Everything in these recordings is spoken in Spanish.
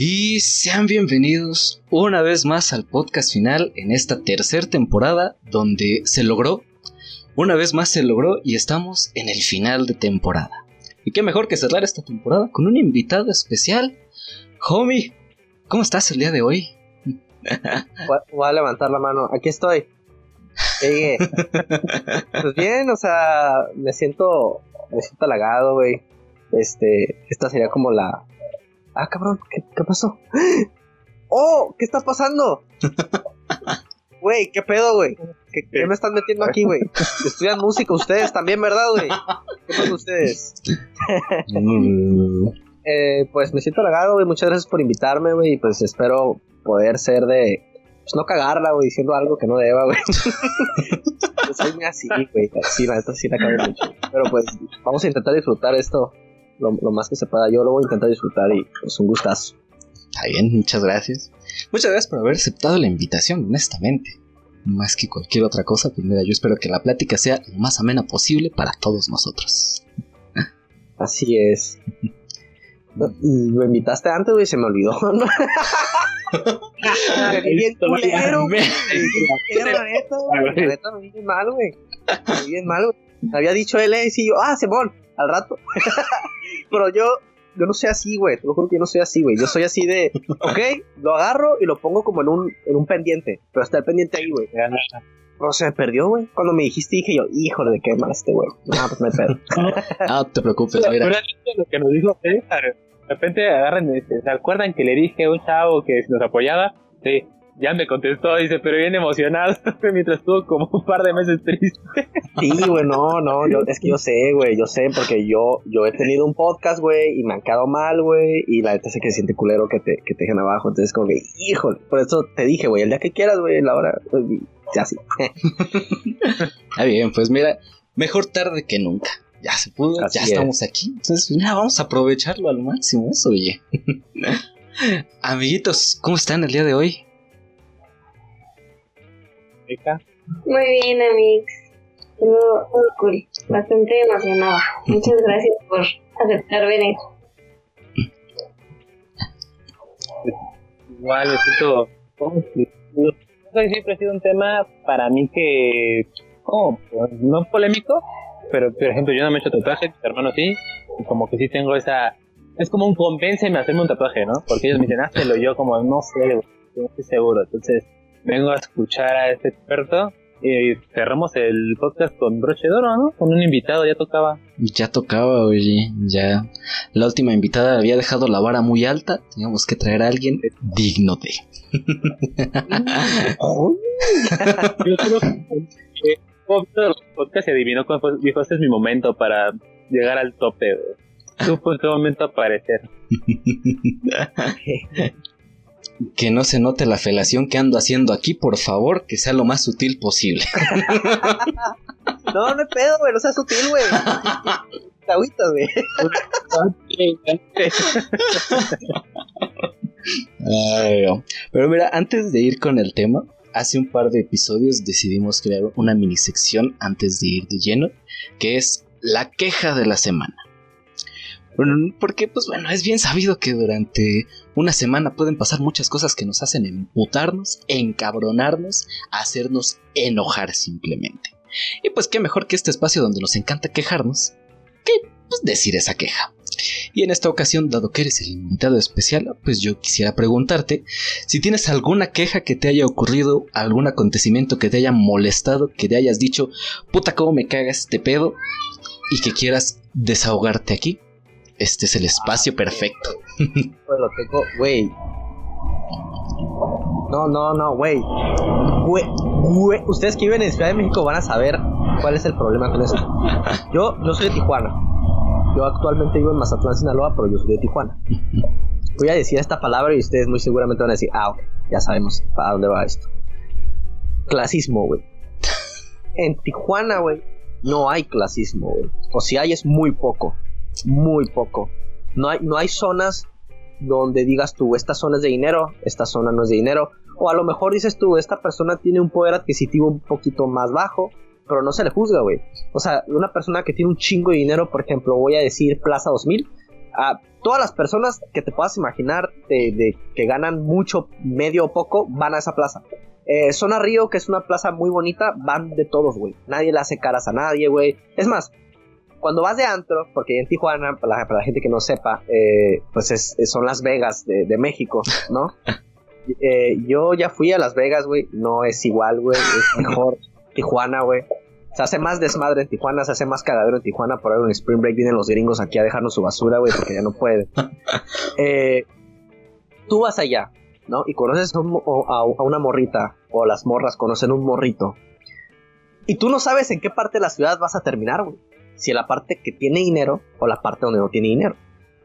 Y sean bienvenidos una vez más al podcast final en esta tercera temporada donde se logró, una vez más se logró y estamos en el final de temporada. Y qué mejor que cerrar esta temporada con un invitado especial. Homie, ¿cómo estás el día de hoy? Voy a levantar la mano, aquí estoy. pues bien, o sea, me siento, me siento halagado, güey. Este, esta sería como la, ah, cabrón, ¿qué, qué pasó? ¡Oh! ¿Qué está pasando? Güey, ¿qué pedo, güey? ¿Qué, me están metiendo aquí, güey? Estudian música ustedes también, ¿verdad, güey? ¿Qué pasa ustedes? eh, pues me siento halagado, güey. Muchas gracias por invitarme, güey. Y pues espero poder ser de. Pues no cagarla, güey, diciendo algo que no deba, güey. Yo soy así, güey. Sí, la neta sí la cago mucho. Pero pues vamos a intentar disfrutar esto lo, más que se pueda. Yo lo voy a intentar disfrutar y es pues, un gustazo. Está bien, muchas gracias. Muchas gracias por haber aceptado la invitación, honestamente. Más que cualquier otra cosa, pues mira, yo espero que la plática sea lo más amena posible para todos nosotros. Así es. Lo invitaste antes, güey, se me olvidó. bien culero, güey. bien mal, güey. bien mal, güey. Había dicho él, y yo, ah, Simón, al rato. Pero yo, yo no soy así, güey. Te lo juro que yo no soy así, güey. Yo soy así de, ok, lo agarro y lo pongo como en un, en un pendiente. Pero está el pendiente ahí, güey. Pero se me perdió, güey. Cuando me dijiste, dije yo, híjole, de qué mal este güey. Ah, pues me perdo. no te preocupes, mira. Lo que nos dijo César. De repente agarran, ¿se acuerdan que le dije a un chavo que nos apoyaba? Sí, ya me contestó, dice, pero bien emocionado, mientras estuvo como un par de meses triste. Sí, güey, no, no, yo, es que yo sé, güey, yo sé, porque yo, yo he tenido un podcast, güey, y me han quedado mal, güey, y la neta sé que siente culero que te, que te dejen abajo, entonces como que, híjole, por eso te dije, güey, el día que quieras, güey, la hora, pues, ya sí. Está bien, pues mira, mejor tarde que nunca. Ya se pudo, ya estamos aquí. Entonces, mira, vamos a aprovecharlo al máximo eso, oye. Amiguitos, ¿cómo están el día de hoy? Muy bien, amigos. Todo muy cool. Bastante emocionada. Muchas gracias por aceptar venir. Igual, me siento. siempre ha sido un tema para mí que. Oh, no polémico, pero por ejemplo, yo no me he hecho tatuaje, mis hermanos sí, y como que sí tengo esa. Es como un convénceme a hacerme un tatuaje, ¿no? Porque ellos me dicen, hazlo yo, como no sé, no estoy seguro. Entonces, vengo a escuchar a este experto y cerramos el podcast con broche de oro, ¿no? Con un invitado, ya tocaba. Ya tocaba, oye, ya. La última invitada había dejado la vara muy alta, teníamos que traer a alguien digno de. Yo creo que el podcast se adivinó cuando dijo, este es mi momento para llegar al tope, Supo en qué momento aparecer. que no se note la felación que ando haciendo aquí, por favor, que sea lo más sutil posible. no, no es pedo, güey, no sea sutil, güey. Agüita, güey. Pero mira, antes de ir con el tema, hace un par de episodios decidimos crear una mini sección antes de ir de lleno, que es la queja de la semana. Porque, pues bueno, es bien sabido que durante una semana pueden pasar muchas cosas que nos hacen emputarnos, encabronarnos, hacernos enojar simplemente. Y pues qué mejor que este espacio donde nos encanta quejarnos que pues, decir esa queja. Y en esta ocasión, dado que eres el invitado especial, pues yo quisiera preguntarte si tienes alguna queja que te haya ocurrido, algún acontecimiento que te haya molestado, que te hayas dicho, puta, cómo me caga este pedo, y que quieras desahogarte aquí. Este es el espacio perfecto. Pues lo tengo, güey. No, no, no. Güey, ustedes que viven en Ciudad de México van a saber cuál es el problema con eso. Yo, yo soy de Tijuana. Yo actualmente vivo en Mazatlán, Sinaloa, pero yo soy de Tijuana. Voy a decir esta palabra y ustedes muy seguramente van a decir, ah, ok. ya sabemos para dónde va esto. Clasismo, güey. En Tijuana, güey, no hay clasismo, güey. O si hay es muy poco, muy poco. No hay, no hay zonas donde digas tú, esta zona es de dinero, esta zona no es de dinero. O a lo mejor dices tú, esta persona tiene un poder adquisitivo un poquito más bajo, pero no se le juzga, güey. O sea, una persona que tiene un chingo de dinero, por ejemplo, voy a decir Plaza 2000, a todas las personas que te puedas imaginar de, que ganan mucho, medio o poco, van a esa plaza. Eh, Zona Río, que es una plaza muy bonita, van de todos, güey. Nadie le hace caras a nadie, güey. Es más, cuando vas de antro, porque en Tijuana, para la, gente que no sepa, eh, pues es, son Las Vegas de, México, ¿no? Eh, yo ya fui a Las Vegas, güey. No es igual, güey. Es mejor Tijuana, güey. Se hace más desmadre en Tijuana, se hace más cagadero en Tijuana. Por ahí en Spring Break vienen los gringos aquí a dejarnos su basura, güey, porque ya no pueden. Eh, tú vas allá, ¿no? Y conoces a, una morrita, o las morras conocen un morrito. Y tú no sabes en qué parte de la ciudad vas a terminar, güey. Si la parte que tiene dinero o la parte donde no tiene dinero.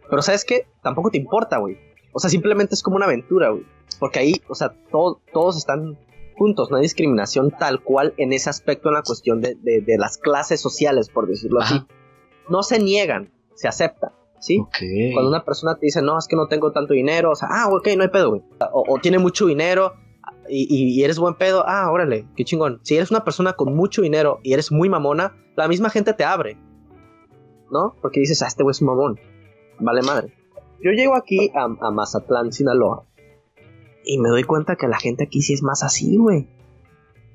Pero ¿sabes qué? Tampoco te importa, güey. O sea, simplemente es como una aventura, güey. Porque ahí, o sea, todos están juntos, no hay discriminación tal cual en ese aspecto en la cuestión de, las clases sociales, por decirlo así. No se niegan, se aceptan, ¿sí? Cuando una persona te dice, no, es que no tengo tanto dinero, o sea, ah, ok, no hay pedo, güey. O, tiene mucho dinero y, eres buen pedo, ah, órale, qué chingón. Si eres una persona con mucho dinero y eres muy mamona, la misma gente te abre, ¿no? Porque dices, ah, este güey es un mamón, vale madre. Yo llego aquí a, a Mazatlán, Sinaloa, y me doy cuenta que la gente aquí sí es más así, güey.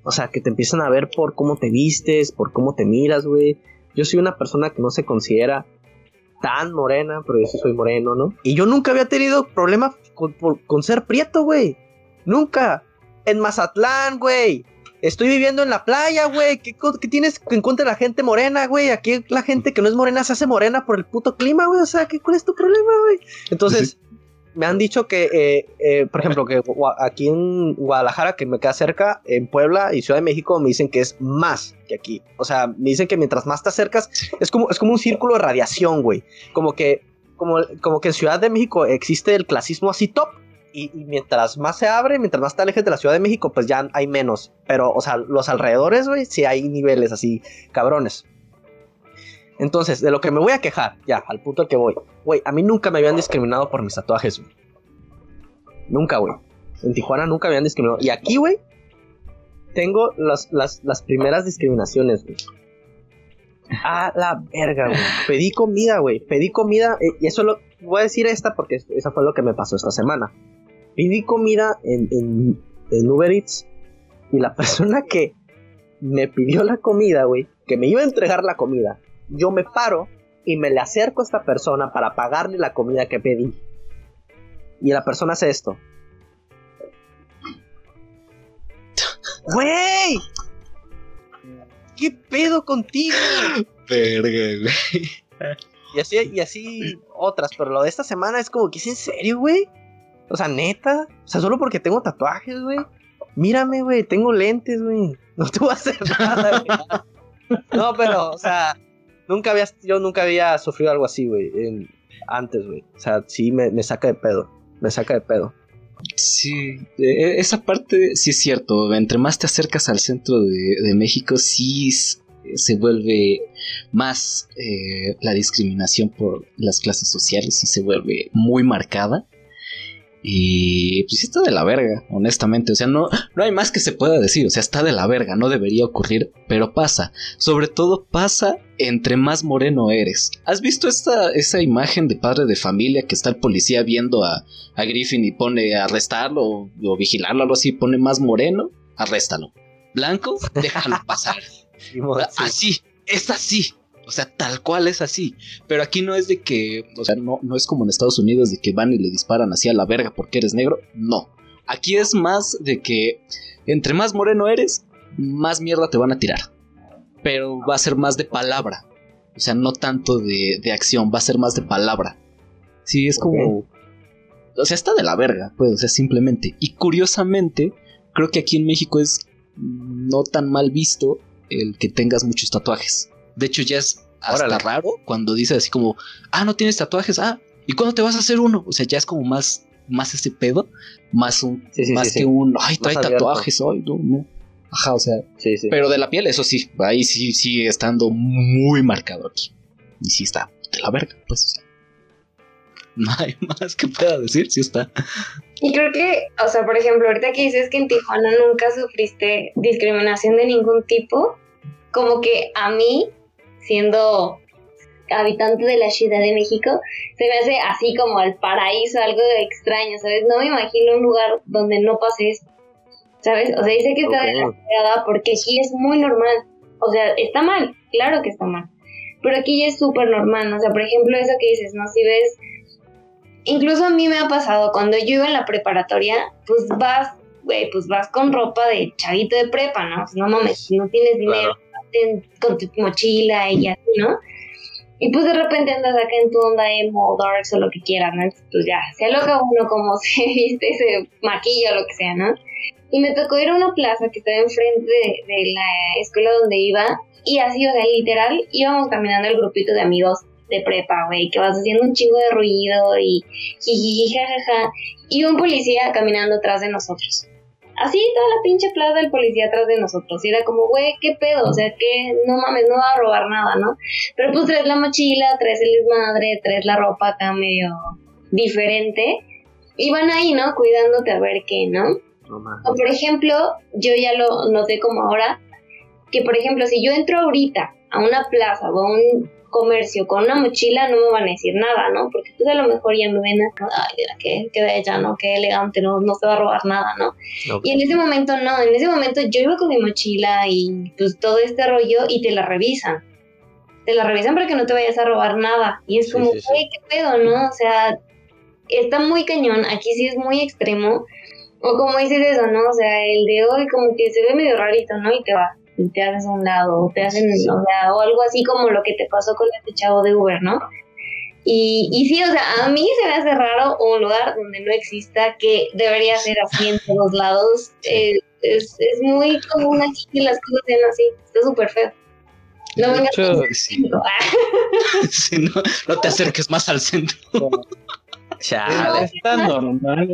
O sea, que te empiezan a ver por cómo te vistes, por cómo te miras, güey. Yo soy una persona que no se considera tan morena, pero yo sí soy moreno, ¿no? Y yo nunca había tenido problema con, ser prieto, güey. Nunca. En Mazatlán, güey. Estoy viviendo en la playa, güey. ¿Qué, tienes en contra de la gente morena, güey? Aquí la gente que no es morena se hace morena por el puto clima, güey. O sea, ¿qué, ¿cuál es tu problema, güey? Entonces, me han dicho que, eh, eh, por ejemplo, que aquí en Guadalajara, que me queda cerca, en Puebla y Ciudad de México, me dicen que es más que aquí. O sea, me dicen que mientras más te acercas, es como, es como un círculo de radiación, güey. Como que, como, como que en Ciudad de México existe el clasismo así top. Y, mientras más se abre, mientras más te alejes de la Ciudad de México, pues ya hay menos. Pero, o sea, los alrededores, güey, sí hay niveles así, cabrones. Entonces, de lo que me voy a quejar, ya, al punto al que voy. Güey, a mí nunca me habían discriminado por mis tatuajes, güey. Nunca, güey. En Tijuana nunca me habían discriminado. Y aquí, güey, tengo las, las, primeras discriminaciones, güey. A la verga, güey. Pedí comida, güey. Pedí comida. Eh, y eso lo. Voy a decir esta porque esa fue lo que me pasó esta semana. Pedí comida en, en, en Uber Eats. Y la persona que me pidió la comida, güey, que me iba a entregar la comida, yo me paro y me le acerco a esta persona para pagarle la comida que pedí. Y la persona hace esto. ¡Güey! ¿Qué pedo contigo? Verga, güey. Y así, y así otras, pero lo de esta semana es como que es en serio, güey. O sea, neta. O sea, solo porque tengo tatuajes, güey. Mírame, güey, tengo lentes, güey. No te voy a hacer nada, güey. No, pero, o sea, nunca había, yo nunca había sufrido algo así, güey, antes, güey. O sea, sí me, saca de pedo, me saca de pedo. Sí, e, esa parte sí es cierto. Entre más te acercas al centro de, México, sí se vuelve más eh, la discriminación por las clases sociales y se vuelve muy marcada. Y pues está de la verga, honestamente. O sea, no, no hay más que se pueda decir. O sea, está de la verga, no debería ocurrir, pero pasa. Sobre todo pasa entre más moreno eres. ¿Has visto esta, esa imagen de padre de familia que está el policía viendo a, a Griffin y pone arrestarlo o, o vigilarlo, algo así? Pone más moreno, arréstalo. Blanco, déjalo pasar. así, es así. O sea, tal cual es así. Pero aquí no es de que, o sea, no, no es como en Estados Unidos de que van y le disparan así a la verga porque eres negro. No. Aquí es más de que entre más moreno eres, más mierda te van a tirar. Pero va a ser más de palabra. O sea, no tanto de, de acción, va a ser más de palabra. Sí, es como... O sea, está de la verga, pues, o sea, simplemente. Y curiosamente, creo que aquí en México es no tan mal visto el que tengas muchos tatuajes. De hecho, ya es hasta raro cuando dice así como, ah, no tienes tatuajes, ah, ¿y cuándo te vas a hacer uno? O sea, ya es como más más ese pedo, más un, Sí, sí, más sí, que sí. un, ay, trae tatuajes hoy, no, no. Ajá, o sea, Sí, sí. pero de la piel, eso sí, ahí sí sigue estando muy marcado aquí. Y sí está de la verga, pues. o sea. No hay más que pueda decir, sí está. Y creo que, o sea, por ejemplo, ahorita que dices que en Tijuana nunca sufriste discriminación de ningún tipo, como que a mí, siendo habitante de la Ciudad de México, se me hace así como el paraíso, algo extraño, ¿sabes? No me imagino un lugar donde no pase eso, ¿sabes? O sea, dice que está Ok. de la fregada porque aquí es muy normal. O sea, está mal, claro que está mal. Pero aquí ya es súper normal, ¿no? O sea, por ejemplo, eso que dices, ¿no? Si ves Incluso a mí me ha pasado, cuando yo iba en la preparatoria, pues vas, güey, pues vas con ropa de chavito de prepa, ¿no? Pues no mames, no tienes dinero, ten- con tu mochila y así, ¿no? Y pues de repente andas acá en tu onda emo, darks o lo que quieras, ¿no? Entonces, pues ya, se aloca uno como se viste, se maquilla o lo que sea, ¿no? Y me tocó ir a una plaza que estaba enfrente de, de la escuela donde iba, y así, o sea, literal, íbamos caminando el grupito de amigos de prepa, güey, que vas haciendo un chingo de ruido y jijiji, jajaja, y un policía caminando atrás de nosotros. Así toda la pinche plaza del policía atrás de nosotros. Y era como, güey, ¿qué pedo? O sea, que no mames, no va a robar nada, ¿no? Pero pues traes la mochila, traes el desmadre, traes la ropa acá medio diferente. Y van ahí, ¿no? Cuidándote a ver qué, ¿no? No. O por ejemplo, yo ya lo noté como ahora, que por ejemplo, si yo entro ahorita a una plaza o a un comercio con una mochila, no me van a decir nada, ¿no? Porque pues a lo mejor ya me ven, ay, mira, qué, qué bella, ¿no? Qué elegante, no, no se va a robar nada, ¿no? Y en ese momento no, en ese momento yo iba con mi mochila y pues todo este rollo y te la revisan. Te la revisan para que no te vayas a robar nada. Y es como, sí, sí. güey, qué pedo, ¿no? O sea, está muy cañón, aquí sí es muy extremo. O como dices eso, ¿no? O sea, el de hoy como que se ve medio rarito, ¿no? Y te va, y te haces a un lado, o te hacen, Sí. o sea, o algo así como lo que te pasó con este chavo de Uber, ¿no? Y, y sí, o sea, a mí se me hace raro un lugar donde no exista, que debería ser así en todos lados. Eh, es, es muy común aquí que las cosas sean así, está súper feo. No vengas hecho, con Sí, sí, no, no te acerques más al centro. Chale. Es tan normal.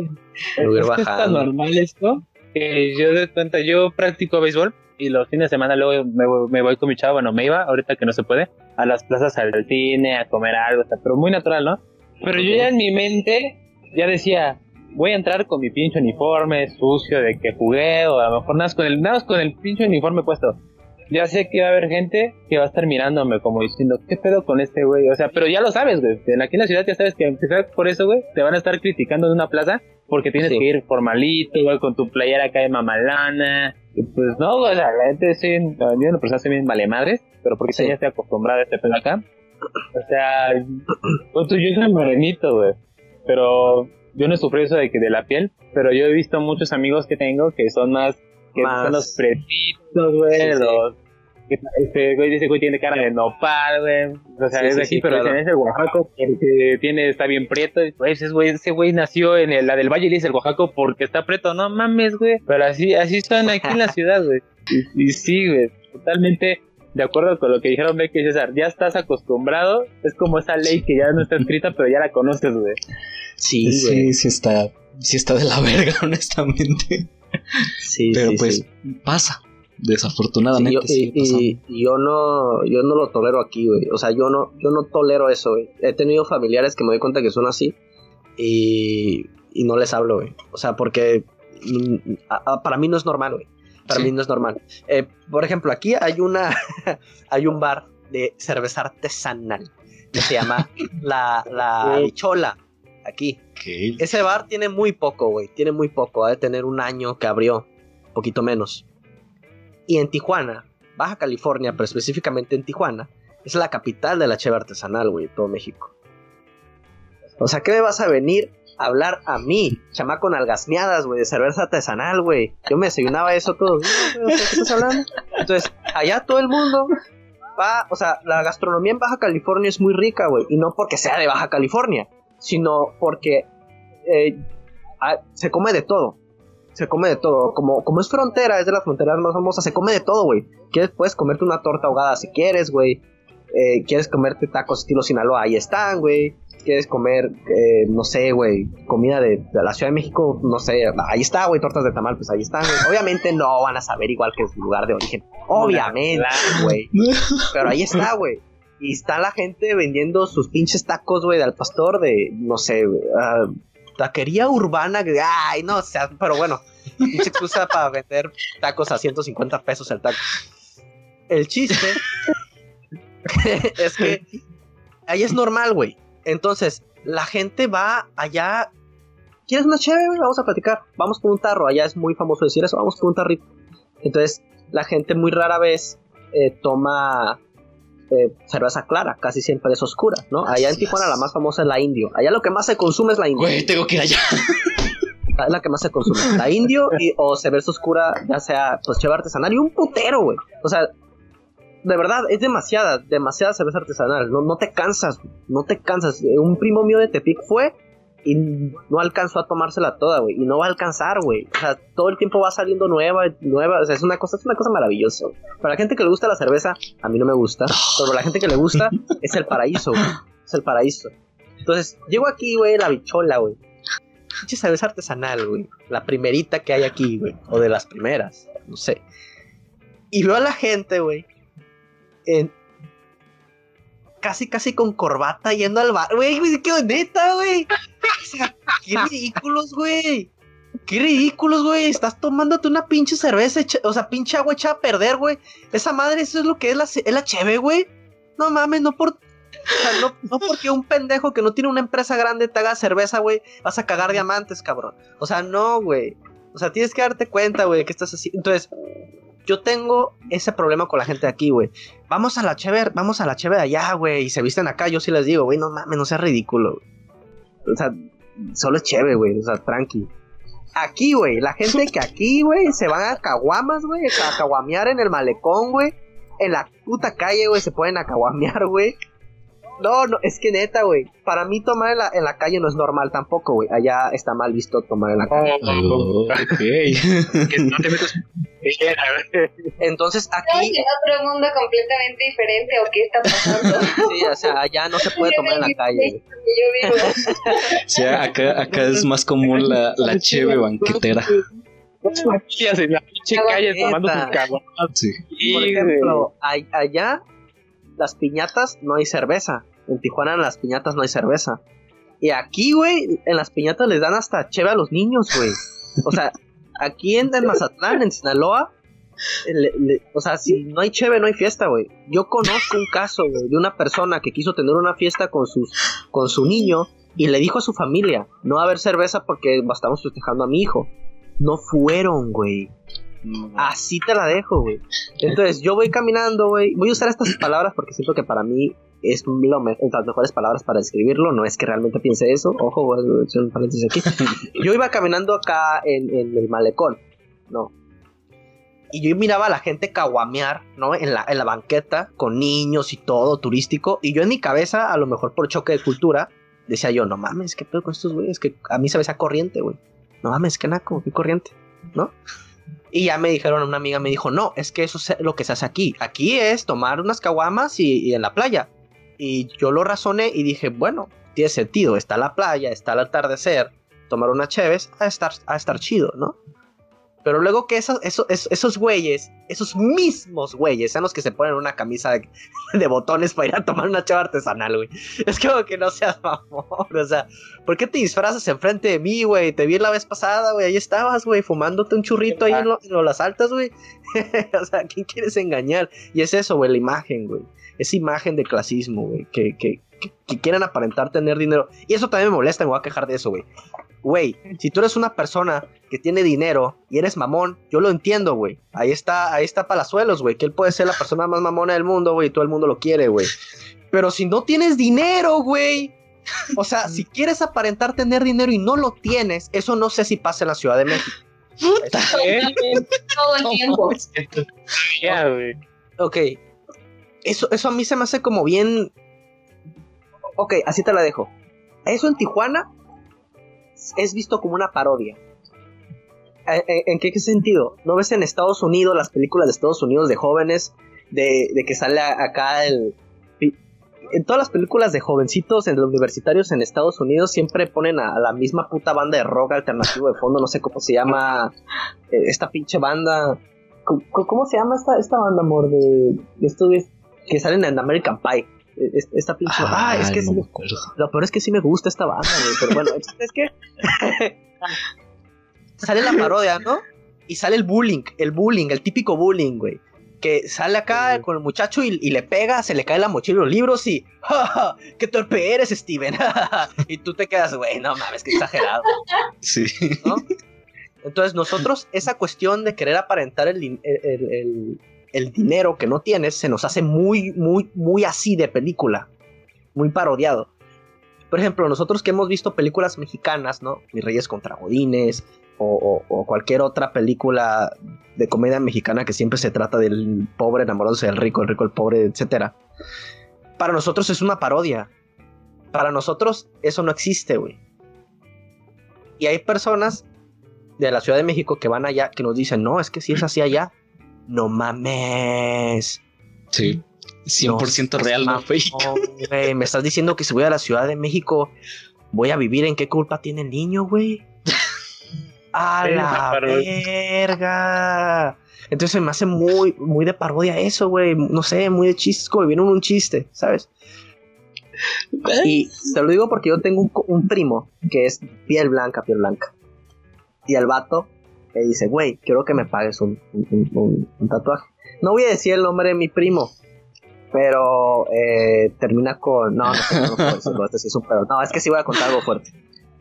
Me voy a ir Es que es tan bajando. normal esto que yo de cuenta, yo practico béisbol y los fines de semana luego me, voy- me voy con mi chavo, bueno, me iba, ahorita que no se puede, a las plazas al cine, a comer algo, o sea, pero muy natural, ¿no? Pero yo ya en mi mente ya decía, voy a entrar con mi pinche uniforme sucio de que jugué, o a lo mejor nada más con el, nada más con el pinche uniforme puesto. Ya sé que va a haber gente que va a estar mirándome como diciendo, ¿qué pedo con este güey? O sea, pero ya lo sabes, güey. Aquí en la ciudad ya sabes que sea por eso, güey, te van a estar criticando en una plaza porque tienes Sí. que ir formalito, güey, con tu playera acá de mamalana. Y pues no, güey, o sea, la gente sí, yo en lo personal soy bien vale madres, pero porque Sí. ya estoy acostumbrado a este pedo acá. O sea, pues tú, yo soy morenito, güey. Pero yo no sufrido eso de que de la piel, pero yo he visto muchos amigos que tengo que son más que Más- son los pretitos, güey, Sí, sí. los este güey dice güey tiene cara de nopal, güey. O sea, Sí, es sí, de aquí, sí, pero claro. es el Oaxaco porque tiene, está bien prieto. Y, Güey, ese güey, ese güey nació en el- la del Valle y le dice el Oaxaco porque está preto. No mames, güey. Pero así, así son aquí en la ciudad, güey. Y, y sí, güey, totalmente de acuerdo con lo que dijeron Becky y César. Ya estás acostumbrado. Es como esa ley que ya no está escrita, pero ya la conoces, güey. Sí, güey. Sí, sí está, sí está de la verga, honestamente. Sí, Pero sí, pues sí. pasa, Sí, desafortunadamente. yo, y, yo no yo no lo tolero aquí, güey. O sea, yo no yo no tolero eso, güey. He tenido familiares que me doy cuenta que son así y, y no les hablo, güey. O sea, porque mm, a- a- para mí no es normal, güey. Para Sí. mí no es normal. Eh, por ejemplo, aquí hay una hay un bar de cerveza artesanal que se llama la la Bichola aquí. Ese bar tiene muy poco, güey. Tiene muy poco. Ha de tener un año que abrió. Poquito menos. Y en Tijuana, Baja California, pero específicamente en Tijuana, es la capital de la cheve artesanal, güey, todo México. O sea, ¿qué me vas a venir a hablar a mí, chamaco nalgasmeadas, güey, de cerveza artesanal, güey? Yo me desayunaba eso todo. ¿Qué estás hablando? Entonces, allá todo el mundo va, o sea, la gastronomía en Baja California es muy rica, güey, y no porque sea de Baja California, sino porque eh, ah, se come de todo. Se come de todo. Como, como es frontera, es de las fronteras más famosas, se come de todo, güey. Quieres, puedes comerte una torta ahogada si quieres, güey. Eh, quieres comerte tacos estilo Sinaloa, ahí están, güey. quieres comer, eh, no sé, güey, comida de, de la Ciudad de México, no sé, ahí está, güey, tortas de tamal, pues ahí están, güey. Obviamente no van a saber igual que su lugar de origen. Obviamente, güey. Pero ahí está, güey. Y está la gente vendiendo sus pinches tacos, güey, del pastor de, no sé, güey, ah, taquería urbana, ay, no, o sea, pero bueno, pinche excusa para vender tacos a 150 pesos el taco. El chiste es que ahí es normal, güey. Entonces, la gente va allá. ¿Quieres una chévere? Vamos a platicar. Vamos con un tarro. Allá es muy famoso decir eso. Vamos con un tarrito. Entonces, la gente muy rara vez eh, toma eh, cerveza clara. Casi siempre es oscura, ¿no? Allá en Tijuana la más famosa es la indio. Allá lo que más se consume es la indio. Güey, tengo que ir allá. Es la que más se consume. La indio y, o cerveza oscura, ya sea pues cheve artesanal y un putero, güey. O sea, de verdad, es demasiada, demasiada cerveza artesanal. No, no te cansas, no te cansas. Un primo mío de Tepic fue y no alcanzó a tomársela toda, güey. Y no va a alcanzar, güey. O sea, todo el tiempo va saliendo nueva, nueva. O sea, es una cosa, es una cosa maravillosa. Para la gente que le gusta la cerveza, a mí no me gusta. Pero para la gente que le gusta, es el paraíso, güey. Es el paraíso. Entonces, llego aquí, güey, la bichola, güey. Pinche cerveza artesanal, güey. La primerita que hay aquí, güey. O de las primeras. No sé. Y veo a la gente, güey. En... Casi, casi con corbata yendo al bar. Güey, güey, qué neta, güey. O sea, qué ridículos, güey. Qué ridículos, güey. Estás tomándote una pinche cerveza, o sea, pinche agua echada a perder, güey. Esa madre, eso es lo que es la, es la cheve, güey. No mames, no por. O sea, no, no porque un pendejo que no tiene una empresa grande te haga cerveza, güey, vas a cagar diamantes, cabrón. O sea, no, güey. O sea, tienes que darte cuenta, güey, que estás así. Entonces, yo tengo ese problema con la gente de aquí, güey. Vamos a la cheve, vamos a la cheve de allá, güey, y se visten acá. Yo sí les digo, güey, no mames, no seas ridículo. O sea, solo es cheve, güey, o sea, tranqui. Aquí, güey, la gente que aquí, güey, se van a caguamas, güey, a caguamear en el malecón, güey. En la puta calle, güey, se pueden a caguamear, güey. No, no, es que neta, güey. Para mí tomar en la, en la calle no es normal tampoco, güey. Allá está mal visto tomar en la calle. Oh, ok. que no te metas Entonces aquí, en otro mundo completamente diferente o qué está pasando. sí, o sea, allá no se puede tomar en la calle. yo vivo. O sea, acá, acá es más común la, la cheve banquetera. Tías en la pinche calle tomando caguamas. Sí. Por Sí, ejemplo, allá las piñatas no hay cerveza. En Tijuana en las piñatas no hay cerveza. Y aquí, güey, en las piñatas les dan hasta cheve a los niños, güey. O sea, aquí en, en Mazatlán, en Sinaloa, le- o sea, si no hay cheve, no hay fiesta, güey. Yo conozco un caso, güey, de una persona que quiso tener una fiesta con, sus, con su niño y le dijo a su familia, no va a haber cerveza porque estamos festejando a mi hijo. No fueron, güey. Así te la dejo, güey. Entonces, yo voy caminando, güey. Voy a usar estas palabras porque siento que para mí es lo me- las mejores palabras para describirlo. No es que realmente piense eso. Ojo, voy a hacer un paréntesis aquí. Yo iba caminando acá en, en el malecón, ¿no? Y yo miraba a la gente caguamear, ¿no? En la, en la banqueta, con niños y todo, turístico. Y yo en mi cabeza, a lo mejor por choque de cultura, decía yo, no mames, ¿qué pedo con estos güeyes? Que a mí se me corriente, güey. No mames, qué naco, qué corriente, ¿no? Y ya me dijeron, una amiga me dijo, no, es que eso es lo que se hace aquí. Aquí es tomar unas caguamas y, en la playa. Y yo lo razoné y dije, bueno, tiene sentido. Está la playa, está el atardecer, tomar unas cheves, a estar, a estar chido, ¿no? Pero luego que esos, esos, esos, güeyes, esos mismos güeyes, sean los que se ponen una camisa de, botones para ir a tomar una chava artesanal, güey. Es como que no seas mamón, o sea, ¿por qué te disfrazas enfrente de mí, güey? Te vi la vez pasada, güey, ahí estabas, güey, fumándote un churrito ahí en, lo- lo- las altas, güey. o sea, ¿quién quieres engañar? Y es eso, güey, la imagen, güey. Esa imagen de clasismo, güey, que, que, que, aparentar tener dinero. Y eso también me molesta, me voy a quejar de eso, güey. Güey, si tú eres una persona que tiene dinero y eres mamón, yo lo entiendo, güey. Ahí está, ahí está Palazuelos, güey, que él puede ser la persona más mamona del mundo, güey, y todo el mundo lo quiere, güey. Pero si no tienes dinero, güey. O sea, si quieres aparentar tener dinero y no lo tienes, eso no sé si pasa en la Ciudad de México. Todo el tiempo. Ya, güey. Ok. Eso, eso a mí se me hace como bien. Ok, así te la dejo. Eso en Tijuana es visto como una parodia. ¿En, en- en qué sentido? ¿No ves en Estados Unidos las películas de Estados Unidos de jóvenes? De, de que sale acá el, en todas las películas de jovencitos en los universitarios en Estados Unidos siempre ponen a, la misma puta banda de rock alternativo de fondo, no sé cómo se llama eh, esta pinche banda. ¿Cómo, se llama esta, esta banda, amor? De, de estos que salen en American Pie. Es- Esta pinche Ah, es que sí me- lo peor es que sí me gusta esta banda, güey. Pero bueno, es que sale la parodia, ¿no? Y sale el bullying, el bullying, el típico bullying, güey. Que sale acá con el muchacho y, y le pega, se le cae la mochila y los libros y. ¡Ja, ja! ¡Qué torpe eres, Steven! y tú te quedas, güey, no mames, que exagerado, Sí. ¿no? Entonces, nosotros, esa cuestión de querer aparentar el, din- el- el- el- el dinero que no tienes, se nos hace muy, muy, muy así de película. Muy parodiado. Por ejemplo, nosotros que hemos visto películas mexicanas, ¿no? Mis Reyes contra Godines, o, cualquier otra película de comedia mexicana que siempre se trata del pobre enamorándose del rico, el rico el pobre, etcétera. Para nosotros es una parodia. Para nosotros eso no existe, güey. Y hay personas de la Ciudad de México que van allá que nos dicen, no, es que si es así allá, no mames. Sí. 100% No, real, no fake. güey, me estás diciendo que si voy a la Ciudad de México voy a vivir en qué culpa tiene el niño, güey. A la verga. Entonces se me hace muy, muy de parodia eso, güey. No sé, muy de chiste, es como vivir en un chiste, ¿sabes? Y te lo digo porque yo tengo un, un primo que es piel blanca, piel blanca. Y el vato me dice, güey, quiero que me pagues un, un- un- un- tatuaje. No voy a decir el nombre de mi primo, pero eh, termina con... No, no, sé, no puedo decirlo, este sí es un pedo. No, es que sí voy a contar algo fuerte.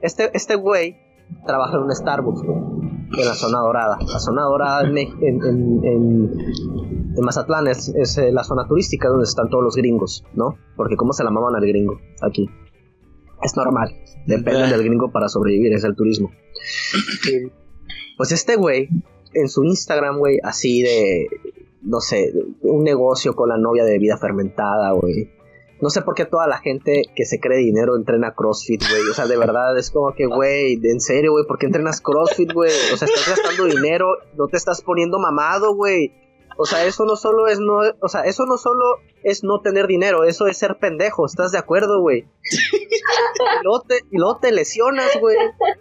Este, este güey trabaja en un Starbucks, en la zona dorada. La zona dorada en, en, en- en- Mazatlán es, es, eh, la zona turística donde están todos los gringos, ¿no? Porque cómo se la maman al gringo aquí. Es normal. Depende del gringo para sobrevivir, es el turismo. Pues este güey, en su Instagram, güey, así de, no sé, un negocio con la novia de bebida fermentada, güey. No sé por qué toda la gente que se cree dinero entrena CrossFit, güey. O sea, de verdad es como que, güey, en serio, güey, ¿por qué entrenas CrossFit, güey? O sea, estás gastando dinero, no te estás poniendo mamado, güey. O sea, eso no solo es no, o sea, eso no solo es no tener dinero, eso es ser pendejo, ¿estás de acuerdo, güey? y, luego te, y luego te lesionas, güey.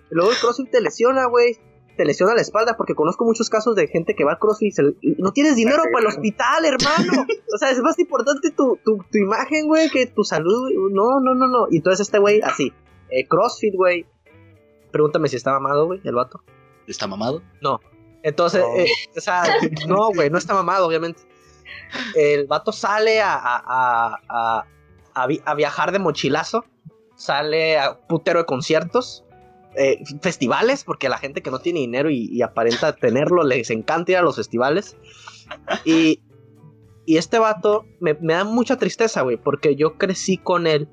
Luego el CrossFit te lesiona, güey. Te lesiona la espalda porque conozco muchos casos de gente que va al CrossFit y, no tienes dinero para el hospital, hermano. O sea, es más importante tu, tu, tu imagen, güey, que tu salud. No, no, no, no. Y entonces este güey, así, eh, CrossFit, güey. Pregúntame si está mamado, güey, el vato. ¿Está mamado? Entonces, No. eh, o sea, no, güey, no está mamado, obviamente. El vato sale a, a, a, a- a vi- a viajar de mochilazo, sale a putero de conciertos, eh, festivales, porque a la gente que no tiene dinero y, aparenta tenerlo les encanta ir a los festivales. Y, este vato me, me da mucha tristeza, güey, porque yo crecí con él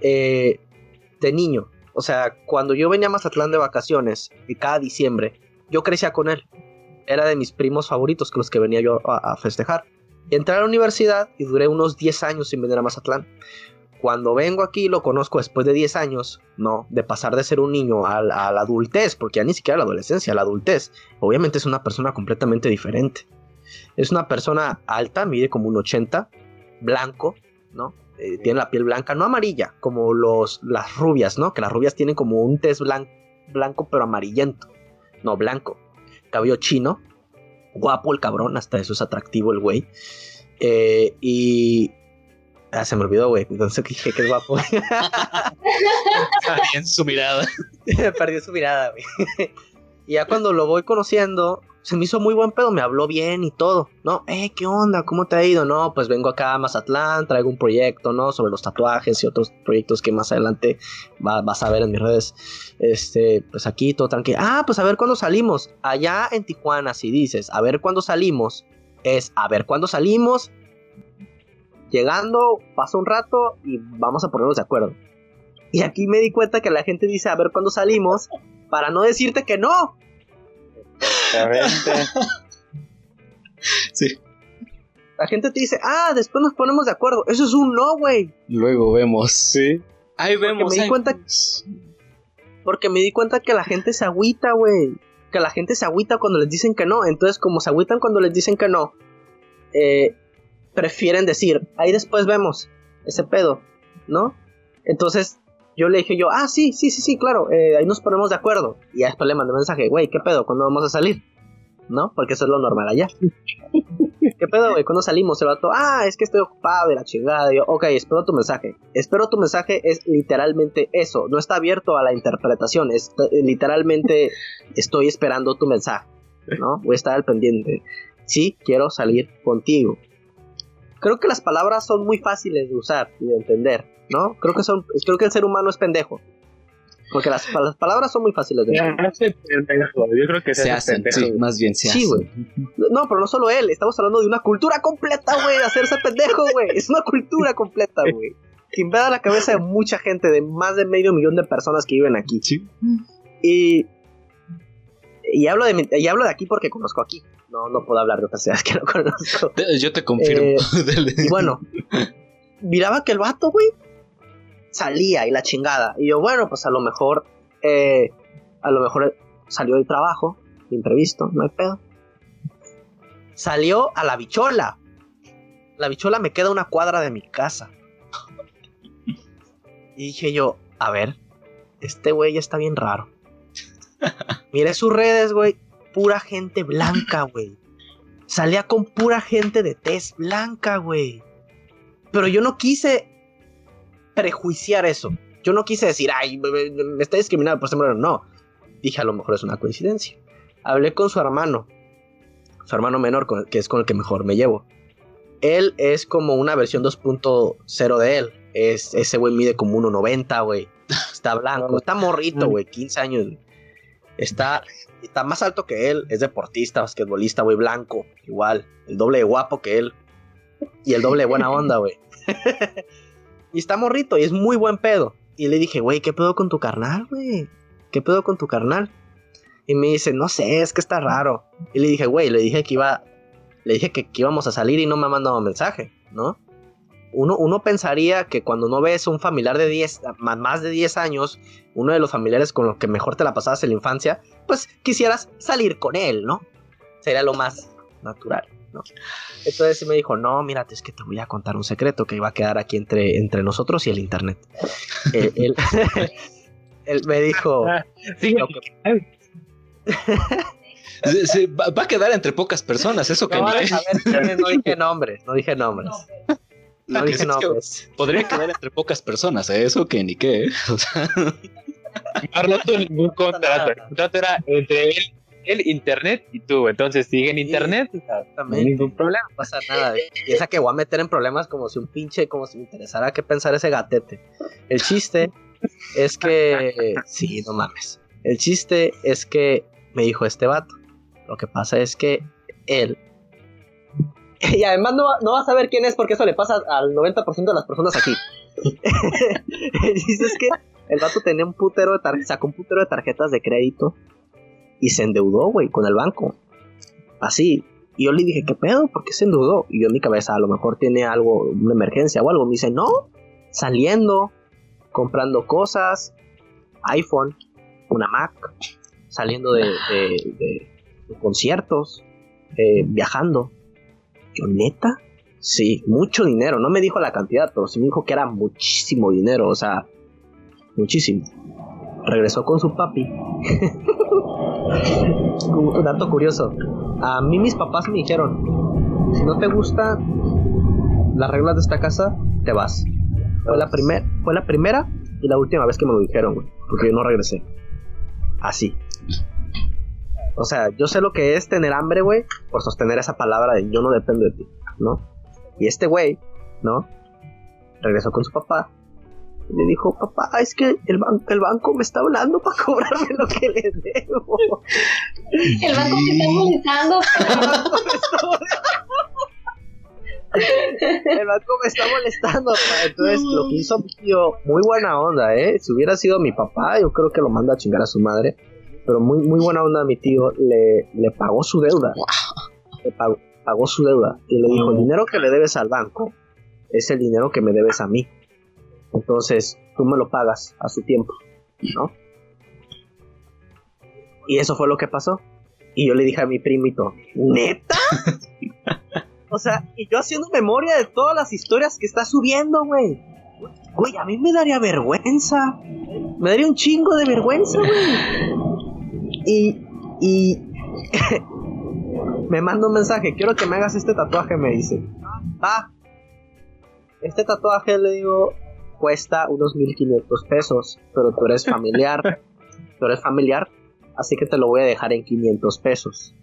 eh, de niño. O sea, cuando yo venía a Mazatlán de vacaciones, y cada diciembre, yo crecía con él. Era de mis primos favoritos con los que venía yo a, a festejar. Y entré a la universidad y duré unos 10 años sin venir a Mazatlán. Cuando vengo aquí lo conozco después de 10 años, no, de pasar de ser un niño a, la- a la adultez, porque ya ni siquiera la adolescencia, la adultez. Obviamente es una persona completamente diferente. Es una persona alta, mide como un 80, blanco, ¿no? Eh, tiene la piel blanca, no amarilla, como los, las rubias, ¿no? Que las rubias tienen como un tez blan- blanco pero amarillento. No, blanco. Cabello chino. Guapo el cabrón, hasta eso es atractivo el güey. Eh, y... Ah, se me olvidó, güey. Entonces dije que es guapo. En su mirada. Perdió su mirada, güey. y ya cuando lo voy conociendo, se me hizo muy buen pedo, me habló bien y todo, ¿no? Eh, ¿qué onda? ¿Cómo te ha ido? No, pues vengo acá a Mazatlán, traigo un proyecto, ¿no? Sobre los tatuajes y otros proyectos que más adelante va- vas a ver en mis redes. Este, pues aquí todo tranquilo. Ah, pues a ver cuándo salimos. Allá en Tijuana, si dices, a ver cuándo salimos, es a ver cuándo salimos. Llegando, pasa un rato y vamos a ponernos de acuerdo. Y aquí me di cuenta que la gente dice a ver cuándo salimos para no decirte que no. Exactamente. Sí. La gente te dice, ah, después nos ponemos de acuerdo. Eso es un no, güey. Luego vemos. Sí. Ahí vemos. me di ahí cuenta- vemos. Porque me di cuenta que la gente se agüita, güey. Que la gente se agüita cuando les dicen que no. Entonces, como se agüitan cuando les dicen que no, eh, prefieren decir, ahí después vemos ese pedo, ¿no? Entonces yo le dije yo, ah, sí, sí, sí, sí, claro, eh, ahí nos ponemos de acuerdo. Y después le mandé mensaje, güey, ¿qué pedo? ¿Cuándo vamos a salir? ¿No? Porque eso es lo normal allá. ¿Qué pedo, güey? ¿Cuándo salimos? El vato, ah, es que estoy ocupado de la chingada. Y yo, ok, espero tu mensaje. Espero tu mensaje es literalmente eso. No está abierto a la interpretación. Es eh, literalmente estoy esperando tu mensaje. ¿No? Voy a estar al pendiente. Sí, quiero salir contigo. Creo que las palabras son muy fáciles de usar y de entender, ¿no? Creo que son, creo que el ser humano es pendejo. Porque las, las palabras son muy fáciles de hace pendejo, Yo creo que Se hacen, pendejo. sí, más bien se Sí, güey. No, pero no solo él, estamos hablando de una cultura completa, güey, de hacerse pendejo, güey. Es una cultura completa, güey. Que invada la cabeza de mucha gente, de más de medio millón de personas que viven aquí. Sí. Y. Y hablo de, y hablo de aquí porque conozco aquí. No, no puedo hablar de otras ciudades que no conozco. Te- Yo te confirmo. Eh. Y bueno, miraba que el vato, güey, salía y la chingada. Y yo, bueno, pues a lo mejor, eh, a lo mejor salió del trabajo, imprevisto, no hay pedo. Salió a la bichola. La bichola me queda una cuadra de mi casa. Y dije yo, a ver, este güey ya está bien raro. Miré sus redes, güey, pura gente blanca, güey. Salía con pura gente de tez blanca, güey. Pero yo no quise prejuiciar eso. Yo no quise decir, ay, me, está discriminando por ser moreno. No. Dije, a lo mejor es una coincidencia. Hablé con su hermano. Su hermano menor, con- que es con el que mejor me llevo. Él es como una versión 2.0 de él. Es, ese güey mide como 1.90, güey. Está blanco. Está morrito, güey. 15 años. Está, está más alto que él. Es deportista, basquetbolista, güey. Blanco. Igual. El doble de guapo que él. Y el doble de buena onda, güey. y está morrito y es muy buen pedo. Y le dije, güey, ¿qué pedo con tu carnal, güey? ¿Qué pedo con tu carnal? Y me dice, no sé, es que está raro. Y le dije, güey, le dije que iba. Le dije que, que íbamos a salir y no me ha mandado mensaje, ¿no? Uno, uno pensaría que cuando no ves a un familiar de 10, ma- más de 10 años, uno de los familiares con los que mejor te la pasabas en la infancia, pues quisieras salir con él, ¿no? Sería lo más natural, ¿no? Entonces me dijo, no, mírate, es que te voy a contar un secreto que iba a quedar aquí entre, entre nosotros y el internet. Él, él me dijo, Sí, lo que- Sí, sí, va, va a quedar entre pocas personas, eso que no, ni a ver, no dije nombres, no dije nombres. No Ah, dije sí, es que nombres. Podría quedar entre pocas personas, ¿eh? eso que ni qué. ¿eh? O sea, no roto ningún contrato. El contrato era entre él, el internet y tú. Entonces sigue en internet. no Exactamente. ningún problema. No pasa nada. Piensa que voy a meter en problemas como si un pinche, como si me interesara qué pensar ese gatete. El chiste es que. Sí, no mames. El chiste es que me dijo este vato. Lo que pasa es que él. Y además no, no vas a saber quién es porque eso le pasa al 90% de las personas aquí. el chiste es que el vato tenía un putero de sacó un putero de tarjetas de crédito y se endeudó, güey, con el banco. Así, y yo le dije, ¿qué pedo? ¿Por qué se endeudó? Y yo en mi cabeza, a lo mejor tiene algo, una emergencia o algo. Me dice, no, saliendo, comprando cosas, iPhone, una Mac, saliendo de- de conciertos, eh, viajando. Neta, sí, mucho dinero. No me dijo la cantidad, pero sí me dijo que era muchísimo dinero, o sea, muchísimo. Regresó con su papi. Un dato curioso. A mí mis papás me dijeron, si no te gusta las reglas de esta casa, te vas. Fue la, primer, fue la primera y la última vez que me lo dijeron, güey. Porque yo no regresé. Así. O sea, yo sé lo que es tener hambre, güey, por sostener esa palabra de yo no dependo de ti, ¿no? Y este güey, ¿no? Regresó con su papá y le dijo, papá, es que el, ban- el banco me está hablando para cobrarme lo que le debo. El banco me está molestando. El banco me está molestando, pa. Entonces, lo que hizo mi tío, muy buena onda, ¿eh? Si hubiera sido mi papá, yo creo que lo manda a chingar a su madre. Pero muy, muy buena onda mi tío, le, le pagó su deuda. Le pagó, pagó su deuda. Y le dijo, el dinero que le debes al banco es el dinero que me debes a mí. Entonces, tú me lo pagas a su tiempo, ¿no? Y eso fue lo que pasó. Y yo le dije a mi primito, ¿neta? O sea, y yo haciendo memoria de todas las historias que está subiendo, güey. Güey, a mí me daría vergüenza. Me daría un chingo de vergüenza, güey. Y. Y. me manda un mensaje. Quiero que me hagas este tatuaje, me dice. Ah. Este tatuaje, le digo, cuesta unos 1500 pesos. Pero tú eres familiar. tú eres familiar. Así que te lo voy a dejar en 500 pesos.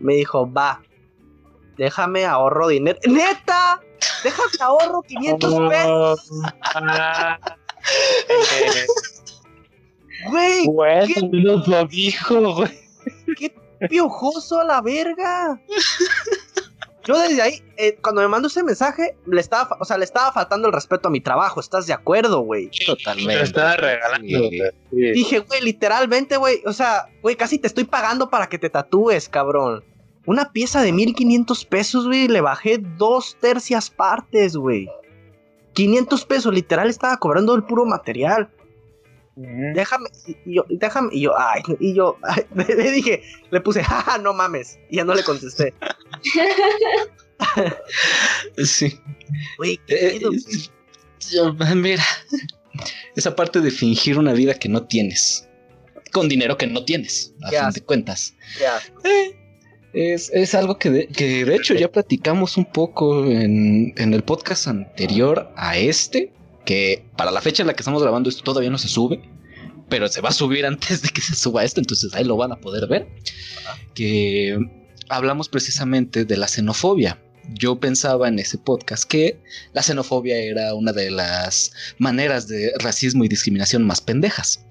Me dijo, va. Déjame ahorro dinero. ¡Neta! Déjame ahorro 500 pesos. Güey, Güey, ¿qué, nos lo dijo, güey. qué piojoso a la verga. Yo desde ahí, eh, cuando me mandó ese mensaje, le estaba, o sea, le estaba faltando el respeto a mi trabajo. ¿Estás de acuerdo, güey? Totalmente. Te estaba regalando. Sí. güey. Sí. Dije, güey, literalmente, güey. O sea, güey, casi te estoy pagando para que te tatúes, cabrón. Una pieza de 1500 pesos, güey, le bajé dos tercias partes, güey. 500 pesos, literal, estaba cobrando el puro material. Déjame, y yo, déjame, y yo, ay, y yo, ay, le dije, le puse, jaja, no mames. Y ya no le contesté. Sí. Güey, ¿qué Eh, yo- mira, esa parte de fingir una vida que no tienes, con dinero que no tienes, a Ya fin de cuentas. Eh, es, es algo que de, que de hecho ya platicamos un poco en, en el podcast anterior a este, que para la fecha en la que estamos grabando esto todavía no se sube, pero se va a subir antes de que se suba esto, entonces ahí lo van a poder ver, que hablamos precisamente de la xenofobia. Yo pensaba en ese podcast que la xenofobia era una de las maneras de racismo y discriminación más pendejas.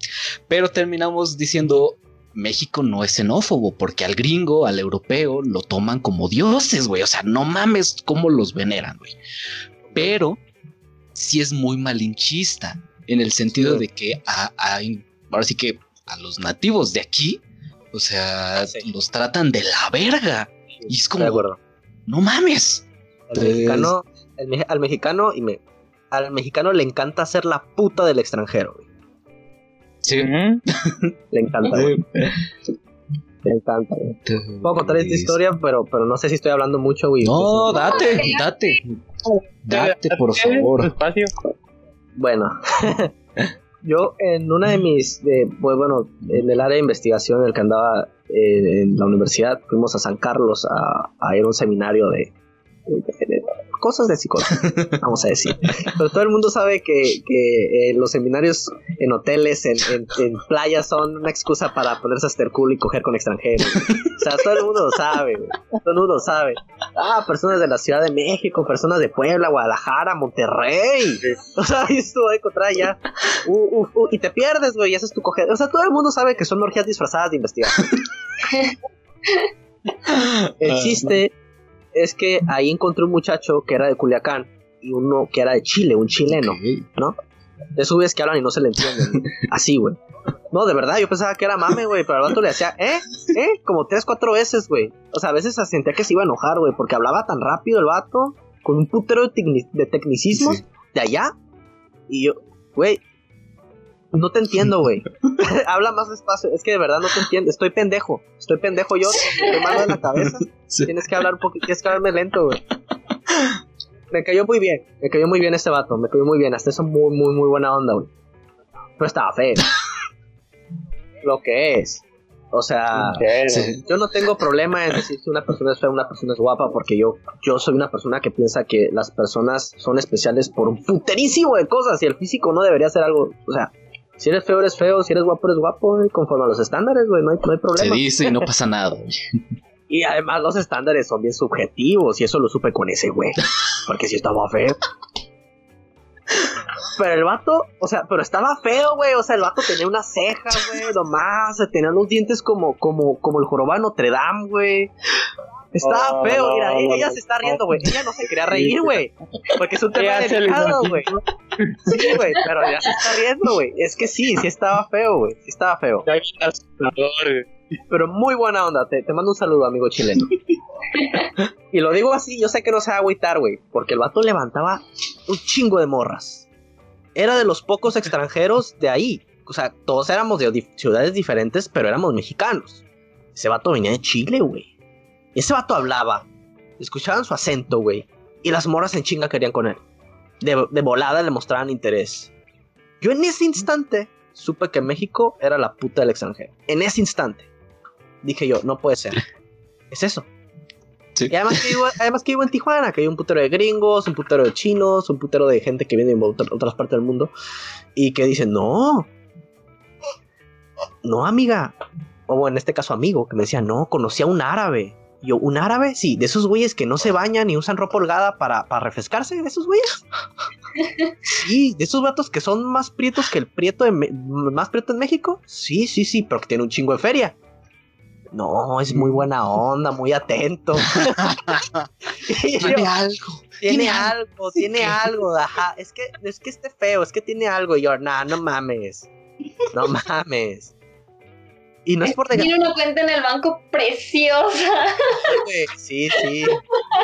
Pero terminamos diciendo, México no es xenófobo, porque al gringo, al europeo, lo toman como dioses, güey. O sea, no mames cómo los veneran, güey. Pero sí es muy malinchista, en el sentido Sí. de que a, a- ahora sí que a los nativos de aquí, o sea, Sí. los tratan de la verga. Y es como, de acuerdo. no mames. El Pues- mexicano, el me- al mexicano, y me, al mexicano le encanta ser la puta del extranjero, güey. Sí. Le encanta, güey. Le encanta, güey. Puedo contar esta historia, pero, pero no sé si estoy hablando mucho, güey. No, Pues, date, date. Date, por favor. espacio. Bueno, yo en una de mis, de, pues, bueno, en el área de investigación en el que andaba eh, en la universidad, fuimos a San Carlos a, a ir a un seminario de cosas de psicología, vamos a decir. Pero todo el mundo sabe que, que eh, los seminarios en hoteles, en, en- en playas, son una excusa para ponerse a hacer cool y coger con extranjeros. O sea, todo el mundo lo sabe, güey. Todo el mundo lo sabe. Ah, personas de la Ciudad de México, personas de Puebla, Guadalajara, Monterrey. O sea, ahí estuvo a encontrar ya. Uh, uh, uh, y te pierdes, güey, y haces tu coger. O sea, todo el mundo sabe que son orgías disfrazadas de investigación. El chiste es que ahí encontré un muchacho que era de Culiacán y uno que era de Chile, un chileno. Ok. De esos güeyes que hablan y no se le entienden. Así, güey. No, de verdad, yo pensaba que era mame, güey, pero al vato le hacía, ¿eh? ¿eh? Como tres, cuatro veces, güey. O sea, a veces se sentía que se iba a enojar, güey, porque hablaba tan rápido el vato, con un putero de, tecni- de tecnicismos Sí. de allá. Y yo, güey, no te entiendo, güey. Habla más despacio. Es que de verdad no te entiendo. Estoy pendejo. Estoy pendejo yo. Estoy malo de la cabeza. Sí. Tienes que hablar un poquito. Tienes que hablarme lento, güey. Me cayó muy bien. Me cayó muy bien este vato. Me cayó muy bien. Hasta eso muy, muy, muy buena onda, güey. Pero estaba feo. Lo que es. O sea, Sí. yo no tengo problema en decir si una persona es fea o una persona es guapa, porque yo, yo soy una persona que piensa que las personas son especiales por un puterísimo de cosas y el físico no debería ser algo. O sea, si eres feo, eres feo, si eres guapo, eres guapo, güey, conforme a los estándares, güey, no hay, no hay Se problema. dice y no pasa nada. güey. Y además los estándares son bien subjetivos y eso lo supe con ese güey. Porque si estaba feo. Pero el vato, o sea, pero estaba feo, güey. O sea, el vato tenía una ceja, güey, nomás. Tenía los dientes como, como, como el jorobado Notre Dame, güey. Estaba Oh, feo, mira, no, ella no. se está riendo, güey. Ella no se quería reír, güey. Porque es un tema delicado, güey. Sí, güey, pero ya se está riendo, güey. Es que sí, sí estaba feo, güey. Sí estaba feo. Pero muy buena onda. Te, te mando un saludo, amigo chileno. y lo digo así, yo sé que no se va a agüitar, güey. Porque el vato levantaba un chingo de morras. Era de los pocos extranjeros de ahí. O sea, todos éramos de ciudades diferentes, pero éramos mexicanos. Ese vato venía de Chile, güey. Y ese vato hablaba escuchaban su acento, güey. Y las moras en chinga querían con él. De, de volada le mostraban interés. Yo en ese instante supe que México era la puta del extranjero. En ese instante. Dije yo, no puede ser. Es eso. Sí. Y además que, vivo, además que vivo en Tijuana, que hay un putero de gringos, un putero de chinos, un putero de gente que viene de otra- otras partes del mundo. Y que dicen, no. No, amiga. O en este caso amigo, que me decía, no, conocí a un árabe. Yo, ¿un árabe? Sí, de esos güeyes que no se bañan y usan ropa holgada para, para refrescarse, de esos güeyes. Sí, de esos vatos que son más prietos que el prieto de más prieto en México. Sí, sí, sí, pero que tiene un chingo de feria. No, es muy buena onda, muy atento. Yo, Tiene algo. tiene tiene algo, tiene algo, ajá. Es que, es que esté feo, es que tiene algo. Y yo, nah, no mames. No mames. Y no es por Tiene una cuenta en el banco preciosa. Sí, sí.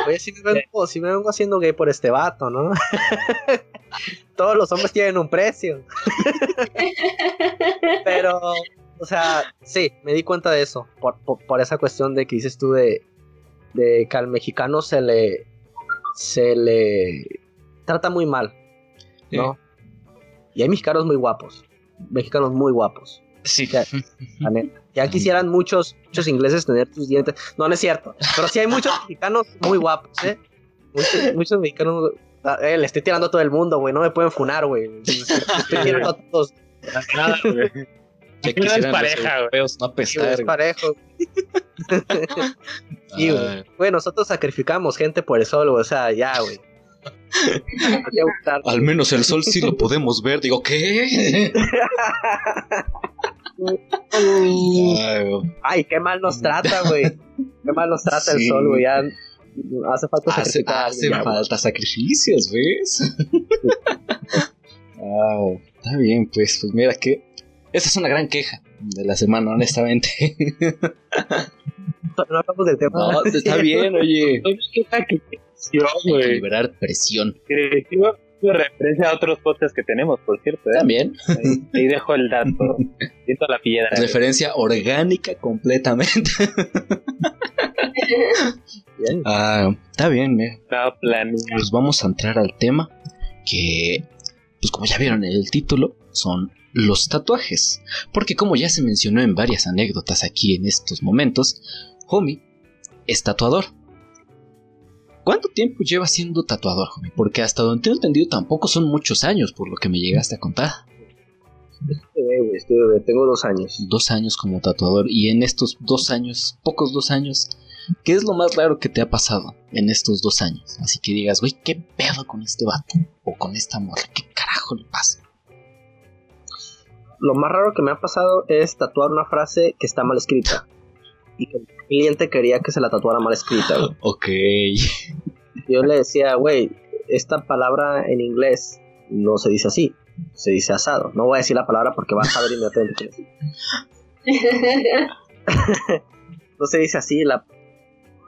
Oye, sí me, vengo, sí me vengo haciendo gay por este vato, ¿no? Todos los hombres tienen un precio. Pero, o sea, sí, me di cuenta de eso. Por, por, por esa cuestión de que dices tú de, de que al mexicano se le. se le trata muy mal, ¿no? Y hay mexicanos muy guapos. Mexicanos muy guapos. Sí. Ya. Ya quisieran muchos, muchos ingleses tener tus dientes. No, no es cierto. Pero sí hay muchos mexicanos muy guapos, ¿eh? Muchos, muchos mexicanos. ah, eh, le estoy tirando a todo el mundo, güey. No me pueden funar, güey. Le estoy tirando a todos. Nada, güey. Ya No es pareja, güey. europeos no Sí, es güey. parejo. Sí, güey. Ay, Güey, nosotros sacrificamos gente por el sol, güey. O sea, ya, güey. Al menos el sol sí lo podemos ver. Digo, ¿qué? Ay, qué mal nos trata, güey. Qué mal nos trata el sol, güey. Ya hace falta Hace- ya, falta sacrificios, ¿ves? Wow, está bien, pues, pues mira que esa es una gran queja de la semana, honestamente. No hablamos del tema. No, está bien, oye. Pues, ¿Qué sacrificio, Hay que liberar presión. Que digo, referencia a otros podcasts que tenemos, por cierto. ¿eh? También. Ahí, ahí dejo el dato. Siento la piedra. Referencia orgánica completamente. Bien. Ah, está bien. Estaba planeado. Pues vamos a entrar al tema que, pues como ya vieron en el título, son los tatuajes. Porque como ya se mencionó en varias anécdotas aquí en estos momentos, Homie es tatuador. ¿Cuánto tiempo lleva siendo tatuador, Homie? Porque hasta donde tengo entendido tampoco son muchos años, por lo que me llegaste a contar. Güey, estoy bebé, Tengo dos años. Dos años como tatuador y en estos dos años, pocos dos años, ¿qué es lo más raro que te ha pasado en estos dos años? Así que digas, güey, ¿qué pedo con este vato? O con esta morra, ¿qué carajo le pasa? Lo más raro que me ha pasado es tatuar una frase que está mal escrita. Y que el cliente quería que se la tatuara mal escrita, güey. Ok. Yo le decía, güey, esta palabra en inglés no se dice así. Se dice asado. No voy a decir la palabra porque vas a saber inmediatamente. No se dice así. La...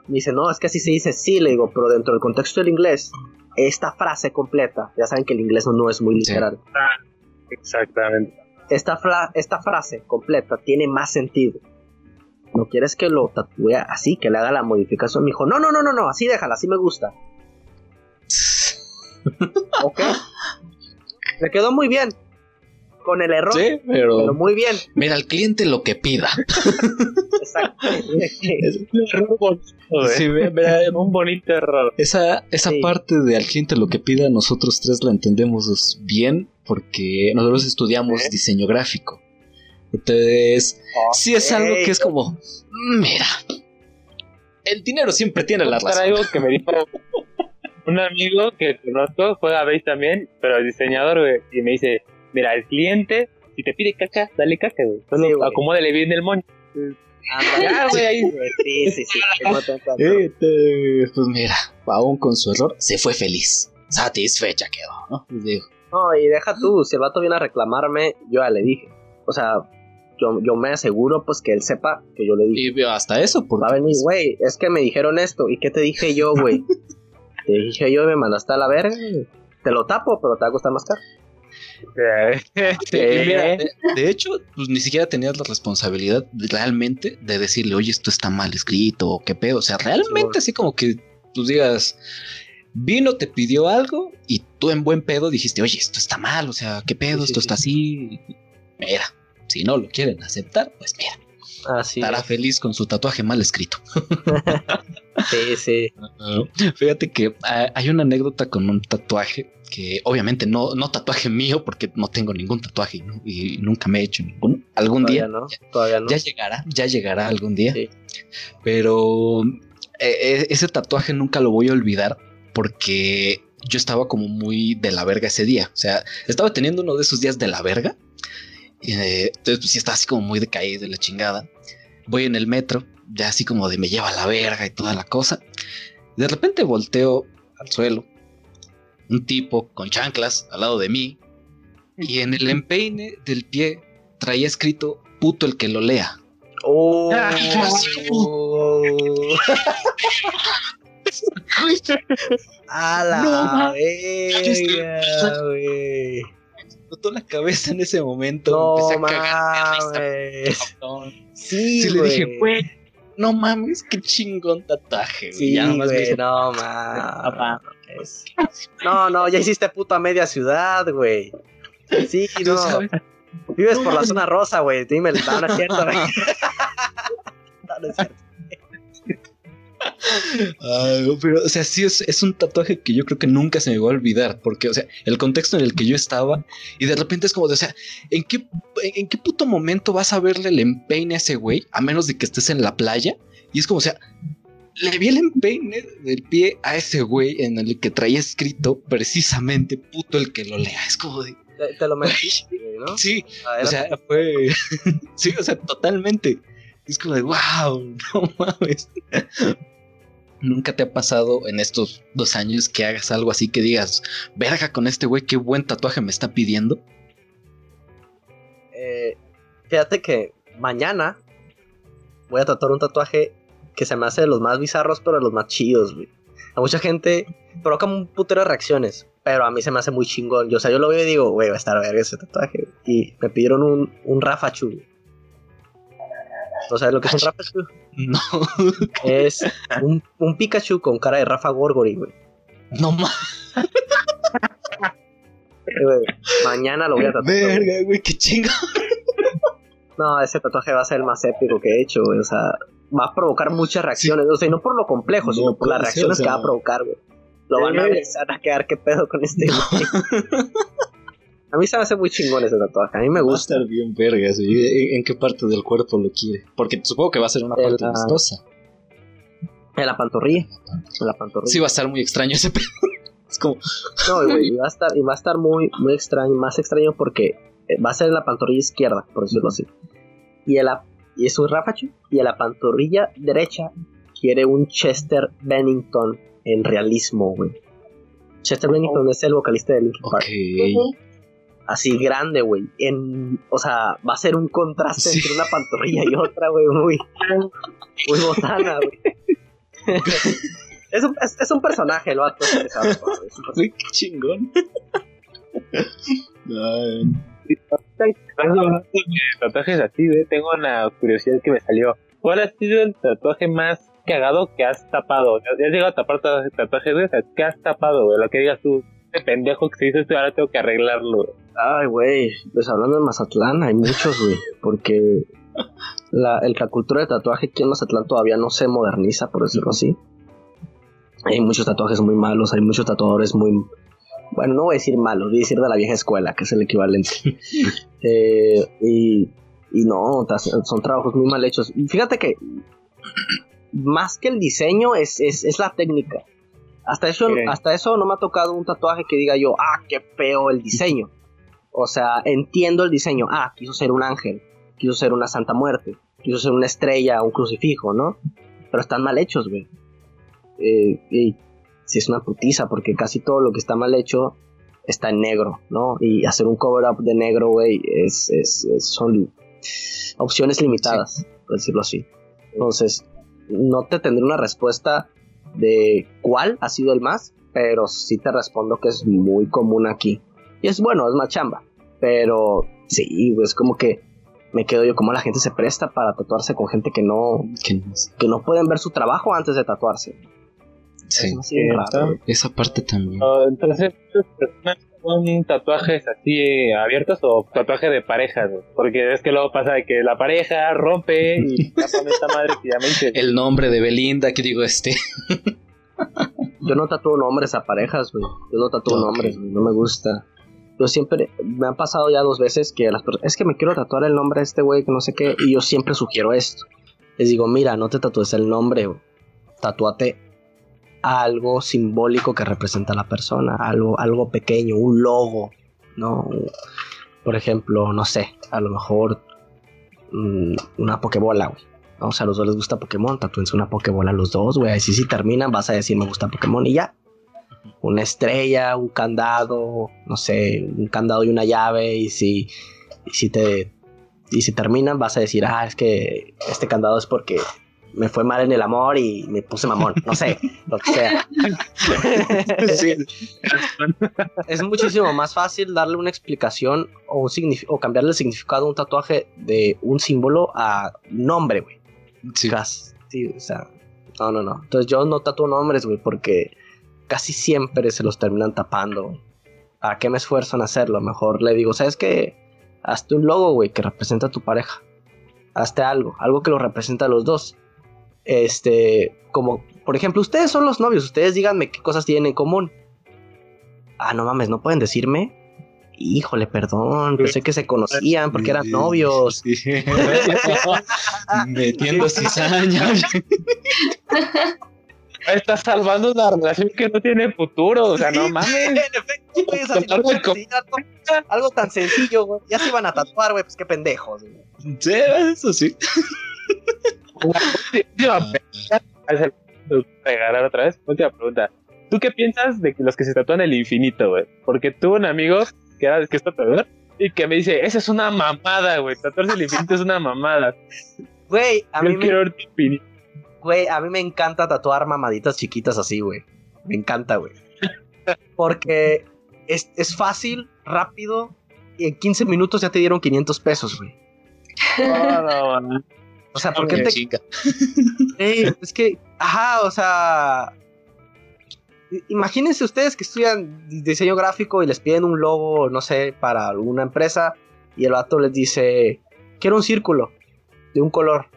Me dice, no, es que así se dice sí. Le digo, pero dentro del contexto del inglés, esta frase completa, ya saben que el inglés no, es muy Sí. literal. Exactamente. esta, fra- esta frase completa tiene más sentido. ¿No quieres que lo tatúe así, que le haga la modificación? Me dijo, no, no, no, no, no, así déjala, así me gusta. Ok. Me quedó muy bien. Con el error, Sí, pero pero muy bien. mira al cliente lo que pida. Exacto. Un error bonito. Sí, mira, Un bonito error. esa esa Sí. parte de al cliente lo que pida, nosotros tres la entendemos bien porque nosotros estudiamos diseño gráfico. Entonces, sí es algo que es como, mira, el dinero siempre tiene la razón. algo que me dijo un amigo que conozco, juega base también, pero es diseñador, güey, y me dice, mira, el cliente, si te pide caca, dale caca, güey. Solo Sí, acomódale bien el moño. Ya, güey, ahí. Sí, sí, sí. tengo tanto- Eh, te- pues mira, aún con su error, se fue feliz. Satisfecha quedó, ¿no? Les digo, No, y deja tú, si el vato viene a reclamarme, yo ya le dije. O sea, yo, yo me aseguro pues que él sepa que yo le dije. Y hasta eso, porque Va a venir, güey, es que me dijeron esto. ¿Y qué te dije yo, güey? te dije yo y me mandaste a la verga. Te lo tapo, pero te va a costar más caro. Mira, de, de hecho, pues ni siquiera tenías la responsabilidad de- realmente de decirle, oye, esto está mal escrito o qué pedo. O sea, realmente Sí, así como que pues digas, vino, te pidió algo y tú en buen pedo dijiste, oye, esto está mal, o sea, ¿qué pedo? Sí, esto sí. está así. Mira, si no lo quieren aceptar, pues mira, Así. estará feliz con su tatuaje mal escrito. Sí, sí. Fíjate que ah, hay una anécdota con un tatuaje que obviamente no, no tatuaje mío porque no tengo ningún tatuaje y, nu- y nunca me he hecho ninguno. Algún Todavía día no. Todavía no. ya llegará, ya llegará algún día. Sí. Pero eh, eh, ese tatuaje nunca lo voy a olvidar porque yo estaba como muy de la verga ese día. O sea, estaba teniendo uno de esos días de la verga. Eh, entonces, pues sí, estaba así como muy decaído de la chingada. Voy en el metro, ya así como de me lleva la verga y toda la cosa. De repente volteo al suelo. Un tipo con chanclas al lado de mí. Y en el empeine del pie traía escrito puto el que lo lea. Oh. A la No, ma. verga, güey. Explotó la cabeza en ese momento. No empecé a cagar de risa, mames. Sí, Sí, le dije, güey, no mames, qué chingón tatuaje, güey. Sí, ya nomás dijo, no mames. No, no, ya hiciste puta media ciudad, güey. Sí, no. sabes, Vives No por la zona rosa, güey. Dime, no, no es cierto, güey. No, no es cierto. Pero, o sea, sí es, es un tatuaje que yo creo que nunca se me va a olvidar, porque, o sea, el contexto en el que yo estaba, y de repente es como de, o sea, ¿en qué, en, qué puto momento vas a verle el empeine a ese güey, a menos de que estés en la playa? Y es como, o sea, le vi el empeine del pie a ese güey en el que traía escrito precisamente puto el que lo lea. Es como de, Te, te lo metiste, ¿no? sí, Ah, o sea, fue. sí, o sea, totalmente. Es como de wow, no mames. Nunca te ha pasado en estos dos años que hagas algo así que digas, verga con este güey, qué buen tatuaje me está pidiendo. Eh, fíjate que mañana voy a tatuar un tatuaje que se me hace de los más bizarros, pero de los más chidos, güey. A mucha gente provoca un putero de reacciones, pero a mí se me hace muy chingón. Yo, o sea, yo lo veo y digo, güey, va a estar verga ese tatuaje. Y me pidieron un, un Rafachu. güey. ¿No sabes lo que es un Rafachu? No, Es un, un Pikachu con cara de Rafa Gorgori, güey. no mames. Eh, güey, Mañana lo voy a tatuar. Verga, güey, qué chingo. No, ese tatuaje va a ser el más épico que he hecho, güey. O sea, va a provocar muchas reacciones. O sea, y no por lo complejo, No, sino por las reacciones o sea, que va a provocar, güey. Lo van a van a quedar qué pedo con este, güey. A mí se me hace muy chingón ese tatuaje. A mí me Va a gusta. estar bien verga, sí. ¿En, qué parte del cuerpo lo quiere? Porque supongo que va a ser una parte la- vistosa. En la pantorrilla. En la pantorrilla. Sí, va a estar muy extraño ese pedo. Es como, No, güey, y va a estar, y va a estar muy, muy extraño, más extraño porque eh, va a ser en la pantorrilla izquierda, por decirlo así. Y, en la, y es un Rafachu, y en la pantorrilla derecha quiere un Chester Bennington en realismo, güey. Chester Bennington es el vocalista de Linkin Park. Así grande, güey. En, o sea, va a ser un contraste Sí. entre una pantorrilla y otra, güey, muy, muy botana, güey. es, un, es, es un personaje, el vato. es un personaje. Güey, qué chingón. Tatuajes así, güey, tengo una curiosidad que me salió. ¿Cuál ha sido el tatuaje más cagado que has tapado? ¿Ya has llegado a tapar ta- tatuajes, güey? ¿Qué has tapado, güey? Lo que digas tú, este pendejo que se hizo esto, ahora tengo que arreglarlo. güey. Ay, güey, pues hablando de Mazatlán, hay muchos, güey, porque la, el- la cultura de tatuaje aquí en Mazatlán todavía no se moderniza, por decirlo así. Hay muchos tatuajes muy malos, hay muchos tatuadores muy... Bueno, no voy a decir malos, voy a decir de la vieja escuela, que es el equivalente. Eh, y, y no, son trabajos muy mal hechos. Fíjate que más que el diseño es, es, es la técnica. Hasta eso, hasta eso no me ha tocado un tatuaje que diga yo, ah, qué feo el diseño. O sea, entiendo el diseño. Ah, quiso ser un ángel, quiso ser una santa muerte, quiso ser una estrella, un crucifijo, ¿no? Pero están mal hechos, güey. Eh, y si es una putiza, porque casi todo lo que está mal hecho está en negro, ¿no? Y hacer un cover-up de negro, güey, es, es- es- son opciones limitadas, por decirlo así. Entonces, no te tendré una respuesta de cuál ha sido el más, pero sí te respondo que es muy común aquí. Y es bueno, es más chamba. Pero sí, es como que me quedo yo como la gente se presta para tatuarse con gente que no, que no sé. que no pueden ver su trabajo antes de tatuarse. Sí, raro, güey. esa parte también. Oh, Entonces, ¿estas personas son tatuajes así eh, abiertos o tatuaje de parejas? Porque es que luego pasa de que la pareja rompe y tapan esta madre que ya me. El nombre de Belinda, que digo este. Yo no tatúo nombres a parejas, güey. Yo no tatúo nombres, güey. No me gusta. Yo siempre, me han pasado ya dos veces que las personas, es que me quiero tatuar el nombre de este güey, que no sé qué, y yo siempre sugiero esto. Les digo, mira, no te tatúes el nombre. Tatúate algo simbólico que representa a la persona, algo, algo pequeño, un logo, ¿no? Por ejemplo, no sé, a lo mejor mm, una pokebola, güey. O sea, a los dos les gusta Pokémon, tatúense una Pokébola a los dos, güey. Así si terminan vas a decir me gusta Pokémon y ya. Una estrella, un candado, no sé, un candado y una llave. Y si, y si te. Y si terminan, vas a decir, ah, es que este candado es porque me fue mal en el amor y me puse mamón. No sé, lo que sea. es muchísimo más fácil darle una explicación o, un signif- o cambiarle el significado a un tatuaje de un símbolo a nombre, güey. Sí, o sea, no, no, no. Entonces yo no tatúo nombres, güey, porque casi siempre se los terminan tapando, güey. ¿Para qué me esfuerzo en hacerlo? Mejor le digo, ¿sabes qué? Hazte un logo, güey, que representa a tu pareja. Hazte algo, algo que lo representa a los dos. Este, como, por ejemplo, ustedes son los novios, ustedes díganme qué cosas tienen en común. Ah, no mames, ¿no pueden decirme? Híjole, perdón, pensé que se conocían porque eran novios. Metiendo cizaña. Estás salvando una relación que no tiene futuro, o sea, no mames. En efecto, güey, o sea, si algo, algo tan sencillo, güey. Ya se iban a tatuar, güey, pues qué pendejos. güey. Sí, eso sí. Última pregunta. Regalar otra vez. Última pregunta. ¿Tú qué piensas de que los que se tatúan el infinito, güey? Porque tuve un amigo que, era, que es tatuador y que me dice, esa es una mamada, güey. Tatuarse el infinito es una mamada. Güey, a Yo mí, me, quiero ver tu infinito. Güey, a mí me encanta tatuar mamaditas chiquitas así, güey. Me encanta, güey. Porque es, es fácil, rápido, y en 15 minutos ya te dieron 500 pesos, güey. No, no. O sea, ¿por qué te. Ey, es que, ajá, o sea. Imagínense ustedes que estudian di- diseño gráfico y les piden un logo, no sé, para alguna empresa. Y el vato les dice: Quiero un círculo de un color.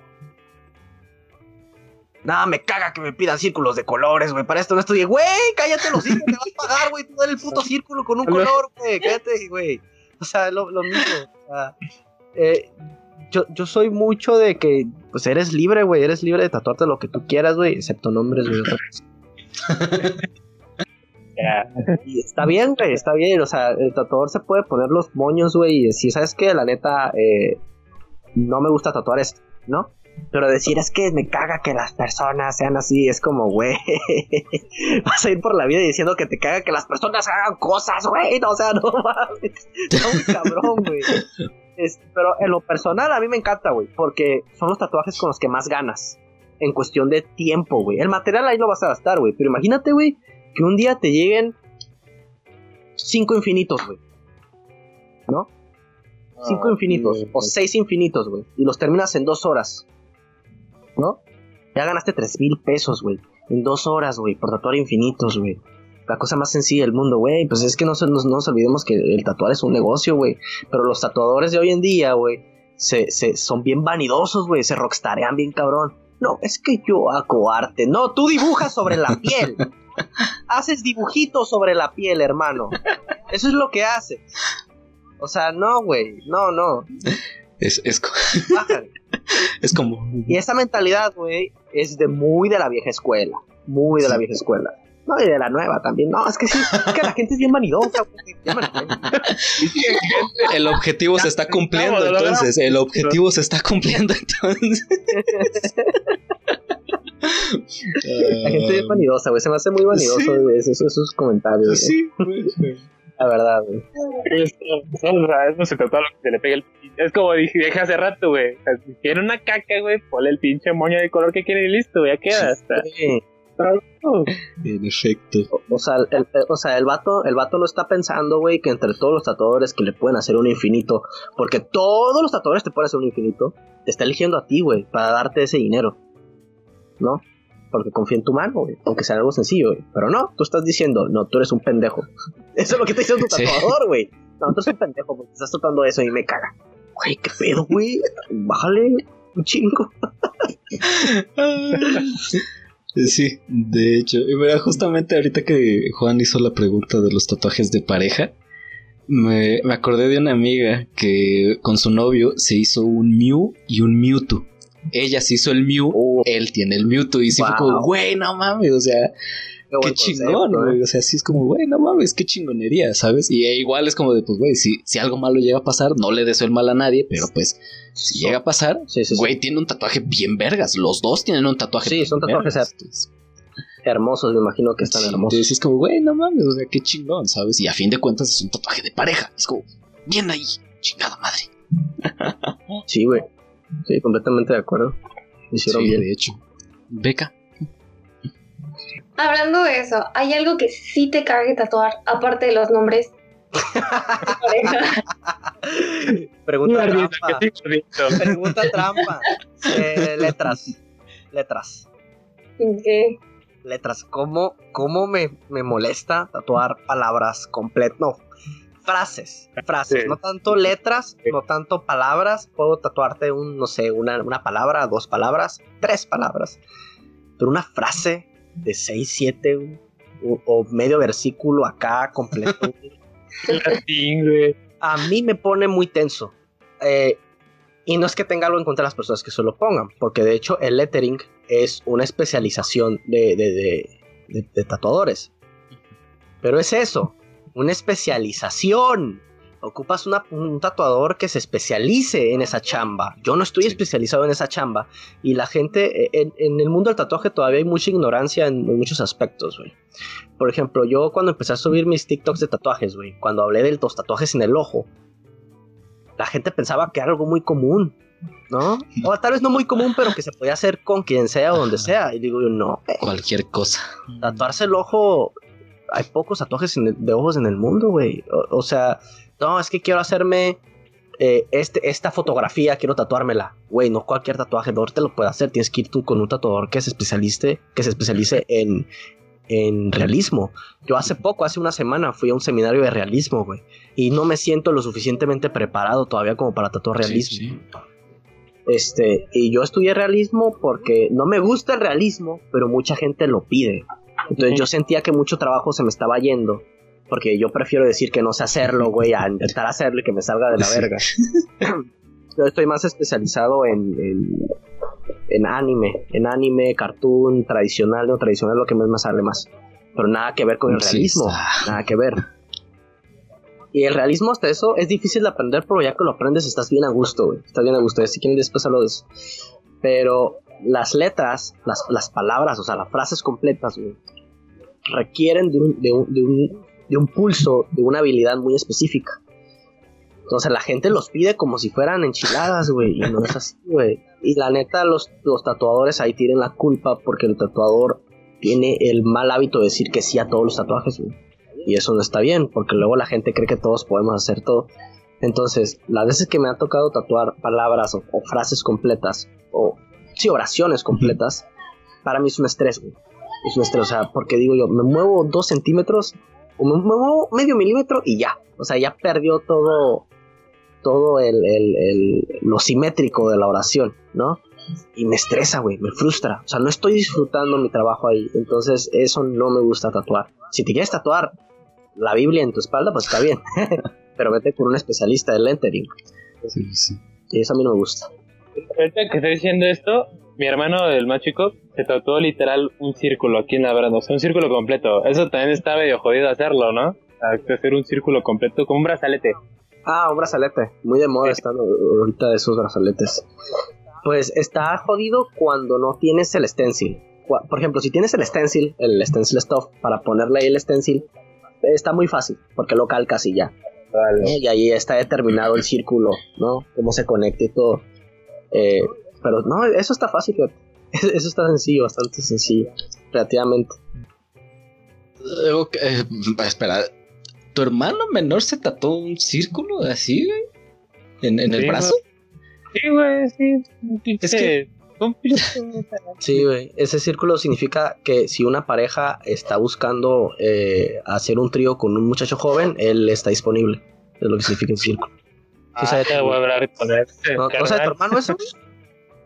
Nada, me caga que me pidan círculos de colores, güey. Para esto no estudié. Güey, cállate los hijos, te vas a pagar, güey. Tú dale el puto círculo con un color, güey. Cállate, güey. O sea, lo, lo mismo. o sea, eh, yo, yo soy mucho de que, pues eres libre, güey. Eres libre de tatuarte lo que tú quieras, güey. Excepto nombres, güey. Y está bien, güey. Está bien. O sea, el tatuador se puede poner los moños, güey. Y decir, ¿sabes qué? La neta, eh, no me gusta tatuar esto, ¿no? Pero decir, es que me caga que las personas sean así. Es como, güey. Vas a ir por la vida diciendo que te caga que las personas hagan cosas, güey. No, o sea, no mames. Está muy cabrón, güey. Pero en lo personal a mí me encanta, güey, porque son los tatuajes con los que más ganas en cuestión de tiempo, güey. El material ahí lo vas a gastar, güey, pero imagínate, güey, que un día te lleguen cinco infinitos, güey. ¿No? Cinco Ah, infinitos sí, o seis infinitos, güey, y los terminas en dos horas, ¿no? Ya ganaste tres mil pesos, güey, en dos horas, güey, por tatuar infinitos, güey. La cosa más sencilla del mundo, güey. Pues es que no, nos olvidemos que el tatuar es un negocio, güey. Pero los tatuadores de hoy en día, güey, se, se, son bien vanidosos, güey. Se rockstarean bien cabrón. No, es que yo hago arte. No, tú dibujas sobre la piel. haces dibujitos sobre la piel, hermano. Eso es lo que haces. O sea, no, güey. No, no. Es, es, Bájale. es como. Y esa mentalidad, güey, es de muy de la vieja escuela. Muy de la vieja escuela. No, y de la nueva también. No, es que sí, es que la gente es bien vanidosa, güey. El objetivo se está cumpliendo, entonces. El objetivo se está cumpliendo, entonces. La gente es bien vanidosa, güey. Se me hace muy vanidoso Sí. esos, esos comentarios. Sí, güey. La verdad, güey. Esto, o sea, eso se tatúa lo que se le pega el Es como dije, dije hace rato, güey. O sea, si quiere una caca, güey, ponle el pinche moño de color que quiere y listo, güey, ya queda. Está. Sí. En efecto. O, o sea, el, el- o sea, el vato, el vato no está pensando, güey, que entre todos los tatuadores que le pueden hacer un infinito, porque todos los tatuadores te pueden hacer un infinito, te está eligiendo a ti, güey, para darte ese dinero. ¿No? Porque confío en tu mano, güey, aunque sea algo sencillo, güey. Pero no, tú estás diciendo, no, tú eres un pendejo. Eso es lo que te dice tu Sí. tatuador, güey. No, tú eres un pendejo, porque estás tratando eso y me caga. Güey, qué pedo, güey. Bájale un chingo. Sí, de hecho. Y mira, justamente ahorita que Juan hizo la pregunta de los tatuajes de pareja, me, me acordé de una amiga que con su novio se hizo un Mew y un Mewtwo. Ella se hizo el Mew, Uh, él tiene el Mewtwo y sí fue como, güey, no mames, o sea, qué chingón, güey. ¿eh? O sea, sí es como, güey, no mames, qué chingonería, ¿sabes? Y eh, igual es como de, pues, güey, si, si algo malo llega a pasar, no le deseo el mal a nadie, pero pues, si llega a pasar, Sí, sí, sí. güey, tiene un tatuaje bien vergas. Los dos tienen un tatuaje Sí, son tatuajes vergas, Hermosos, me imagino que están hermosos. Entonces es como, güey, no mames, o sea, qué chingón, ¿sabes? Y a fin de cuentas es un tatuaje de pareja. Es como, bien ahí, chingada madre. Sí, güey. Sí, completamente de acuerdo. Hicieron Sí, bien. de hecho. Beca. Hablando de eso, ¿hay algo que sí te cague tatuar, aparte de los nombres? Pregunta trampa. que sí, gordito. Pregunta trampa. Eh, letras. Letras. ¿Qué? Letras. ¿Cómo, cómo me, me molesta tatuar palabras completas? No. Frases. Frases. Sí. No tanto letras, Sí. no tanto palabras. Puedo tatuarte un, no sé, una, una palabra, dos palabras, tres palabras. Pero una frase de seis, siete o, o medio versículo acá completo. Latín, güey. a mí me pone muy tenso. Eh, y no es que tenga algo en contra de las personas que se lo pongan, porque de hecho el lettering es una especialización de, de- de- de- de tatuadores. Pero es eso, una especialización. Ocupas una- un tatuador que se especialice en esa chamba. Yo no estoy Sí. especializado en esa chamba. Y la gente, eh, en, en el mundo del tatuaje todavía hay mucha ignorancia en, en muchos aspectos, güey. Por ejemplo, yo cuando empecé a subir mis TikToks de tatuajes, güey, cuando hablé de los tatuajes en el ojo, la gente pensaba que era algo muy común, ¿no? O tal vez no muy común, pero que se podía hacer con quien sea o donde sea. Y digo yo, no, güey, Cualquier cosa. tatuarse el ojo, hay pocos tatuajes de ojos en el mundo, güey. O, o sea, no, es que quiero hacerme eh, este, esta fotografía, quiero tatuármela. Güey, no cualquier tatuaje no te lo puede hacer. Tienes que ir tú con un tatuador que se especialice, que se especialice en, en realismo. Yo hace poco, hace una semana, fui a un seminario de realismo, güey. Y no me siento lo suficientemente preparado todavía como para tatuar realismo. Sí, sí. Este, y yo estudié realismo porque no me gusta el realismo, pero mucha gente lo pide. Entonces yo sentía que mucho trabajo se me estaba yendo. Porque yo prefiero decir que no sé hacerlo, güey, a intentar hacerlo y que me salga de la verga. yo estoy más especializado en, en, en anime, en anime, cartoon, tradicional, no tradicional, lo que más me sale más. Pero nada que ver con el Sí, realismo, está. nada que ver. Y el realismo hasta eso es difícil de aprender, pero ya que lo aprendes estás bien a gusto, güey. Estás bien a gusto. Si quieren después hablo de eso. Pero las letras, las, las palabras, o sea, las frases completas, güey, requieren de un, de, un, de, un, de un pulso, de una habilidad muy específica. Entonces la gente los pide como si fueran enchiladas, güey, y no es así, güey. Y la neta, los, los tatuadores ahí tienen la culpa porque el tatuador tiene el mal hábito de decir que sí a todos los tatuajes, güey. Y eso no está bien, porque luego la gente cree que todos podemos hacer todo. Entonces, las veces que me ha tocado tatuar palabras o, o frases completas, o sí, oraciones completas, para mí es un estrés, güey. Es o sea, porque digo yo, me muevo dos centímetros, o me muevo medio milímetro y ya. O sea, ya perdió todo, todo el, el- el- lo simétrico de la oración, ¿no? Y me estresa, güey, me frustra. O sea, no estoy disfrutando mi trabajo ahí. Entonces, eso no me gusta tatuar. Si te quieres tatuar la Biblia en tu espalda, pues está bien. Pero vete con un especialista de lettering. Sí, sí. Y eso a mí no me gusta. Ahorita que estoy diciendo esto, mi hermano, el más chico, se tatuó literal un círculo aquí en la verano, o sea, un círculo completo. Eso también está medio jodido hacerlo, ¿no? Hacer un círculo completo como un brazalete. Ah, un brazalete. Muy de moda Sí. están ahorita esos brazaletes. Pues está jodido cuando no tienes el stencil. Por ejemplo, si tienes el stencil, el stencil stuff, para ponerle ahí el stencil, está muy fácil, porque lo calcas y ya. ¿no? Y ahí está determinado el círculo, ¿no? Cómo se conecta y todo. Eh, pero no, eso está fácil, fíjate. Eso está sencillo, bastante sencillo, relativamente. Ok, eh, espera, ¿tu hermano menor se tatuó un círculo así, güey? ¿En, en el brazo? Sí, güey, sí. Es que- Sí, güey. Ese círculo significa que si una pareja está buscando eh, hacer un trío con un muchacho joven, él está disponible. Es lo que significa el círculo. Ah, ya voy a hablar con él. ¿No, ¿no sabe tu hermano eso?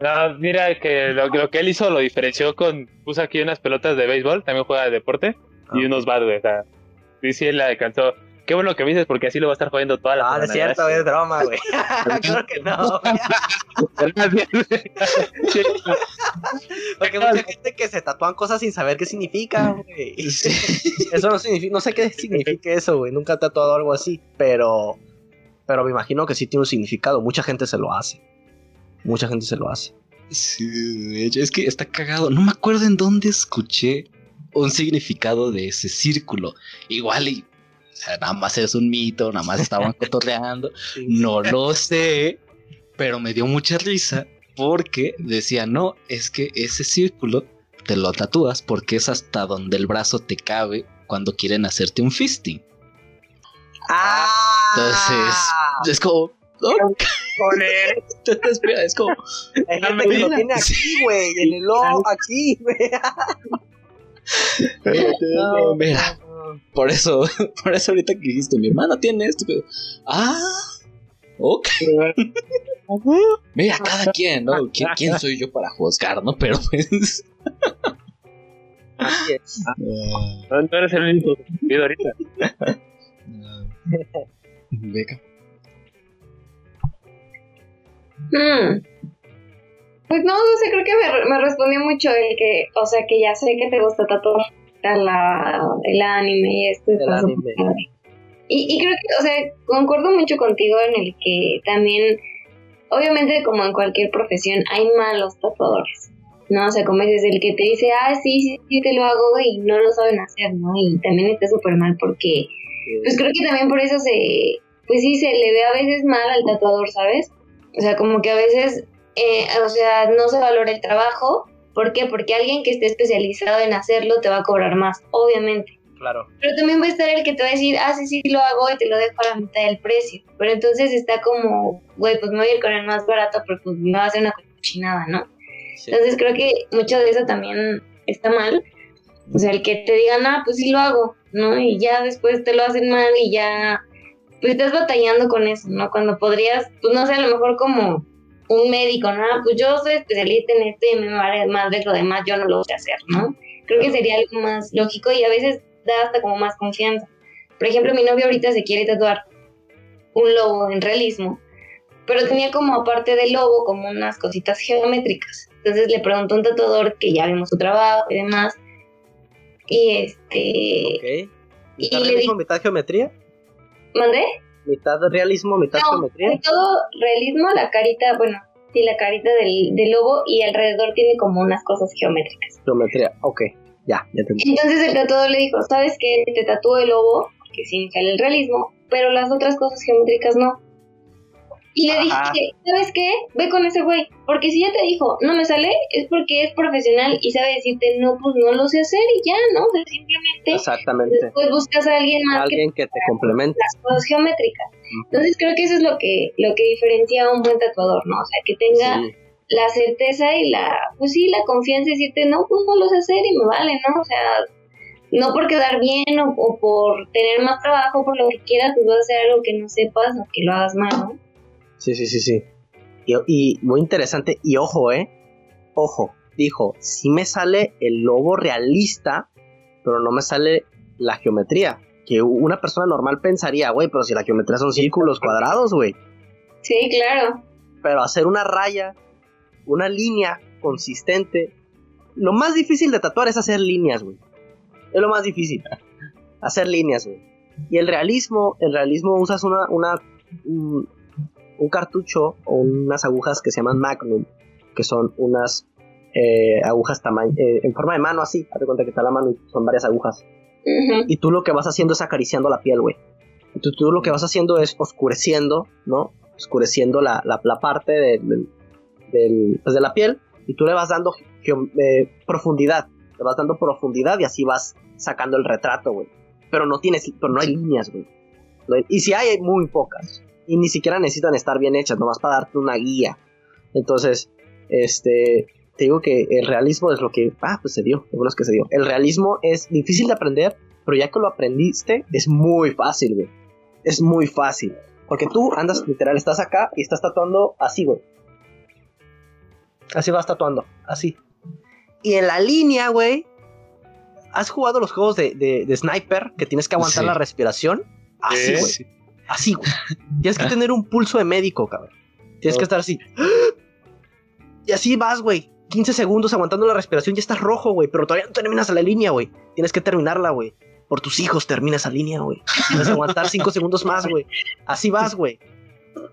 No, mira que lo, lo que él hizo lo diferenció con. Puso aquí unas pelotas de béisbol, también juega de deporte, y Ah. unos bad, güey. O sea, sí, sí, él la alcanzó. Qué bueno que me dices porque así lo va a estar jodiendo toda la Ah, no es cierto, güey, es broma, güey. claro que no. Porque hay mucha gente que se tatúan cosas sin saber qué significa, güey. Eso no significa, no sé qué significa eso, güey. Nunca he tatuado algo así, pero, pero me imagino que sí tiene un significado. Mucha gente se lo hace. Mucha gente se lo hace. Sí, de hecho, es que está cagado. No me acuerdo en dónde escuché un significado de ese círculo. Igual y. O sea, nada más es un mito, nada más estaban cotorreando. No lo sé, pero me dio mucha risa porque decía, no, es que ese círculo te lo tatúas porque es hasta donde el brazo te cabe cuando quieren hacerte un fisting. Ah, Entonces, es como... oh, espera, es como... hay gente que lo tiene aquí, güey, en el ojo, aquí, güey. No, mira, por eso, por eso ahorita que dijiste, mi hermana tiene esto. pero- Ah, ok. Mira, cada quien, ¿no? ¿Quién, quién soy yo para juzgar, no? Pero pues... Así es. No, no eres el único ahorita. Beca. Hmm. Pues no, no sé, creo que me, me respondió mucho el que, o sea, que ya sé que te gusta tanto la, el anime y esto. El anime. Y, y creo que, o sea, concuerdo mucho contigo en el que también, obviamente como en cualquier profesión, hay malos tatuadores. ¿no? O sea, como dices, el que te dice, ah, sí, sí, sí, te lo hago y no lo saben hacer, ¿no? Y también está súper mal porque, pues creo que también por eso se, pues sí, se le ve a veces mal al tatuador, ¿sabes? O sea, como que a veces, eh, o sea, no se valora el trabajo. ¿Por qué? Porque alguien que esté especializado en hacerlo te va a cobrar más, obviamente. Claro. Pero también va a estar el que te va a decir, ah, sí, sí, lo hago y te lo dejo a la mitad del precio. Pero entonces está como, güey, pues me voy a ir con el más barato, pero pues me va a hacer una cochinada, ¿no? Sí. Entonces creo que mucho de eso también está mal. O sea, el que te digan, ah, pues sí lo hago, ¿no? Y ya después te lo hacen mal y ya, pues estás batallando con eso, ¿no? Cuando podrías, pues no sé, a lo mejor como un médico, ¿no? Ah, Pues yo soy especialista en esto y me vale más de lo demás, yo no lo sé hacer, ¿no? Creo que sería algo más lógico y a veces da hasta como más confianza. Por ejemplo, mi novio ahorita se quiere tatuar un lobo en realismo, pero tenía como aparte del lobo como unas cositas geométricas. Entonces le preguntó a un tatuador que ya vimos su trabajo y demás. Y este. Ok. ¿Mitad Y le realismo, di- mitad geometría? ¿Mandé? ¿Mitad realismo, mitad No, geometría? todo realismo, la carita, bueno, sí, la carita del, del lobo y alrededor tiene como unas cosas geométricas. Geometría, ok. Ya, ya entendí. Entonces el tatuador le dijo: ¿Sabes qué? Te tatúo el lobo, porque sí sale el realismo, pero las otras cosas geométricas no. Y le Ajá. dije, ¿sabes qué? Ve con ese güey. Porque si ya te dijo, no me sale, es porque es profesional y sabe decirte, no, pues no lo sé hacer y ya, ¿no? O sea, simplemente Exactamente. después buscas a alguien más Alguien que te complemente. las cosas geométricas. Entonces creo que eso es lo que, lo que diferencia a un buen tatuador, ¿no? O sea, que tenga Sí. la certeza y la, pues sí, la confianza de decirte, no, pues no lo sé hacer y me vale, ¿no? O sea, no por quedar bien o, o por tener más trabajo, por lo que quieras, pues vas a hacer algo que no sepas o que lo hagas mal, ¿no? Sí, sí, sí, sí. Y, y muy interesante. Y ojo, eh. Ojo. Dijo, sí me sale el lobo realista, pero no me sale la geometría. Que una persona normal pensaría, güey, pero si la geometría son círculos cuadrados, güey. Sí, claro. Pero hacer una raya, una línea consistente. Lo más difícil de tatuar es hacer líneas, güey. Es lo más difícil. hacer líneas, güey. Y el realismo, el realismo usas una, una, un, un cartucho o unas agujas que se llaman Magnum, que son unas eh, agujas tamaño, eh, en forma de mano así. Haz de cuenta que está la mano y son varias agujas. Y tú lo que vas haciendo es acariciando la piel, güey. Entonces tú lo que vas haciendo es oscureciendo, ¿no? Oscureciendo la, la, la parte de, del- del- pues, de la piel y tú le vas dando eh, profundidad. Le vas dando profundidad y así vas sacando el retrato, güey. Pero no tienes, pero no hay líneas, güey. No Y si hay, hay muy pocas. Y ni siquiera necesitan estar bien hechas, nomás para darte una guía. Entonces, este, te digo que el realismo es lo que, ah, pues se dio, lo bueno es que se dio. El realismo es difícil de aprender, pero ya que lo aprendiste, es muy fácil, güey. Es muy fácil. Porque tú andas, literal, estás acá y estás tatuando así, güey. Así vas tatuando, así. Y en la línea, güey, ¿has jugado los juegos de, de- de sniper que tienes que aguantar Sí. la respiración? Así, Sí. Así, güey. Tienes que tener un pulso de médico, cabrón. Tienes que estar así. Y así vas, güey. 15 segundos aguantando la respiración, ya estás rojo, güey. Pero todavía no terminas la línea, güey. Tienes que terminarla, güey. Por tus hijos termina esa línea, güey. Tienes que aguantar 5 segundos más, güey. Así vas, güey.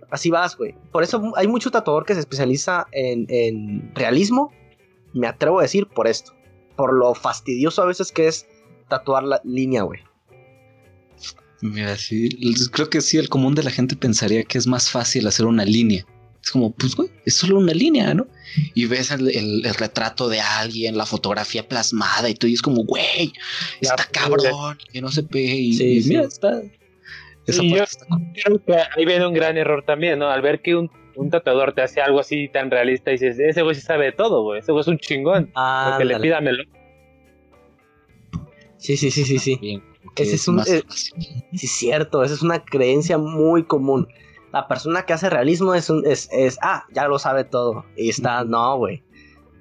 Así vas, güey. Por eso hay mucho tatuador que se especializa en, en realismo. Me atrevo a decir por esto. Por lo fastidioso a veces que es tatuar la línea, güey. Mira, sí, creo que sí, el común de la gente pensaría que es más fácil hacer una línea. Es como, pues, güey, es solo una línea, ¿no? Y ves el, el- el retrato de alguien, la fotografía plasmada y tú dices como, güey, está cabrón, que no se pegue. Y, Sí, y sí. mira, está... Esa Y yo- está. Creo que ahí viene un gran error también, ¿no? Al ver que un, un tatuador te hace algo así tan realista, dices, ese güey sí sabe de todo, güey. Ese güey es un chingón. Lo que le Ándale. pídamelo. Sí, sí, sí, sí, sí. Bien, Ese es un- más eh, fácil. Sí, es cierto, esa es una creencia muy común. La persona que hace realismo es un, es, es, ah, ya lo sabe todo. Y está, no, güey.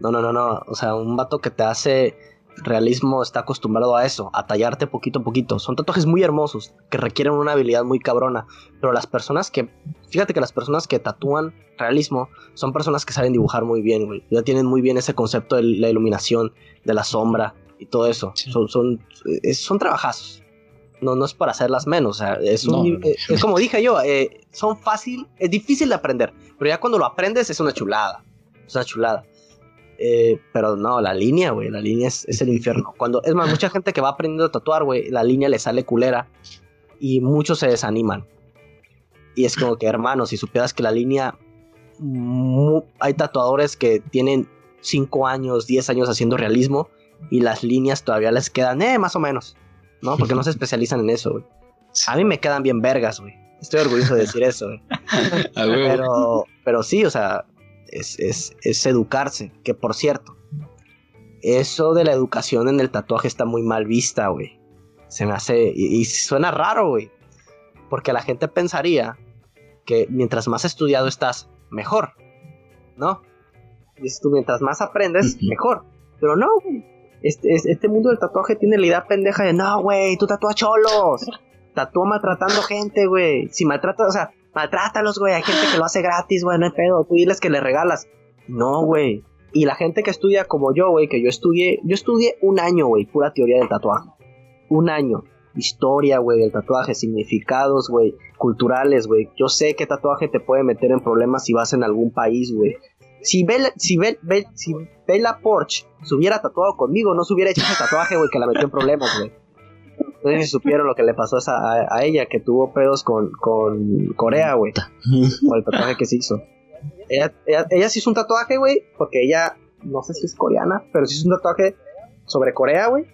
No, no, no, no. O sea, un vato que te hace realismo está acostumbrado a eso, a tallarte poquito a poquito. Son tatuajes muy hermosos, que requieren una habilidad muy cabrona. Pero las personas que, fíjate que las personas que tatúan realismo son personas que saben dibujar muy bien, güey. Ya tienen muy bien ese concepto de la iluminación, de la sombra y todo eso. Sí. Son, son, es- son trabajazos no, no es para hacerlas menos. O sea, es, un No, nivel- no. eh, es como dije yo, eh, son fácil, es difícil de aprender, pero ya cuando lo aprendes es una chulada. Es una chulada. Eh, pero no, la línea, güey, la línea es, es el infierno. Cuando, es más, mucha gente que va aprendiendo a tatuar, güey, la línea le sale culera y muchos se desaniman. Y es como que, hermano, si supieras que la línea, hay tatuadores que tienen 5 años, 10 años haciendo realismo y las líneas todavía les quedan, eh, más o menos. ¿No? Porque no se especializan en eso, güey. A mí me quedan bien vergas, güey. Estoy orgulloso de decir eso, güey. Pero, pero sí, o sea, es, es, es educarse. Que por cierto, eso de la educación en el tatuaje está muy mal vista, güey. Se me hace. Y, y suena raro, güey. Porque la gente pensaría que mientras más estudiado estás, mejor. ¿No? Dices tú, mientras más aprendes, mejor. Pero no, güey. Este, es- este mundo del tatuaje tiene la idea pendeja de no, güey, tú tatúas cholos. Tatúa maltratando gente, güey. Si maltratas, o sea, maltrátalos, güey. Hay gente que lo hace gratis, güey, no hay pedo. Tú diles que le regalas. No, güey. Y la gente que estudia como yo, güey, que yo estudié, yo estudié un año, güey, pura teoría del tatuaje. Un año. Historia, güey, del tatuaje, significados, güey, culturales, güey. Yo sé que tatuaje te puede meter en problemas si vas en algún país, güey. Si Bella, si Bel- Bel- si Bella Porsche se hubiera tatuado conmigo, no se hubiera hecho ese tatuaje, güey, que la metió en problemas, güey. No sé si supieron lo que le pasó a, esa- a- a ella, que tuvo pedos con, con Corea, güey. Por el tatuaje que se hizo. Ella, ella, ella se hizo un tatuaje, güey, porque ella, no sé si es coreana, pero se hizo un tatuaje sobre Corea, güey.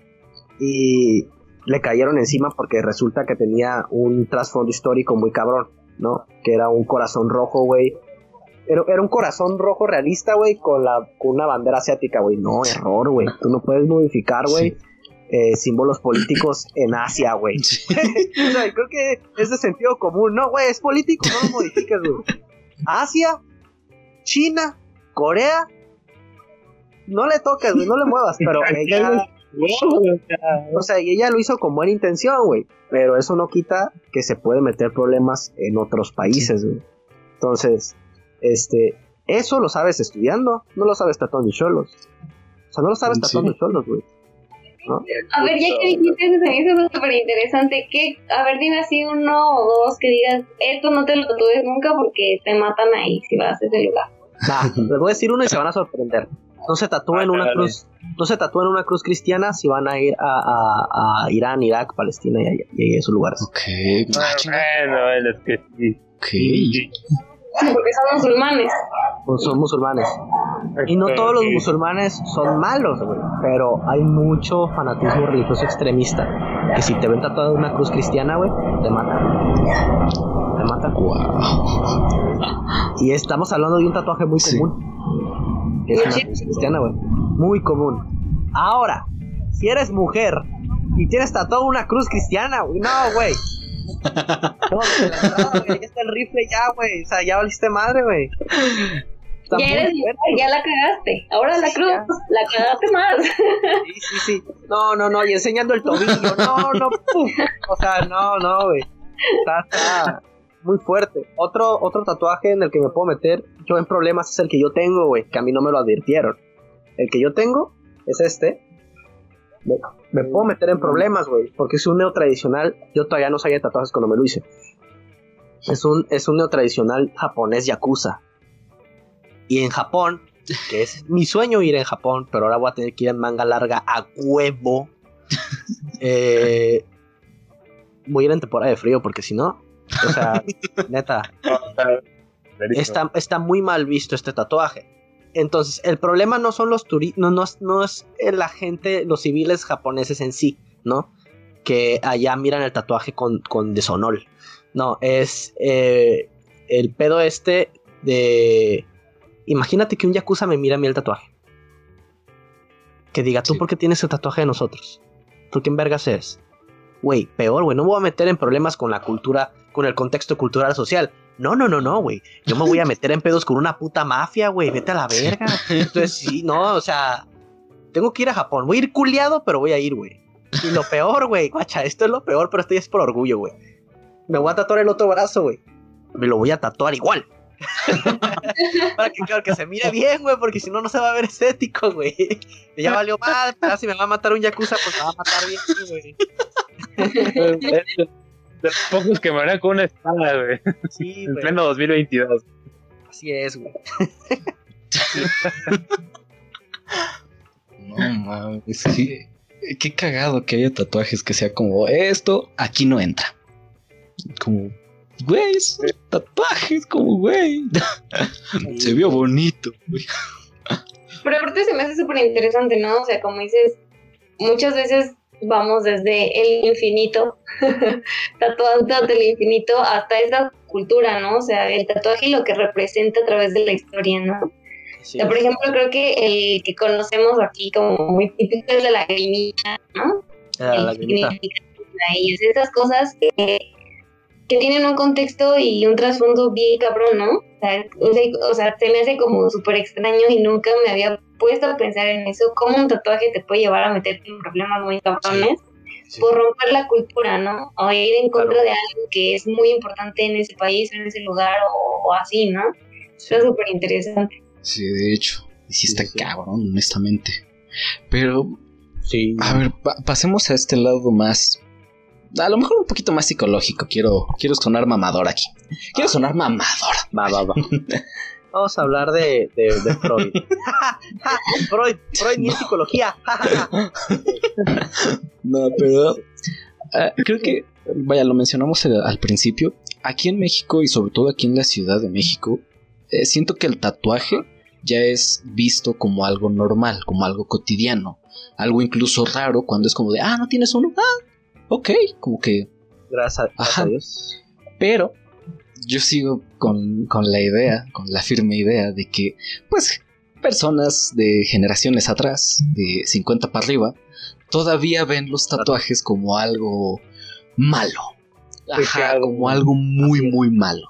Y le cayeron encima porque resulta que tenía un trasfondo histórico muy cabrón, ¿no? Que era un corazón rojo, güey. Era, era un corazón rojo realista, güey, con, la, con una bandera asiática, güey. No, error, güey. Tú no puedes modificar, güey, eh, símbolos políticos en Asia, güey. Sí. O sea, creo que es de sentido común. No, güey, es político, no lo modifiques, güey. Asia, China, Corea. No le toques, güey, no le muevas, pero ella, o sea, y ella lo hizo con buena intención, güey. Pero eso no quita que se puede meter problemas en otros países, güey. Entonces, este, eso lo sabes estudiando, no lo sabes tatuando cholos. O sea, no lo sabes Sí. tatuando cholos, güey. A ver, ya que dijiste eso, hizo súper interesante. ¿Qué? A ver, dime así uno o dos que digas, esto no te lo tatúes nunca porque te matan ahí si vas a ese lugar. Va, les voy a decir uno y se van a sorprender. No se tatúen Ah, una dale. cruz, no se tatúen una cruz cristiana si van a ir a, a- a Irán, Irak, Palestina y, a- y a esos lugares. Ok. Ah. Bueno, bueno, es que sí. Ok. Porque son musulmanes. Pues son musulmanes. Y no todos los musulmanes son malos, güey. Pero hay mucho fanatismo religioso extremista. Que si te ven tatuado una cruz cristiana, güey, te matan. Te matan. Wow. Y estamos hablando de un tatuaje muy Sí. común. que es una cruz cristiana, güey. Muy común. Ahora, si eres mujer y tienes tatuado una cruz cristiana, güey, no, güey. No, ya está el rifle ya, güey. O sea, ya valiste madre, güey. Ya eres ya la cagaste. Ahora la Sí, cruz, ya. la cagaste más. Sí, sí, sí. No, no, no, y enseñando el tobillo. No, no, puf. O sea, no, no, güey. Está, está muy fuerte. Otro, otro tatuaje en el que me puedo meter yo en problemas es el que yo tengo, güey, que a mí no me lo advirtieron. El que yo tengo es este. Me, me puedo meter en problemas, güey, porque es un neotradicional. Yo todavía no sabía tatuajes cuando me lo hice. Es un, es un neotradicional japonés yakuza. Y en Japón, que es mi sueño ir en Japón, pero ahora voy a tener que ir en manga larga a huevo. Eh, voy a ir en temporada de frío, porque si no, o sea, neta, está, está muy mal visto este tatuaje. Entonces, el problema no son los turistas, no, no, es- no es la gente, los civiles japoneses en sí, ¿no? Que allá miran el tatuaje con, con deshonor. No, es eh, el pedo este de... Imagínate que un yakuza me mira a mí el tatuaje. Que diga, ¿tú Sí. por qué tienes el tatuaje de nosotros? ¿Tú quién vergas eres? Güey, peor, güey, no me voy a meter en problemas con la cultura, con el contexto cultural social. No, no, no, no, güey. Yo me voy a meter en pedos con una puta mafia, güey. Vete a la verga. Entonces, sí, no, o sea, tengo que ir a Japón. Voy a ir culiado, pero voy a ir, güey. Y lo peor, güey, guacha, esto es lo peor, pero esto ya es por orgullo, güey. Me voy a tatuar el otro brazo, güey. Me lo voy a tatuar igual. Para que, claro, que se mire bien, güey, porque si no, no se va a ver estético, güey. Ya valió mal, pero si me va a matar un yakuza, pues me va a matar bien, güey. de los pocos que me harán con una espada, güey. Sí, En pleno 2022. Así es, güey. No mames, qué, qué cagado que haya tatuajes que sea como esto, aquí no entra. Como, güey, es un tatuaje, es como, güey. Se vio bonito, güey. Pero aparte se me hace súper interesante, ¿no? O sea, como dices, muchas veces vamos desde el infinito, tatuando del infinito hasta esa cultura, ¿no? O sea, el tatuaje y lo que representa a través de la historia, ¿no? Sí. O sea, por ejemplo, creo que el que conocemos aquí como muy típico es la lagrimita, ¿no? Era la lagrimita. y es esas cosas que, que tienen un contexto y un trasfondo bien cabrón, ¿no? O sea, o sea, o sea, se me hace como súper extraño y nunca me había puesto a pensar en eso, cómo un tatuaje te puede llevar a meterte en problemas muy cabrones Sí. por romper la cultura, ¿no? O ir en contra Claro. de algo que es muy importante en ese país, en ese lugar o, o así, ¿no? Está súper interesante. Sí, de hecho. Y sí está Sí, sí. cabrón, honestamente. Pero, Sí. a ver, pa- pasemos a este lado más. A lo mejor un poquito más psicológico. Quiero, quiero sonar mamador aquí. Quiero sonar mamador. Va, va, va. Vamos a hablar de, de, de Freud. Freud, Freud ni es psicología. No, pero ah, creo que, vaya, lo mencionamos al, al principio. Aquí en México y sobre todo aquí en la Ciudad de México, eh, siento que el tatuaje ya es visto como algo normal, como algo cotidiano, algo incluso raro cuando es como de, ah, no tienes uno, ah, ok, como que, Gracias, gracias a Dios. pero yo sigo con, con la idea, con la firme idea de que, pues, personas de generaciones atrás, de 50 para arriba, todavía ven los tatuajes como algo malo. Pues Ajá, claro. como algo muy, muy malo.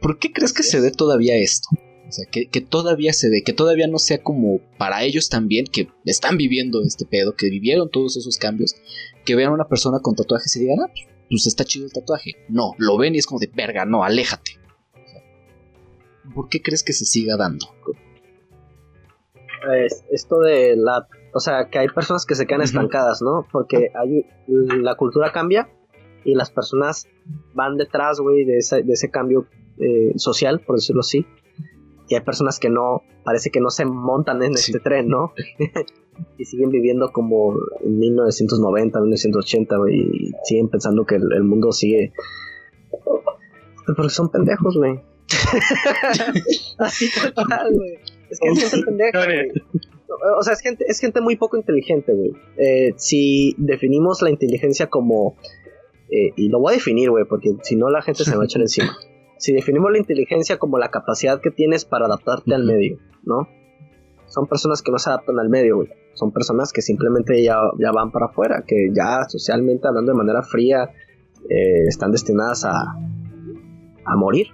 ¿Por qué crees que se dé todavía esto? O sea, que, que todavía se dé, que todavía no sea como para ellos también, que están viviendo este pedo, que vivieron todos esos cambios, que vean a una persona con tatuajes y digan, ah, pues está chido el tatuaje. No, lo ven y es como de verga, no, aléjate. O sea, ¿Por qué crees que se siga dando? Es- esto de la. O sea, que hay personas que se quedan estancadas, ¿no? Porque hay, la cultura cambia y las personas van detrás, güey, de ese, de ese cambio eh, social, por decirlo así. Y hay personas que no, parece que no se montan en Sí. este tren, ¿no? y siguen viviendo como en 1990, 1980, güey, y siguen pensando que el, el mundo sigue. Pues Porque son pendejos, güey. Así tal cual, güey. Es que es gente pendeja, güey. O sea, es gente, es gente muy poco inteligente, güey. Eh, si definimos la inteligencia como... eh, y lo voy a definir, güey, porque si no la gente se me va a echar encima. Si definimos la inteligencia como la capacidad que tienes para adaptarte al medio, ¿no? Son personas que no se adaptan al medio, güey. Son personas que simplemente ya, ya van para afuera, que ya socialmente, hablando de manera fría, eh, están destinadas a, a morir.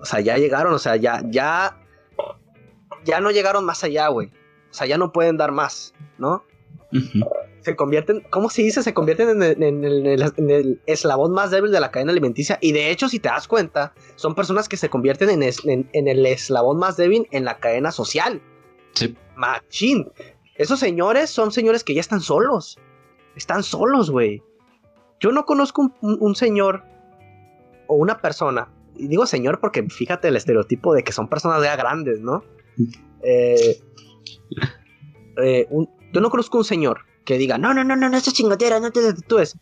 O sea, ya llegaron, o sea, ya, ya, ya no llegaron más allá, güey. O sea, ya no pueden dar más, ¿no? Se convierten, ¿cómo se dice? Se convierten en el, en el- en el eslabón más débil de la cadena alimenticia. Y de hecho, si te das cuenta, son personas que se convierten en, es- en- el eslabón más débil en la cadena social. Sí. Machín. Esos señores son señores que ya están solos. Están solos, güey. Yo no conozco un, un- un señor o una persona. Y digo señor porque fíjate el estereotipo de que son personas ya grandes, ¿no? Eh, eh, un- yo no conozco un señor que diga, no, no, no, no, no, esa chingadera, no te tatúes.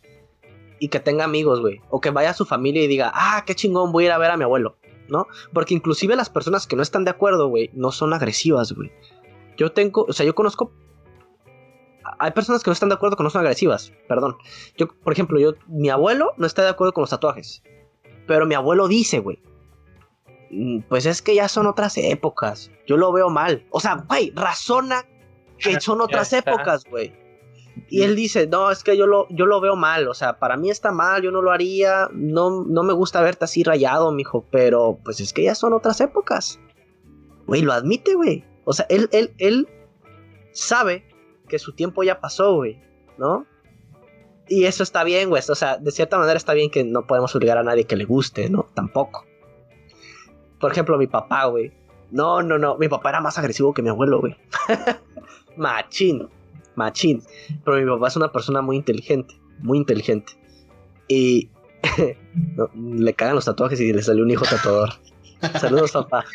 Y que tenga amigos, güey. O que vaya a su familia y diga, ah, qué chingón, voy a ir a ver a mi abuelo. ¿No? Porque inclusive las personas que no están de acuerdo, güey, no son agresivas, güey. Yo tengo, o sea, yo conozco... Hay personas que no están de acuerdo que no son agresivas, perdón. Yo, por ejemplo, yo, mi abuelo no está de acuerdo con los tatuajes. Pero mi abuelo dice, güey. "Mm, Pues es que ya son otras épocas. Yo lo veo mal. O sea, güey, razona que son otras épocas, güey. Y él dice, no, es que yo lo, yo lo veo mal, o sea, para mí está mal, yo no lo haría, no, no me gusta verte así rayado, mijo, pero pues es que ya son otras épocas. Güey, lo admite, güey. O sea, él, él, él sabe que su tiempo ya pasó, güey, ¿no? Y eso está bien, güey, o sea, de cierta manera está bien que no podemos obligar a nadie que le guste, ¿no? Tampoco. Por ejemplo, mi papá, güey. No, no, no, mi papá era más agresivo que mi abuelo, güey. Machín machín. Pero mi papá es una persona muy inteligente, muy inteligente. Y no, le cagan los tatuajes y le salió un hijo tatuador. Saludos, papá.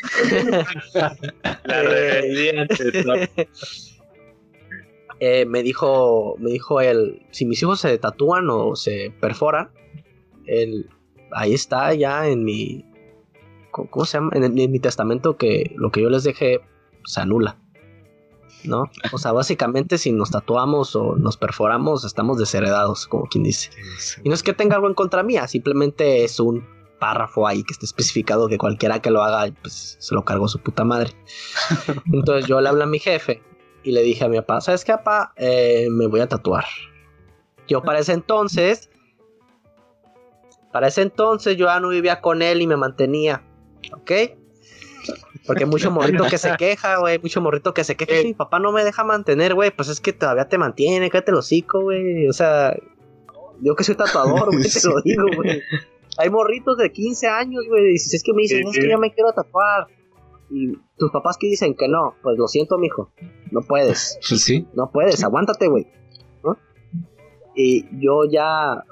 La rebeldía. Eh, me dijo, me dijo él, si mis hijos se tatúan o se perforan, él, ahí está ya en mi, ¿cómo cómo se llama? En, en mi testamento que lo que yo les dejé se anula. ¿No? O sea, básicamente si nos tatuamos o nos perforamos, estamos desheredados, como quien dice. Y no es que tenga algo en contra mía, simplemente es un párrafo ahí que está especificado que cualquiera que lo haga, pues se lo cargó su puta madre. Entonces yo le hablé a mi jefe y le dije a mi papá, ¿sabes qué, papá? Eh, me voy a tatuar. Yo para ese entonces, para ese entonces yo ya no vivía con él y me mantenía, ¿ok? Porque hay mucho morrito que se queja, güey. Mucho morrito que se queja. "Es que Mi papá no me deja mantener, güey. Pues es que todavía te mantiene, cállate el hocico, güey. O sea, yo que soy tatuador, güey, te lo digo, güey. Hay morritos de 15 años, güey, de 16 que me dicen, Sí, es sí. que yo me quiero tatuar. Y tus papás que dicen que no, pues lo siento, mijo. No puedes. Pues sí. No puedes, aguántate, güey. ¿No? Y yo ya.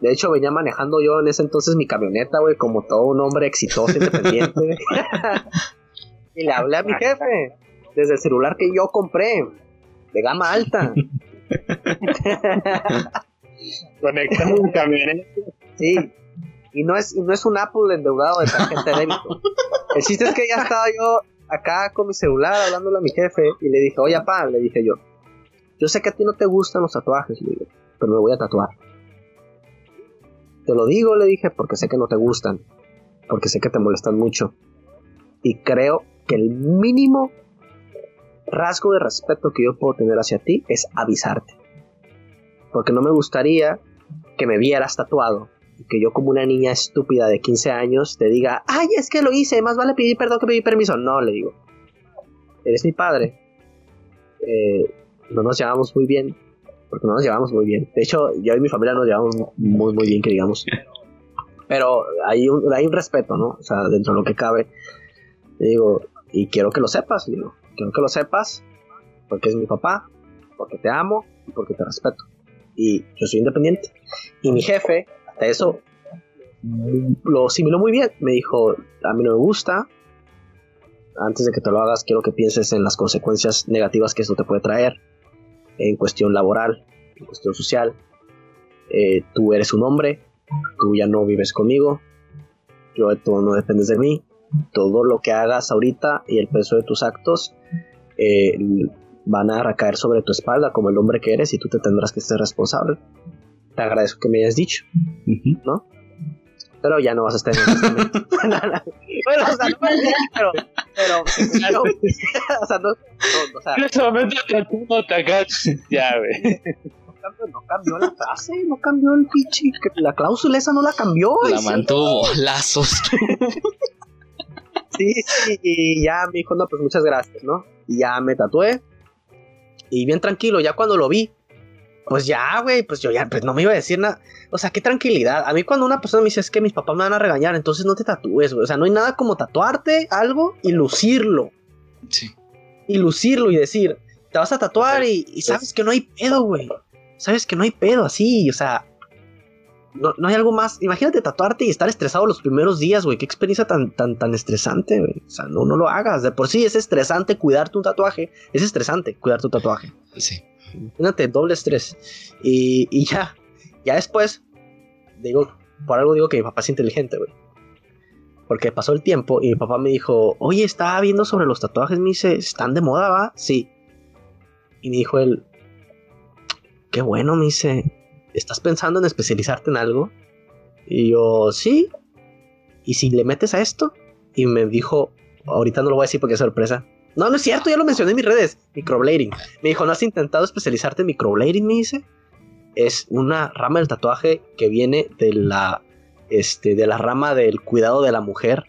De hecho, venía manejando yo en ese entonces mi camioneta, güey, como todo un hombre exitoso, independiente. güey. y le hablé a mi jefe desde el celular que yo compré, de gama alta. Conectado en camioneta. Sí. Y no es, y no es un Apple endeudado de tarjeta de débito. El chiste es que ya estaba yo acá con mi celular hablándole a mi jefe y le dije, oye, papá, le dije yo, yo sé que a ti no te gustan los tatuajes, le pero me voy a tatuar. Te lo digo, le dije, porque sé que no te gustan, porque sé que te molestan mucho. Y creo el mínimo rasgo de respeto que yo puedo tener hacia ti es avisarte. Porque no me gustaría que me vieras tatuado y que yo como una niña estúpida de 15 años te diga, ay, es que lo hice, más vale pedir perdón que pedir permiso. No, le digo, eres mi padre. Eh, no nos llevamos muy bien, porque no nos llevamos muy bien. De hecho, yo y mi familia nos llevamos muy, muy bien, que digamos. Pero hay un, hay un respeto, ¿no? O sea, dentro de lo que cabe. Le digo, y quiero que lo sepas, le digo, quiero que lo sepas, porque es mi papá, porque te amo y porque te respeto. Y yo soy independiente. Y mi jefe, hasta eso, lo asimiló muy bien. Me dijo, a mí no me gusta. Antes de que te lo hagas, quiero que pienses en las consecuencias negativas que esto te puede traer. En cuestión laboral, en cuestión social. Eh, tú eres un hombre, tú ya no vives conmigo. Yo, tú no dependes de mí. Todo lo que hagas ahorita y el peso de tus actos eh, van a recaer sobre tu espalda como el hombre que eres y tú te tendrás que ser responsable. Te agradezco que me hayas dicho. ¿no? pero ya no vas a estar en el bueno, o sea, no me pero, pero, claro, o sea, no, no, o sea, En ese momento. Ya, güey. no cambió, no cambió la frase, no cambió el pinche, la cláusula esa no la cambió. La mantuvo lazos. Sí, sí, y ya me dijo, no, pues muchas gracias, ¿no? Y ya me tatué. Y bien tranquilo, ya cuando lo vi, pues ya, güey, pues yo ya, pues no me iba a decir nada. O sea, qué tranquilidad. A mí cuando una persona me dice, es que mis papás me van a regañar, entonces no te tatúes, güey. O sea, no hay nada como tatuarte algo y lucirlo. Sí. Y lucirlo y decir, te vas a tatuar y, y sabes que no hay pedo, güey. Sabes que no hay pedo así, o sea... No, no hay algo más. Imagínate tatuarte y estar estresado los primeros días, güey. Qué experiencia tan, tan, tan estresante, güey. O sea, no, no lo hagas. De por sí es estresante cuidarte un tatuaje. Es estresante cuidar tu tatuaje. Sí. Imagínate, doble estrés. Y, y ya, ya después, digo, por algo digo que mi papá es inteligente, güey. Porque pasó el tiempo y mi papá me dijo, oye, estaba viendo sobre los tatuajes, me dice, ¿están de moda, va? Sí. Y me dijo él, qué bueno, me dice, ¿estás pensando en especializarte en algo? Y yo, sí. ¿Y si le metes a esto? Y me dijo, ahorita no lo voy a decir porque es sorpresa. No, no es cierto, ya lo mencioné en mis redes. Microblading. Me dijo, ¿no has intentado especializarte en microblading? Me dice. Es una rama del tatuaje que viene de la, este, de la rama del cuidado de la mujer.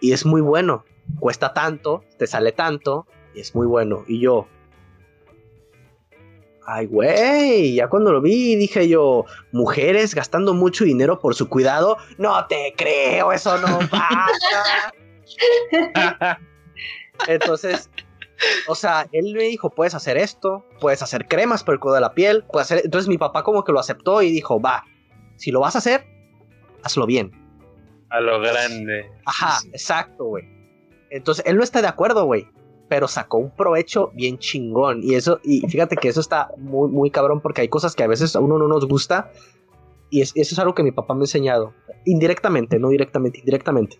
Y es muy bueno. Cuesta tanto, te sale tanto, y es muy bueno. Y yo, ay, güey, ya cuando lo vi dije yo, mujeres gastando mucho dinero por su cuidado, no te creo, eso no pasa. Entonces, o sea, él me dijo, puedes hacer esto, puedes hacer cremas por el cuidado de la piel, puedes hacer... Entonces mi papá como que lo aceptó y dijo, va, si lo vas a hacer, hazlo bien. A lo grande. Ajá, Sí. exacto, güey. Entonces, él no está de acuerdo, güey. Pero sacó un provecho bien chingón. Y eso, y fíjate que eso está muy, muy cabrón porque hay cosas que a veces a uno no nos gusta. Y es- eso es algo que mi papá me ha enseñado. Indirectamente, no directamente, indirectamente.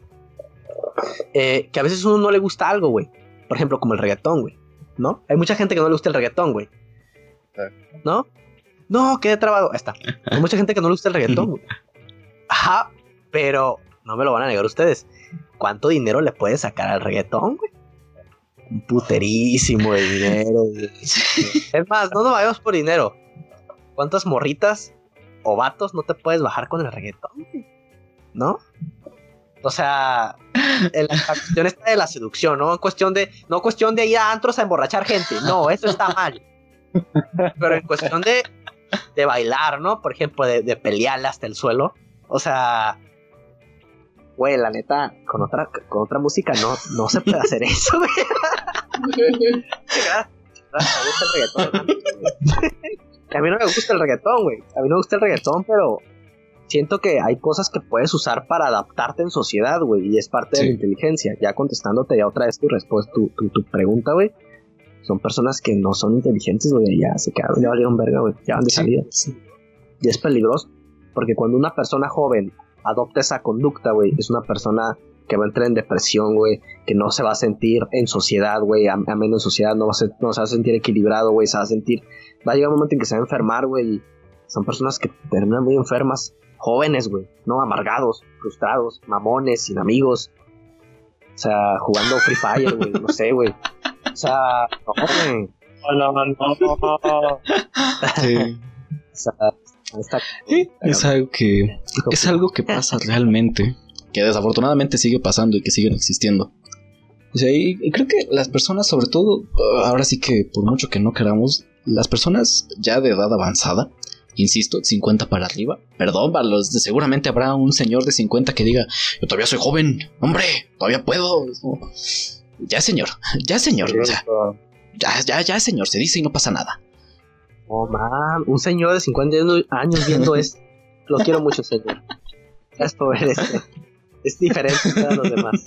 Eh, que a veces a uno no le gusta algo, güey. Por ejemplo, como el reggaetón, güey. ¿No? Hay mucha gente que no le gusta el reggaetón, güey. ¿No? No, quedé trabado. Ahí está. Hay mucha gente que no le gusta el reggaetón, güey. Ajá, pero no me lo van a negar ustedes. ¿Cuánto dinero le puedes sacar al reggaetón, güey? Un puterísimo de dinero, güey. Es más, no nos vayamos por dinero. ¿Cuántas morritas o vatos no te puedes bajar con el reggaetón? ¿No? O sea, la cuestión está de la seducción, ¿no? En cuestión de, no cuestión de ir a antros a emborrachar gente. No, eso está mal. Pero en cuestión de, de bailar, ¿no? Por ejemplo, de, de pelearle hasta el suelo. O sea, güey, la neta, con otra, con otra música no, no se puede hacer eso, güey. A mí no me gusta el reggaetón, güey. A mí no me gusta el reggaetón, pero siento que hay cosas que puedes usar para adaptarte en sociedad, güey, y es parte de la inteligencia. Ya contestándote ya otra vez tu respuesta, tu, tu, tu pregunta, güey. Son personas que no son inteligentes, güey, ya se quedaron, ya valieron verga, güey, ya van de Sí, salida. sí. Y es peligroso, porque cuando una persona joven adopta esa conducta, güey, es una persona que va a entrar en depresión, güey, que no se va a sentir en sociedad, güey, a, a menos en sociedad, no, va a ser- no se va a sentir equilibrado, güey, se va a sentir, va a llegar un momento en que se va a enfermar, güey, y son personas que terminan muy enfermas, jóvenes, güey, no amargados, frustrados, mamones, sin amigos, o sea, jugando Free Fire, güey, no sé, güey, o sea, no, güey, No, no, no, no. Sí. o sea, Es algo que es algo que pasa realmente, que desafortunadamente sigue pasando y que siguen existiendo. O sea, y, y creo que las personas, sobre todo, uh, ahora sí que por mucho que no queramos, las personas ya de edad avanzada, insisto, 50 para arriba, perdón, para los de- seguramente habrá un señor de 50 que diga, yo todavía soy joven, hombre, todavía puedo. Ya señor, ya señor, o sea, ya, ya, ya señor, se dice y no pasa nada. Oh, man, un señor de 50 años viendo esto. Lo quiero mucho, señor. Gracias por esto. Es diferente a los demás.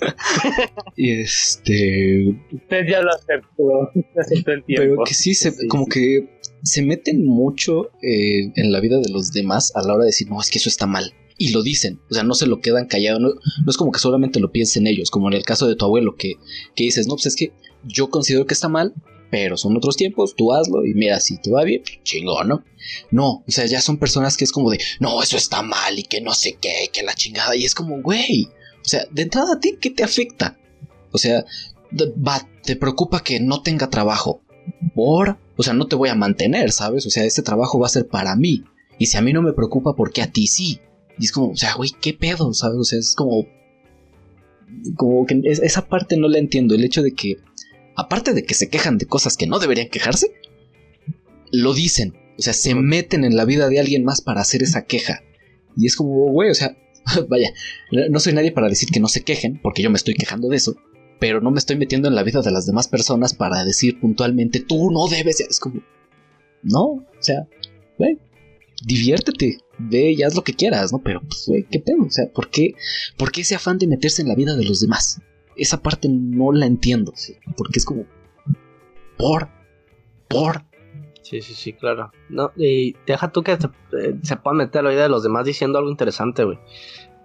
Y este, Usted ya lo aceptó. Aceptó el Pero tiempo. que sí, se, Sí, como sí. que se meten mucho eh, en la vida de los demás a la hora de decir, no, es que eso está mal. Y lo dicen, o sea, no se lo quedan callado, no, no es como que solamente lo piensen ellos, como en el caso de tu abuelo, que, que dices, no, pues es que yo considero que está mal, pero son otros tiempos, tú hazlo y mira, si te va bien, chingón, ¿no? No, o sea, ya son personas que es como de, no, eso está mal y que no sé qué, que la chingada, y es como, güey, o sea, de entrada a ti, ¿qué te afecta? O sea, va, te preocupa que no tenga trabajo. Por, o sea, no te voy a mantener, ¿sabes? O sea, este trabajo va a ser para mí. Y si a mí no me preocupa, ¿por qué a ti sí? Y es como, o sea, güey, ¿qué pedo? ¿Sabes? O sea, es como... Como que esa parte no la entiendo. El hecho de que, aparte de que se quejan de cosas que no deberían quejarse, lo dicen. O sea, se meten en la vida de alguien más para hacer esa queja. Y es como, güey, o sea, vaya, no soy nadie para decir que no se quejen, porque yo me estoy quejando de eso pero no me estoy metiendo en la vida de las demás personas para decir puntualmente, tú no debes. Es como, no, o sea, ve, diviértete, ve y haz lo que quieras, ¿no? Pero, pues, güey, ¿qué pedo? O sea, ¿por qué, ¿por qué ese afán de meterse en la vida de los demás? Esa parte no la entiendo, ¿sí? porque es como, por, por. Sí, sí, sí, claro. No, y deja tú que se, eh, se puedan meter a la vida de los demás diciendo algo interesante, güey.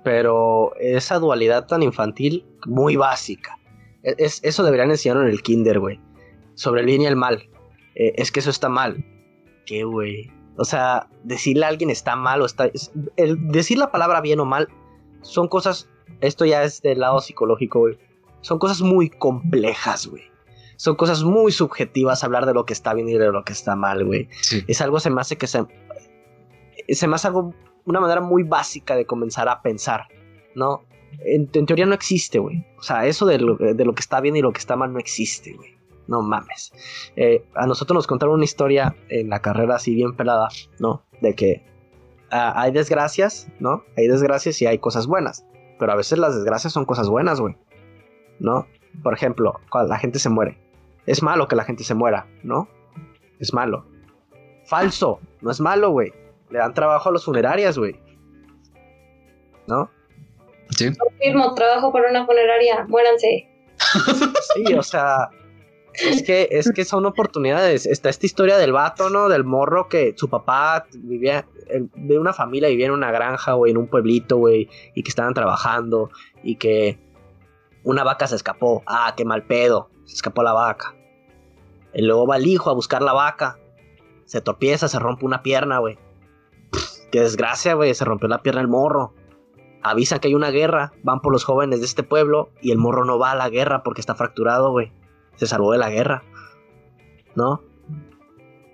Pero esa dualidad tan infantil, muy básica es, eso deberían enseñar en el kinder, güey. Sobre el bien y el mal. Eh, es que eso está mal. ¿Qué, güey? O sea, decirle a alguien está mal o está... El decir la palabra bien o mal son cosas... Esto ya es del lado psicológico, güey. Son cosas muy complejas, güey. Son cosas muy subjetivas hablar de lo que está bien y de lo que está mal, güey. Es algo, se me hace que se... Se me hace algo... Una manera muy básica de comenzar a pensar, ¿no? en, teoría no existe, güey. O sea, eso de lo, que está bien y lo que está mal no existe, güey. No mames. Eh, a nosotros nos contaron una historia en la carrera así bien pelada, ¿no? De que ah, hay desgracias, ¿no? Hay desgracias y hay cosas buenas. Pero a veces las desgracias son cosas buenas, güey. ¿No? Por ejemplo, cuando la gente se muere. Es malo que la gente se muera, ¿no? Es malo. Falso. No es malo, güey. Le dan trabajo a los funerarias, güey. ¿No? Sí. mismo, trabajo para una funeraria, muéranse. sí, o sea, es que, es que son oportunidades. Está esta historia del vato, ¿no? Del morro que su papá vivía, de una familia vivía en una granja, güey, en un pueblito, güey, y que estaban trabajando, y que una vaca se escapó. Ah, qué mal pedo, se escapó la vaca. Y luego va el hijo a buscar la vaca, se tropieza, se rompe una pierna, güey. Qué desgracia, güey, se rompió la pierna el morro avisan que hay una guerra, van por los jóvenes de este pueblo y el morro no va a la guerra porque está fracturado, güey. Se salvó de la guerra. ¿No?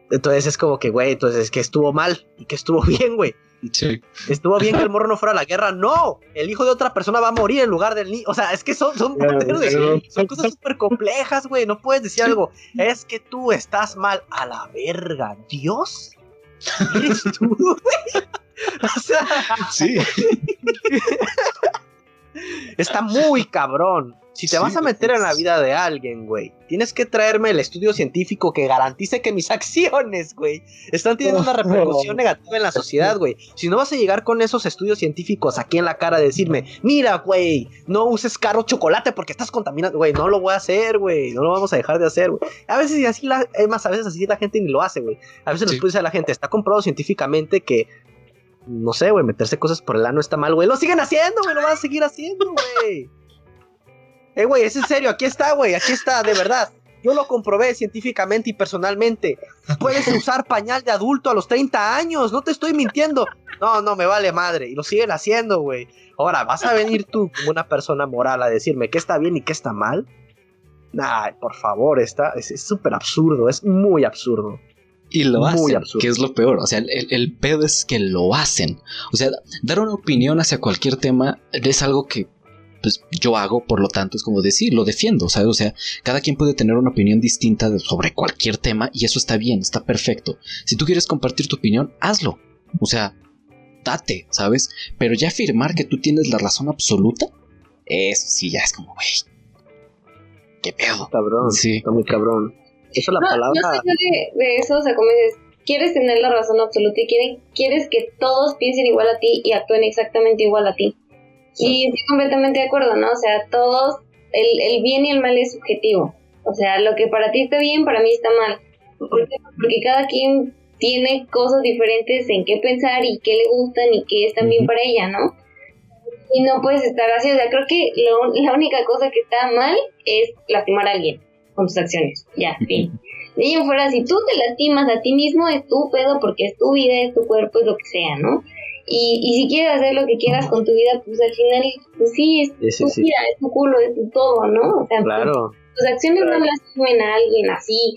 Entonces es como que, güey, entonces es que estuvo mal y que estuvo bien, güey. Sí. Estuvo bien que el morro no fuera a la guerra. No, el hijo de otra persona va a morir en lugar del niño. O sea, es que son, son, son cosas súper complejas, güey. No puedes decir algo. Es que tú estás mal a la verga. Dios. ¿Eres tú, güey? O sea, sí. Está muy cabrón. Si te vas a meter en la vida de alguien, güey, tienes que traerme el estudio científico que garantice que mis acciones, güey, están teniendo una repercusión negativa en la sociedad, güey. Si no vas a llegar con esos estudios científicos aquí en la cara de decirme, mira, güey, no uses caro chocolate porque estás contaminando, güey, no lo voy a hacer, güey, no lo vamos a dejar de hacer, güey. A veces así la, es más, a veces así la gente ni lo hace, güey. A veces les puede a la gente, está comprobado científicamente que no sé, güey, meterse cosas por el ano está mal, güey. Lo siguen haciendo, güey, lo van a seguir haciendo, güey. Eh, güey, es en serio, aquí está, güey, aquí está, de verdad. Yo lo comprobé científicamente y personalmente. Puedes usar pañal de adulto a los 30 años, no te estoy mintiendo. No, no, me vale madre. Y lo siguen haciendo, güey. Ahora, ¿vas a venir tú como una persona moral a decirme qué está bien y qué está mal? Nah, por favor, está, es súper absurdo, es muy absurdo. Y lo hacen, que es lo peor. O sea, el, el, pedo es que lo hacen. O sea, dar una opinión hacia cualquier tema es algo que pues yo hago, por lo tanto es como decir, lo defiendo, ¿sabes? O sea, cada quien puede tener una opinión distinta sobre cualquier tema y eso está bien, está perfecto. Si tú quieres compartir tu opinión, hazlo. O sea, date, ¿sabes? Pero ya afirmar que tú tienes la razón absoluta, eso sí, ya es como, güey, qué pedo. Cabrón, sí. está muy cabrón. Eso es la palabra. No de, de, eso, o sea, como dices, quieres tener la razón absoluta y quieres que todos piensen igual a ti y actúen exactamente igual a ti. Y estoy completamente de acuerdo, ¿no? O sea, todos, el, el bien y el mal es subjetivo. O sea, lo que para ti está bien, para mí está mal. Porque cada quien tiene cosas diferentes en qué pensar y qué le gustan y qué están bien para ella, ¿no? Y no puedes estar así. O sea, creo que lo, la única cosa que está mal es lastimar a alguien con tus acciones. Ya, fin. De ahí en fuera, si tú te lastimas a ti mismo, es tu pedo porque es tu vida, es tu cuerpo, es lo que sea, ¿no? Y, y si quieres hacer lo que quieras con tu vida, pues al final, pues sí, es Sí, sí, tu sí. vida, es tu culo, es tu todo, ¿no? O sea, Claro. tus acciones no lastimen a alguien así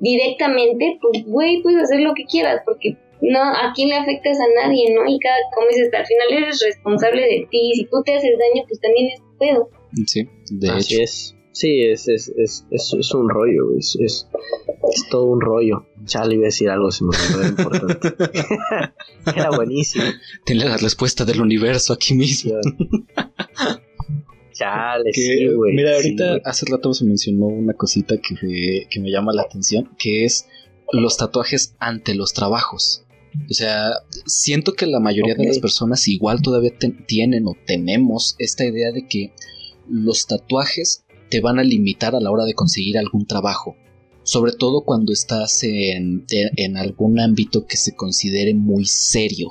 directamente, pues güey, puedes hacer lo que quieras, porque no, a quién le afectas a nadie, ¿no? Y cada, como dices, al final eres responsable de ti, si tú te haces daño, pues también es tu pedo. Sí, de Así hecho. es. Sí, es, es, es, es, es un rollo, güey. Es, es, es todo un rollo. Ya le iba a decir algo, se me olvidó importante. Era buenísimo. Tiene la respuesta del universo aquí mismo. Chale, Que, sí, güey. mira, ahorita hace rato se mencionó una cosita que, me- que me llama la atención, que es los tatuajes ante los trabajos. O sea, siento que la mayoría de las personas igual todavía ten- tienen o tenemos esta idea de que los tatuajes te van a limitar a la hora de conseguir algún trabajo. Sobre todo cuando estás en, en- en algún ámbito que se considere muy serio.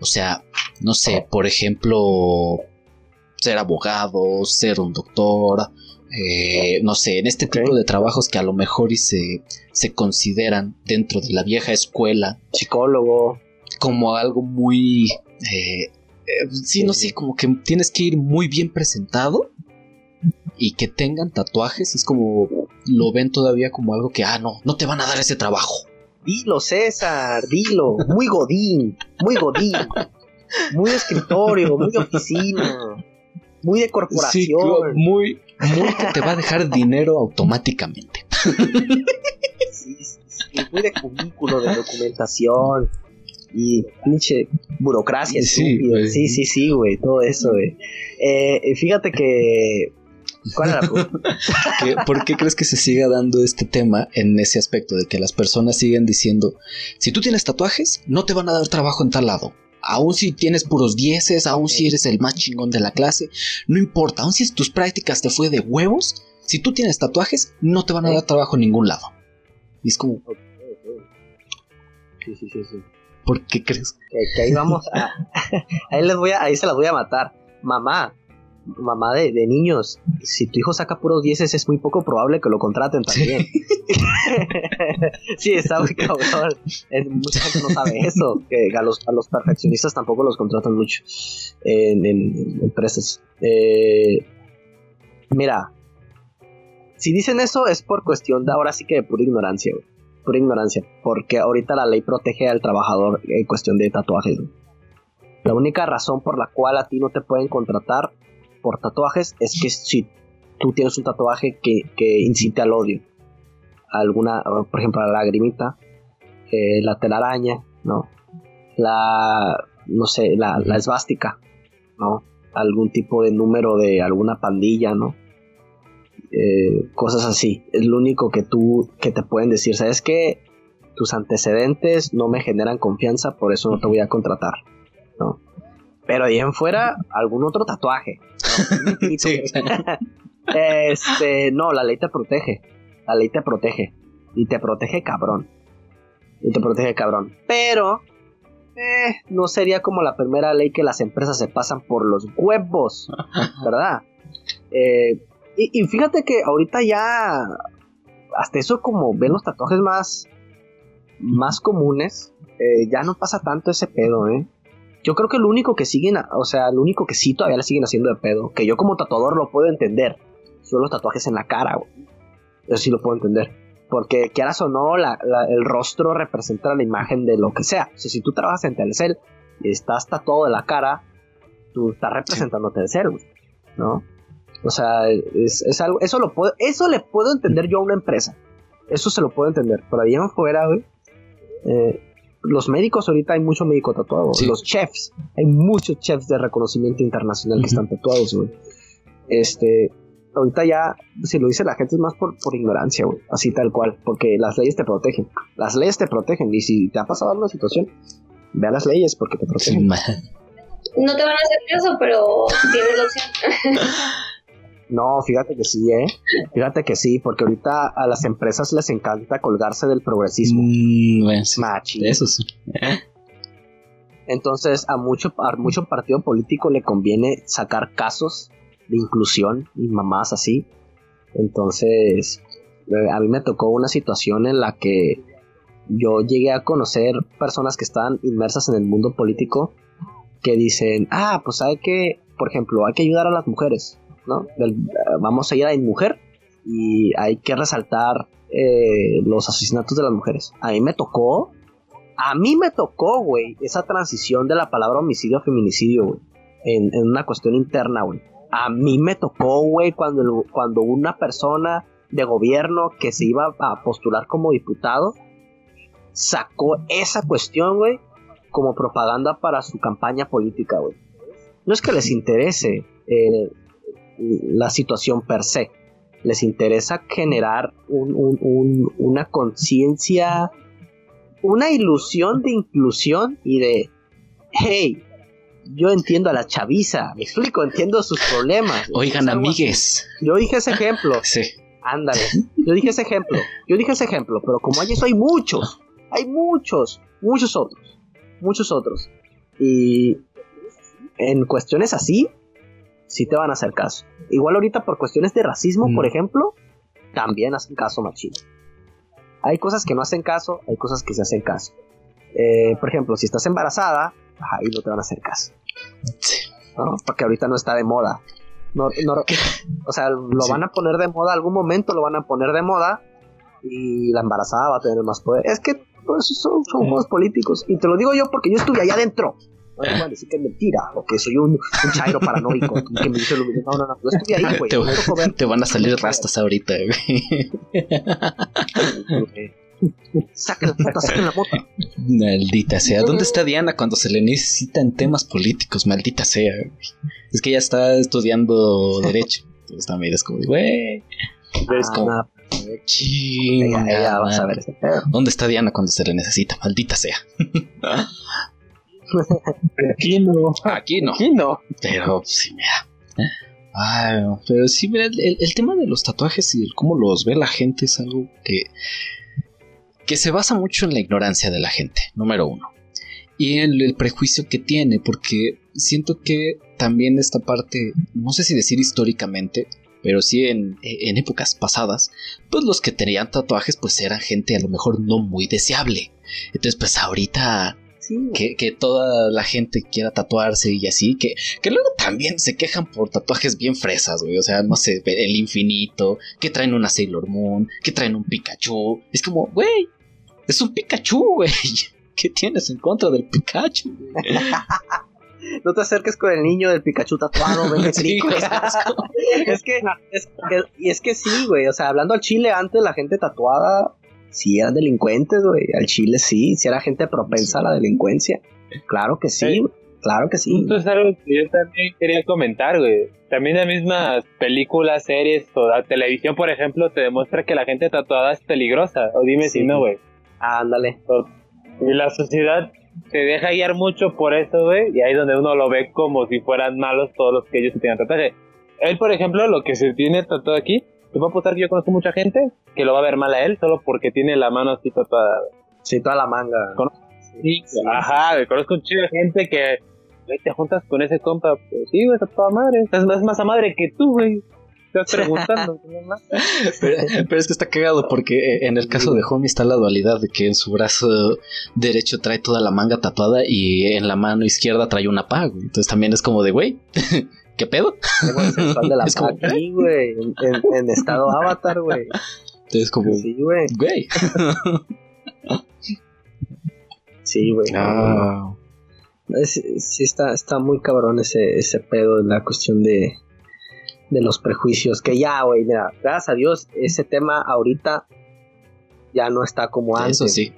O sea, no sé, por ejemplo, ser abogado, ser un doctor, eh, no sé, en este tipo de trabajos que a lo mejor y se, se consideran dentro de la vieja escuela Psicólogo. como algo muy... eh, eh, sí, no sé, como que tienes que ir muy bien presentado y que tengan tatuajes, es como lo ven todavía como algo que, ah, no, no te van a dar ese trabajo. Dilo, César, dilo. Muy godín, muy godín. Muy de escritorio, muy de oficina. Muy de Sí, corporación. muy, muy que te va a dejar dinero automáticamente. Sí, sí, sí, muy de cubículo, de documentación y pinche burocracia Sí. Sí, sí, sí, güey, todo eso, güey. Eh, fíjate que... ¿Cuál era la pregunta? ¿Qué- ¿Por qué crees que se siga dando este tema en ese aspecto de que las personas siguen diciendo, si tú tienes tatuajes, no te van a dar trabajo en tal lado? Aún si tienes puros dieces, aún si eres el más chingón de la clase, no importa, aún si tus prácticas te fue de huevos, si tú tienes tatuajes, no te van a dar trabajo en ningún lado. Y es como, Sí, sí, sí, sí. ¿por qué crees? Que, que ahí vamos a... ahí, les voy a... ahí se las voy a matar. Mamá, mamá de, de niños, si tu hijo saca puros dieces es muy poco probable que lo contraten también. Sí, está muy cabrón. Es- mucha gente no sabe eso. Que a los, a los perfeccionistas tampoco los contratan mucho en, en- en empresas. Eh, mira, si dicen eso es por cuestión de ahora sí que de pura ignorancia, güey. Pura ignorancia. Porque ahorita la ley protege al trabajador en cuestión de tatuajes. güey. La única razón por la cual a ti no te pueden contratar por tatuajes es que si tú tienes un tatuaje que, que incite al odio alguna, por ejemplo, la lagrimita, eh, la telaraña, ¿no? La, no sé, la, la esvástica, ¿no? Algún tipo de número de alguna pandilla, ¿no? Eh, cosas así. Es lo único que tú, que te pueden decir, ¿sabes qué? Tus antecedentes no me generan confianza, por eso no te voy a contratar, ¿no? Pero ahí en fuera, algún otro tatuaje. ¿no? Sí. este, no, la ley te protege. La ley te protege. Y te protege cabrón. Y te protege cabrón. Pero, eh, no sería como la primera ley que las empresas se pasan por los huevos. ¿Verdad? Eh, y, y fíjate que ahorita ya, hasta eso como ven los tatuajes más, más comunes, eh, ya no pasa tanto ese pedo, ¿eh? Yo creo que lo único que siguen, o sea, lo único que sí todavía le siguen haciendo de pedo, que yo como tatuador lo puedo entender, son los tatuajes en la cara, güey. Eso sí lo puedo entender. Porque quieras o no, la- la- el rostro representa la imagen de lo que sea. O sea, si tú trabajas en Telcel y estás tatuado de la cara, tú estás representando a Telcel, güey, ¿no? O sea, es, es algo, eso lo puedo, eso le puedo entender yo a una empresa. Eso se lo puedo entender. Por ahí en fuera, güey. eh, los médicos ahorita hay mucho médico tatuado. Sí. Los chefs, hay muchos chefs de reconocimiento internacional que están tatuados, güey. Este, ahorita ya, si lo dice la gente es más por, por ignorancia, güey. Así tal cual. Porque las leyes te protegen. Las leyes te protegen. Y si te ha pasado alguna situación, ve a las leyes porque te protegen. No te van a hacer caso, pero tienes la opción. No, fíjate que sí, ¿eh? Fíjate que sí, porque ahorita a las empresas les encanta colgarse del progresismo. Mm. Eso sí. Entonces a mucho, a mucho partido político le conviene sacar casos de inclusión y mamás así. Entonces, eh, a mí me tocó una situación en la que yo llegué a conocer personas que están inmersas en el mundo político que dicen, ah, pues hay que, por ejemplo, hay que ayudar a las mujeres, ¿no? Eh, vamos a ir a mujer y hay que resaltar eh, los asesinatos de las mujeres. A mí me tocó, a mí me tocó, güey, esa transición de la palabra homicidio a feminicidio, güey, en, en una cuestión interna, güey. A mí me tocó, güey, cuando, cuando una persona de gobierno que se iba a postular como diputado sacó esa cuestión, güey, como propaganda para su campaña política, güey. No es que les interese eh, la situación per se, les interesa generar un- un- un- una conciencia, una ilusión de inclusión y de, hey, yo entiendo a la chaviza, me explico, entiendo sus problemas. Oigan, así. amigues. Yo dije ese ejemplo, Sí. Ándale. Yo dije ese ejemplo. Yo dije ese ejemplo. Pero como hay eso, hay muchos. Hay muchos. Muchos otros. Muchos otros. Y en cuestiones así, sí te van a hacer caso. Igual ahorita por cuestiones de racismo, Mm. por ejemplo, también hacen caso machín. Hay cosas que no hacen caso, hay cosas que se hacen caso. Eh, por ejemplo, si estás embarazada, ahí no te van a hacer caso. Sí. ¿no? Porque ahorita no está de moda. No, no- o sea, lo Sí. van a poner de moda, algún momento lo van a poner de moda y la embarazada va a tener más poder. Es que pues, son, son juegos políticos. Y te lo digo yo porque yo estuve allá adentro. No me pueden decir que es mentira o que soy un, un chairo paranoico que me dice lo No, no, no. Yo estuve ahí, güey. Te, te van a salir rastas ahorita, güey. Saquen la mota, saquen la mota. Maldita sea. ¿Dónde está Diana cuando se le necesitan temas políticos? Maldita sea. güey. Es que ella está estudiando Derecho. Entonces también es como, güey. Es como, Ah, chinga, ella, ella va a saber ese pedo. ¿Dónde está Diana cuando se le necesita? Maldita sea. Aquí no. Aquí no. Aquí no. Pero sí, mira. Ay, no, pero sí, mira, el tema de los tatuajes y el cómo los ve la gente es algo que, que se basa mucho en la ignorancia de la gente, número uno. Y en el prejuicio que tiene, porque siento que también esta parte, no sé si decir históricamente, pero sí en, en épocas pasadas, pues los que tenían tatuajes pues eran gente a lo mejor no muy deseable. Entonces pues ahorita Sí, que, que toda la gente quiera tatuarse y así, que, que luego también se quejan por tatuajes bien fresas, güey. O sea, no sé, el infinito, que traen una Sailor Moon, que traen un Pikachu. Es como, güey, es un Pikachu, güey. ¿Qué tienes en contra del Pikachu? No te acerques con el niño del Pikachu tatuado, Sí, güey, es como- es que, es que- y es que sí, güey. O sea, hablando al chile, antes la gente tatuada sí eran delincuentes, güey. Al chile sí, sí era gente propensa a la delincuencia. Claro que sí, Sí. Claro que sí. Esto es algo que yo también quería comentar, güey. También las mismas películas, series o la televisión, por ejemplo, te demuestra que la gente tatuada es peligrosa. O dime Sí. si no, güey. Ándale. Y la sociedad se deja guiar mucho por eso, güey. Y ahí es donde uno lo ve como si fueran malos todos los que ellos se tengan tatuaje. Él, por ejemplo, lo que se tiene tatuado aquí, te puedo apostar que yo conozco mucha gente que lo va a ver mal a él solo porque tiene la mano así tatuada. Sí, toda la manga. Con- Sí, Ajá, conozco un chido de gente que güey, te juntas con ese compa. Pues sí, güey, está toda madre. Es más, más a madre que tú, güey. Estás preguntando. Pero, pero es que está cagado porque eh, en el caso de Homie está la dualidad de que en su brazo derecho trae toda la manga tatuada y en la mano izquierda trae una pa, güey. Entonces también es como de, güey, ¿qué pedo? Tengo el sensual de la Es como- aquí, güey. En, en- en estado avatar, güey. Entonces como, Sí, güey. güey. Sí, güey. Ah, Es- sí está, está muy cabrón ese, ese pedo de la cuestión de, de los prejuicios. Que ya, güey, mira, gracias a Dios, ese tema ahorita ya no está como antes. eso sí.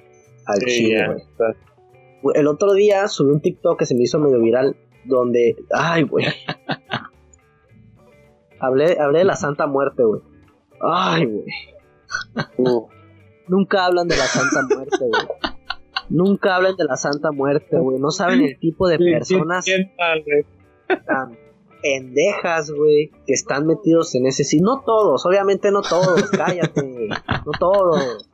Al Sí, chile, güey. El otro día subí un TikTok que se me hizo medio viral donde, ay, güey. Hablé, hablé de la Santa Muerte, güey. Ay, güey. Uh, Nunca hablan de la Santa Muerte, güey. Nunca hablan de la Santa Muerte, güey. No saben el tipo de personas tan pendejas, güey, que están metidos en ese. Sí, no todos, obviamente no todos, cállate. No todos.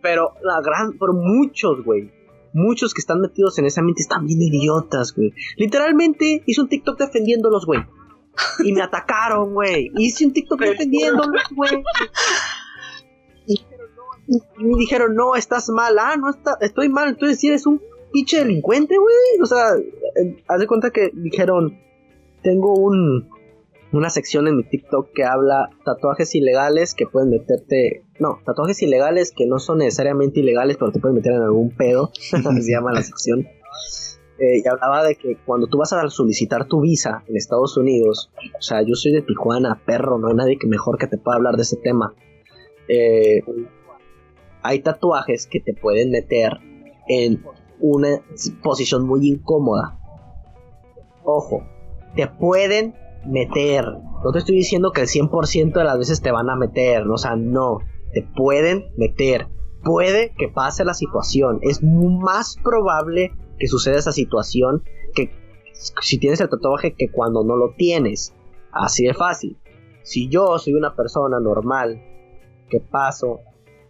Pero la gran, pero muchos, güey. Muchos que están metidos en ese ambiente están bien idiotas, güey. Literalmente hice un TikTok defendiéndolos, güey. Y me atacaron, güey. Hice un TikTok defendiéndolos, güey. y me dijeron, no, estás mal, ah, no, está, estoy mal, entonces si eres un pinche delincuente, güey. O sea, eh, haz de cuenta que dijeron, tengo un, una sección en mi TikTok que habla tatuajes ilegales que pueden meterte, no, tatuajes ilegales que no son necesariamente ilegales, pero te pueden meter en algún pedo, se llama la sección. Eh, y hablaba de que cuando tú vas a solicitar tu visa en Estados Unidos, o sea, yo soy de Tijuana, perro, no hay nadie que mejor que te pueda hablar de ese tema. Eh, hay tatuajes que te pueden meter en una posición muy incómoda. Ojo, te pueden meter. No te estoy diciendo que el 100% de las veces te van a meter, o sea, no, te pueden meter. Puede que pase la situación. Es más probable que suceda esa situación que si tienes el tatuaje que cuando no lo tienes. Así de fácil. Si yo soy una persona normal, que paso,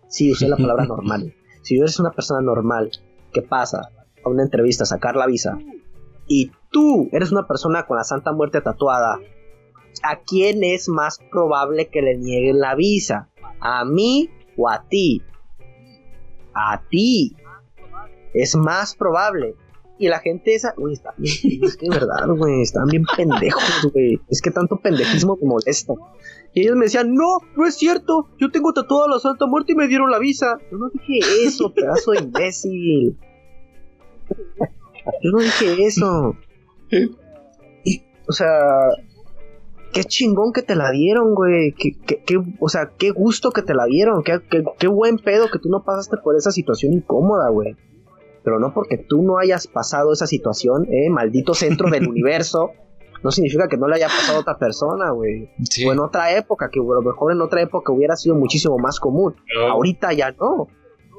sí, usé la palabra normal. Si yo eres una persona normal que pasa a una entrevista a sacar la visa y tú eres una persona con la Santa Muerte tatuada, ¿a quién es más probable que le nieguen la visa? ¿A mí o a ti? A ti. Es más probable. Y la gente esa, güey, está bien, es que verdad, güey, están bien pendejos, güey. Es que tanto pendejismo me molesta. Y ellos me decían, no, no es cierto, yo tengo tatuada la Santa Muerte y me dieron la visa. Yo no dije eso, pedazo de imbécil. Yo no dije eso. O sea, qué chingón que te la dieron, güey. Qué, o sea, qué gusto que te la dieron. Qué, qué, buen pedo que tú no pasaste por esa situación incómoda, güey. Pero no porque tú no hayas pasado esa situación, eh, maldito centro del universo, no significa que no le haya pasado a otra persona, güey. O en otra época, que a lo mejor en otra época hubiera sido muchísimo más común. Ahorita ya no.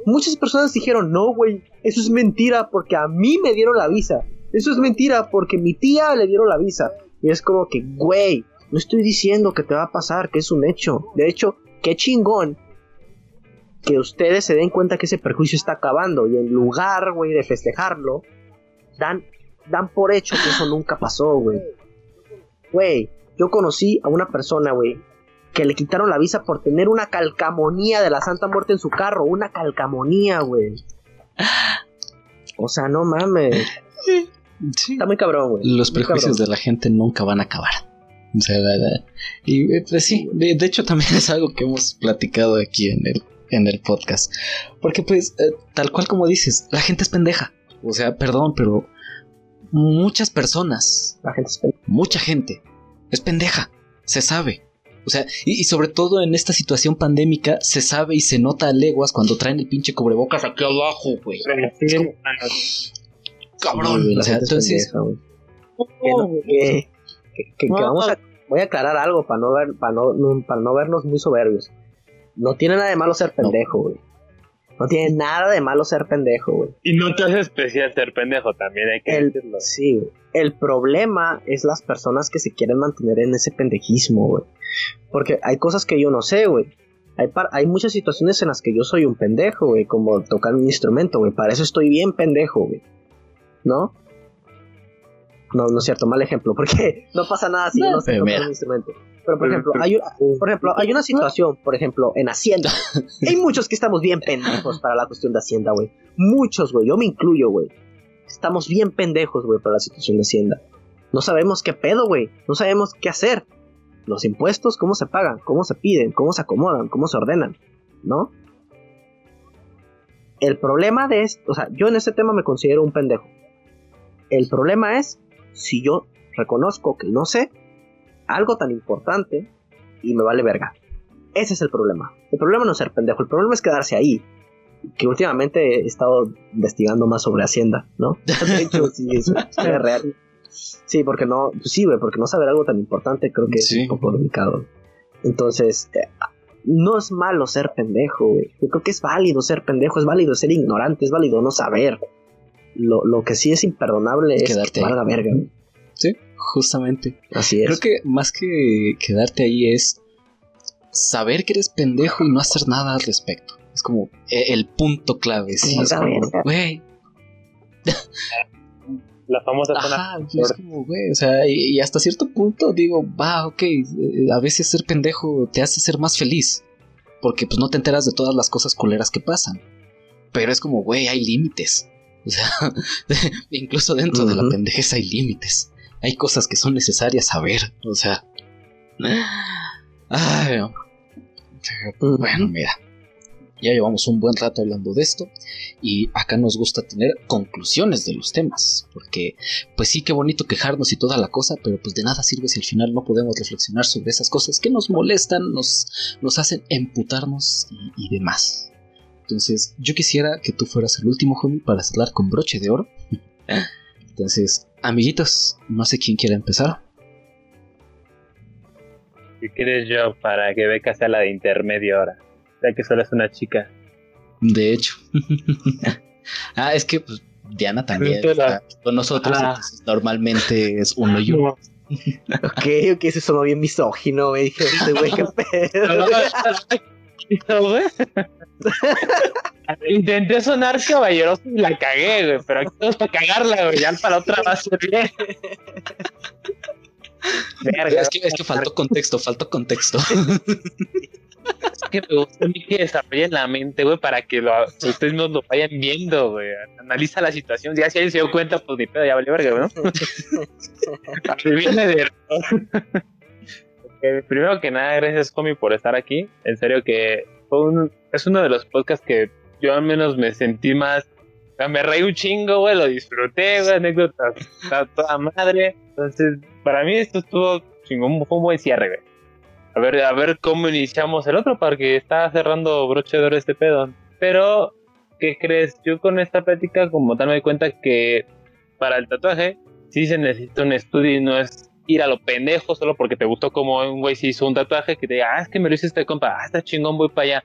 Muchas personas dijeron, no, güey, eso es mentira porque a mí me dieron la visa. Eso es mentira porque mi tía le dieron la visa. Y es como que, güey, no estoy diciendo que te va a pasar, que es un hecho. De hecho, qué chingón que ustedes se den cuenta que ese perjuicio está acabando. Y en lugar, güey, de festejarlo, dan, dan por hecho que eso nunca pasó, güey. Güey, yo conocí a una persona, güey, que le quitaron la visa por tener una calcamonía de la Santa Muerte en su carro. Una calcamonía, güey. O sea, no mames. Está muy cabrón, güey. Los prejuicios de la gente nunca van a acabar. O sea, y eh, pues sí, de, hecho también es algo que hemos platicado aquí en el, en el podcast. Porque pues, eh, tal cual como dices, la gente es pendeja. O sea, perdón, pero muchas personas, la gente es mucha gente, es pendeja, se sabe. O sea, y, sobre todo en esta situación pandémica, se sabe y se nota a leguas cuando traen el pinche cubrebocas aquí abajo, güey. Cabrón. o sea, entonces. Que, vamos a. Voy a aclarar algo para no, ver, para, no, para no vernos muy soberbios. No tiene nada de malo ser pendejo, güey. No tiene nada de malo ser pendejo, güey. Y no te hace especial ser pendejo, también hay que decirlo. Sí, el problema es las personas que se quieren mantener en ese pendejismo, güey. Porque hay cosas que yo no sé, güey. Hay, hay muchas situaciones en las que yo soy un pendejo, güey, como tocar un instrumento, güey. Para eso estoy bien pendejo, güey. ¿No? No, no es cierto, mal ejemplo, porque no pasa nada si no, no sé tocar un instrumento. Pero por ejemplo, hay, por ejemplo, hay una situación, por ejemplo, en Hacienda. hay muchos que estamos bien pendejos para la cuestión de Hacienda, güey. Muchos, güey. Yo me incluyo, güey. Estamos bien pendejos, güey, para la situación de Hacienda. No sabemos qué pedo, güey. No sabemos qué hacer. Los impuestos, cómo se pagan, cómo se piden, cómo se acomodan, cómo se ordenan, ¿no? El problema de esto, o sea, yo en este tema me considero un pendejo. El problema es si yo reconozco que no sé algo tan importante y me vale verga. Ese es el problema. El problema no es ser pendejo, el problema es quedarse ahí. Que últimamente he estado investigando más sobre Hacienda, ¿no? De hecho, sí, es, real. Sí, porque no, pues sí, güey, porque no saber algo tan importante creo que es un poco delicado. Entonces, eh, no es malo ser pendejo, güey. Yo creo que es válido ser pendejo, es válido ser ignorante, es válido no saber. Lo, lo que sí es imperdonable es que valga verga. Sí, justamente. Así es. Creo que más que quedarte ahí es saber que eres pendejo y no hacer nada al respecto. Es como e, el punto clave. Sí, es como, güey. La famosa Ajá, es como, güey, o sea, y, hasta cierto punto digo, va, ok, eh, a veces ser pendejo te hace ser más feliz. porque pues no te enteras de todas las cosas culeras que pasan. Pero es como, güey, hay límites. O sea, incluso dentro de la Ujú. pendejeza hay límites. Hay cosas que son necesarias saber. O sea. Ay, no. Pero, bueno, mira. Ya llevamos un buen rato hablando de esto. Y acá nos gusta tener conclusiones de los temas. Porque, pues sí, qué bonito quejarnos y toda la cosa. Pero pues de nada sirve si al final no podemos reflexionar sobre esas cosas que nos molestan, nos, nos hacen emputarnos y, y demás. Entonces, yo quisiera que tú fueras el último homie para cerrar con broche de oro. Entonces, amiguitos, no sé quién quiere empezar. Si quieres yo para que Beca sea la de intermedio ahora. Ya que solo es una chica. De hecho. ah, es que pues, Diana también está con nosotros. Ah. entonces, normalmente es uno y uno. Ok, ok, eso sonó bien misógino, güey. Dije, este güey, qué pedo. Intenté sonar caballeroso y la cagué, güey. Pero aquí vamos a cagarla, güey. Ya para otra va a ser bien. Verga, Es que, es que faltó contexto, faltó contexto. es que me gusta a mí que desarrollen la mente, güey, para que lo, ustedes nos lo vayan viendo, güey. Analiza la situación. Ya si alguien se dio cuenta, pues ni pedo, ya valió verga, ¿no? De Ok, Primero que nada, gracias, Comi, por estar aquí. En serio que fue un- es uno de los podcasts que yo al menos me sentí más... o sea, me reí un chingo, güey, lo disfruté, güey, anécdotas a toda madre. Entonces, para mí esto estuvo chingón, fue un buen cierre, güey. A ver, a ver cómo iniciamos el otro, porque está cerrando broche de oro este pedo. Pero, ¿qué crees? Yo con esta plática, como tal, me doy cuenta que para el tatuaje sí se necesita un estudio y no es ir a lo pendejo solo porque te gustó como un güey se hizo un tatuaje que te diga, ah, es que me lo hizo este compa, ah, está chingón, voy para allá.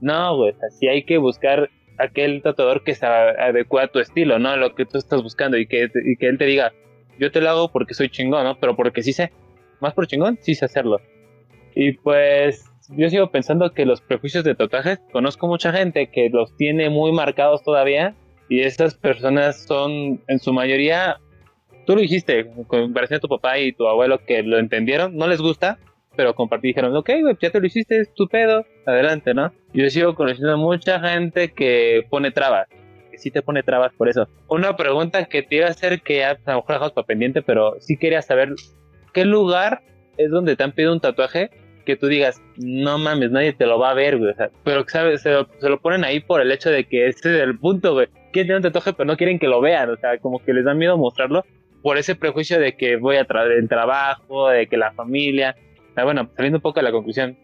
No, güey, o sea, sí hay que buscar aquel tatuador que se adecua a tu estilo, ¿no? Lo que tú estás buscando y que, y que él te diga, yo te lo hago porque soy chingón, ¿no? Pero porque sí sé, más por chingón, sí sé hacerlo. Y pues yo sigo pensando que los prejuicios de tatuajes, conozco mucha gente que los tiene muy marcados todavía y esas personas son en su mayoría, tú lo dijiste, con a tu papá y tu abuelo que lo entendieron, no les gusta, pero compartí dijeron, ok, güey, ya te lo hiciste, es tu pedo, adelante, ¿no? Yo sigo conociendo mucha gente que pone trabas, que sí te pone trabas por eso. Una pregunta que te iba a hacer que a lo mejor dejamos para pendiente, pero sí quería saber qué lugar es donde te han pedido un tatuaje que tú digas, no mames, nadie te lo va a ver, güey. O sea, pero, ¿sabes? Se lo, se lo ponen ahí por el hecho de que ese es el punto, güey. Quieren tener un tatuaje, pero no quieren que lo vean. O sea, como que les da miedo mostrarlo por ese prejuicio de que voy a traer el trabajo, de que la familia. O sea, bueno, saliendo un poco de la conclusión,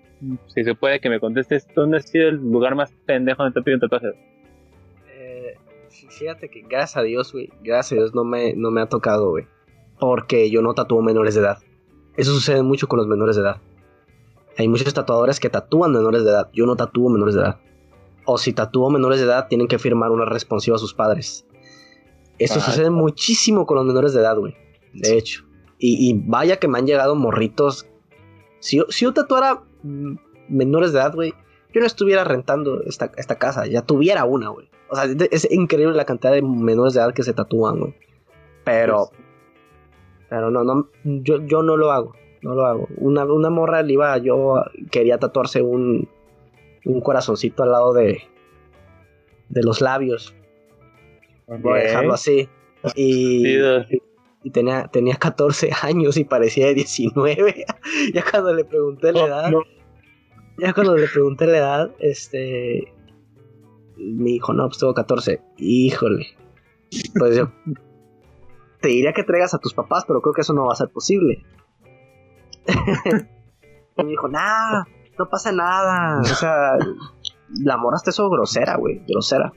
si se puede que me contestes, ¿dónde ha sido el lugar más pendejo donde te han pedido un tatuaje? Eh, fíjate que gracias a Dios, güey, gracias a Dios no me, no me ha tocado, güey. Porque yo no tatúo menores de edad. Eso sucede mucho con los menores de edad. Hay muchos tatuadores que tatúan menores de edad. Yo no tatúo menores de edad. O si tatúo menores de edad, tienen que firmar una responsiva a sus padres. Eso Ah. sucede muchísimo con los menores de edad, güey. De hecho. Y, y vaya que me han llegado morritos. Si yo, si yo tatuara menores de edad, güey, yo no estuviera rentando esta, esta casa. Ya tuviera una, güey. O sea, es- increíble la cantidad de menores de edad que se tatúan, güey. Pero, pero no, no, yo, yo no lo hago. No lo hago. Una, una morra le iba, yo quería tatuarse un, un corazoncito al lado de, de los labios. Voy a dejarlo así. Y, y tenía, tenía 14 años y parecía de 19. ya cuando le pregunté la edad, no. Ya cuando le pregunté la edad, este. Me dijo, no, pues tengo 14. Híjole. Pues yo. Te diría que traigas a tus papás, pero creo que eso no va a ser posible. y me dijo, nah, no pasa nada. O sea, la morra está eso grosera, güey, grosera.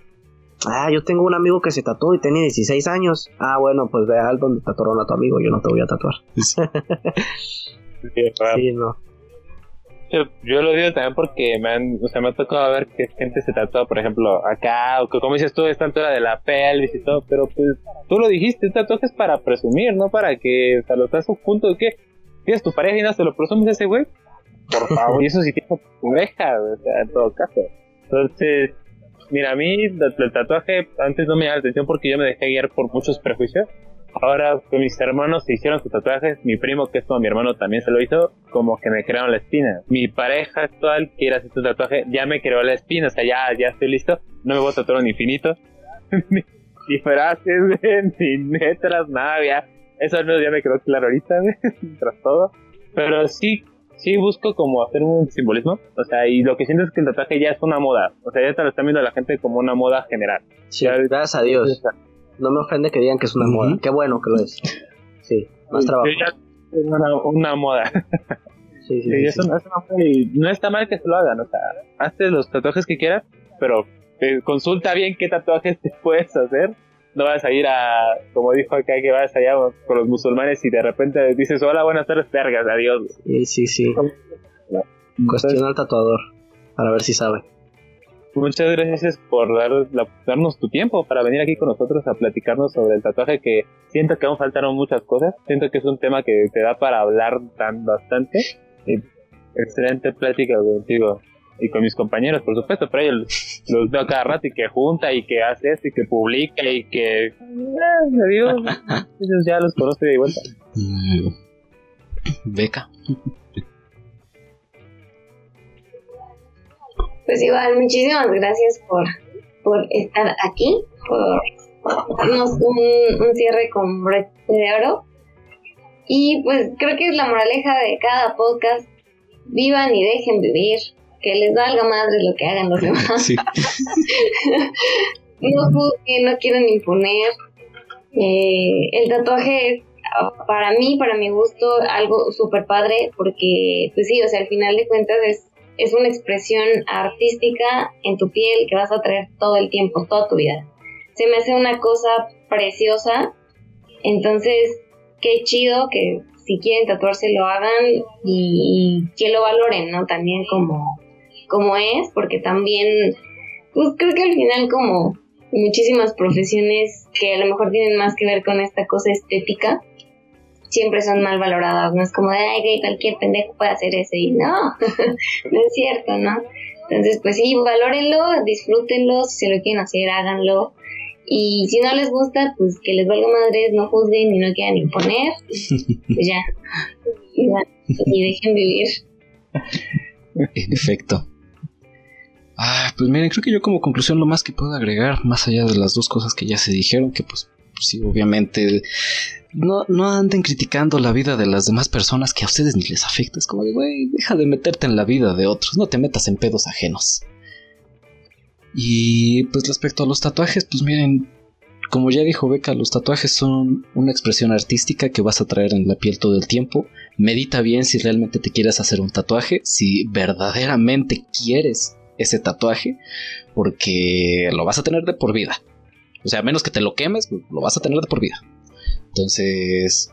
Ah, yo tengo un amigo que se tatuó y tiene 16 años. Ah, bueno, pues ve al donde tatuaron a tu amigo, yo no te voy a tatuar. Sí, no. Yo, lo digo también porque me han, o sea, me ha tocado ver que gente se tatúa, por ejemplo, acá, o que como dices tú, esta altura de la pelvis y todo, pero pues tú lo dijiste, un tatuaje es para presumir, no para que, o sea, lo estás a punto de que tienes tu pareja y no se lo presumes a ese güey. Por favor, y eso sí tienes tu oreja, o sea, en todo caso. Entonces, mira, a mí el, el tatuaje antes no me llamaba la atención porque yo me dejé guiar por muchos prejuicios. Ahora que mis hermanos se hicieron sus tatuajes, mi primo, que es como mi hermano, también se lo hizo, como que me crearon la espina. Mi pareja actual quiere hacer su tatuaje, ya me creó la espina, o sea, ya, ya estoy listo, no me voy a tatuar un infinito. ni, ni frases, ni letras, nada, ya. Eso al menos ya me quedó claro ahorita, tras todo. Pero sí, sí busco como hacer un simbolismo, o sea, y lo que siento es que el tatuaje ya es una moda, o sea, ya te lo están viendo la gente como una moda general. Sí, Ya- gracias a Dios. No me ofende que digan que es una moda. Qué bueno que lo es. Sí, más trabajo. Ya es una, una moda. Sí, sí, Sí, no está mal que se lo hagan, o sea, hazte los tatuajes que quieras, pero eh, consulta bien qué tatuajes te puedes hacer. No vas a ir a, como dijo acá, que vas allá con los musulmanes y de repente dices, hola, buenas tardes, vergas, adiós. Sí, sí, sí. Cuestiona al tatuador para ver si sabe. Muchas gracias por dar, la- darnos tu tiempo para venir aquí con nosotros a platicarnos sobre el tatuaje que siento que aún faltaron muchas cosas. Siento que es un tema que te da para hablar tan bastante. Y excelente plática contigo y con mis compañeros, por supuesto, pero ellos los veo cada rato y que junta y que hace esto y que publica y que... Eh, adiós. Ellos ya los conozco de vuelta. Beca. Pues igual, muchísimas gracias por, por estar aquí, por darnos un, un cierre con broche de oro. Y pues creo que es la moraleja de cada podcast. Vivan y dejen vivir. Que les valga madre lo que hagan los demás. Sí. no juzguen, no quieren imponer. Eh, el tatuaje es, para mí, para mi gusto, algo súper padre porque, pues sí, o sea, al final de cuentas es, es una expresión artística en tu piel que vas a traer todo el tiempo, toda tu vida. Se me hace una cosa preciosa. Entonces, qué chido que si quieren tatuarse lo hagan y, que lo valoren, ¿no? También como, como es, porque también, pues creo que al final como muchísimas profesiones que a lo mejor tienen más que ver con esta cosa estética, siempre son mal valoradas, no es como de, ay, güey, cualquier pendejo puede hacer eso y no, no es cierto, ¿no? Entonces, pues sí, valórenlo, disfrútenlo, si se lo quieren hacer, háganlo. Y si no les gusta, pues que les valga madres, no juzguen y no quieran imponer, pues ya, y, ya, y dejen vivir. En efecto. Ah, pues miren, creo que yo como conclusión lo más que puedo agregar, más allá de las dos cosas que ya se dijeron, que pues, pues sí, obviamente no, anden criticando la vida de las demás personas que a ustedes ni les afecta. Es como de, güey, deja de meterte en la vida de otros, no te metas en pedos ajenos. Y pues respecto a los tatuajes, pues miren, como ya dijo Beca, los tatuajes son una expresión artística que vas a traer en la piel todo el tiempo. Medita bien si realmente te quieres hacer un tatuaje, si verdaderamente quieres ese tatuaje, porque lo vas a tener de por vida. O sea, a menos que te lo quemes, lo vas a tener de por vida. Entonces,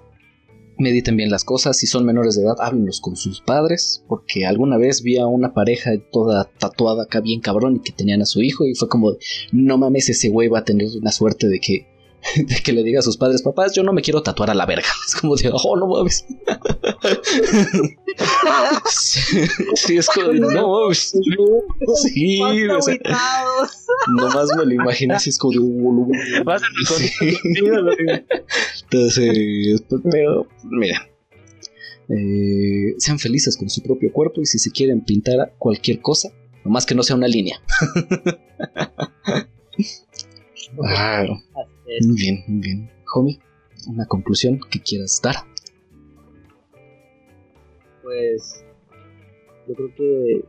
mediten bien las cosas. Si son menores de edad, háblenlos con sus padres. Porque alguna vez vi a una pareja toda tatuada acá bien cabrón y que tenían a su hijo. Y fue como, no mames, ese güey va a tener la suerte de que, de que le diga a sus padres, papás, yo no me quiero tatuar a la verga. Es como de, oh, no mames. sí, sí, es como de, no mames. Sí, o sea, nomás me lo imaginé así, es como de, "Oh, no". Vas a Sí. Entonces, pues, pero miren, eh, sean felices con su propio cuerpo y si se quieren pintar cualquier cosa, nomás que no sea una línea. Claro. Así es. Muy bien, muy bien. Homie, una conclusión que quieras dar. Pues yo creo que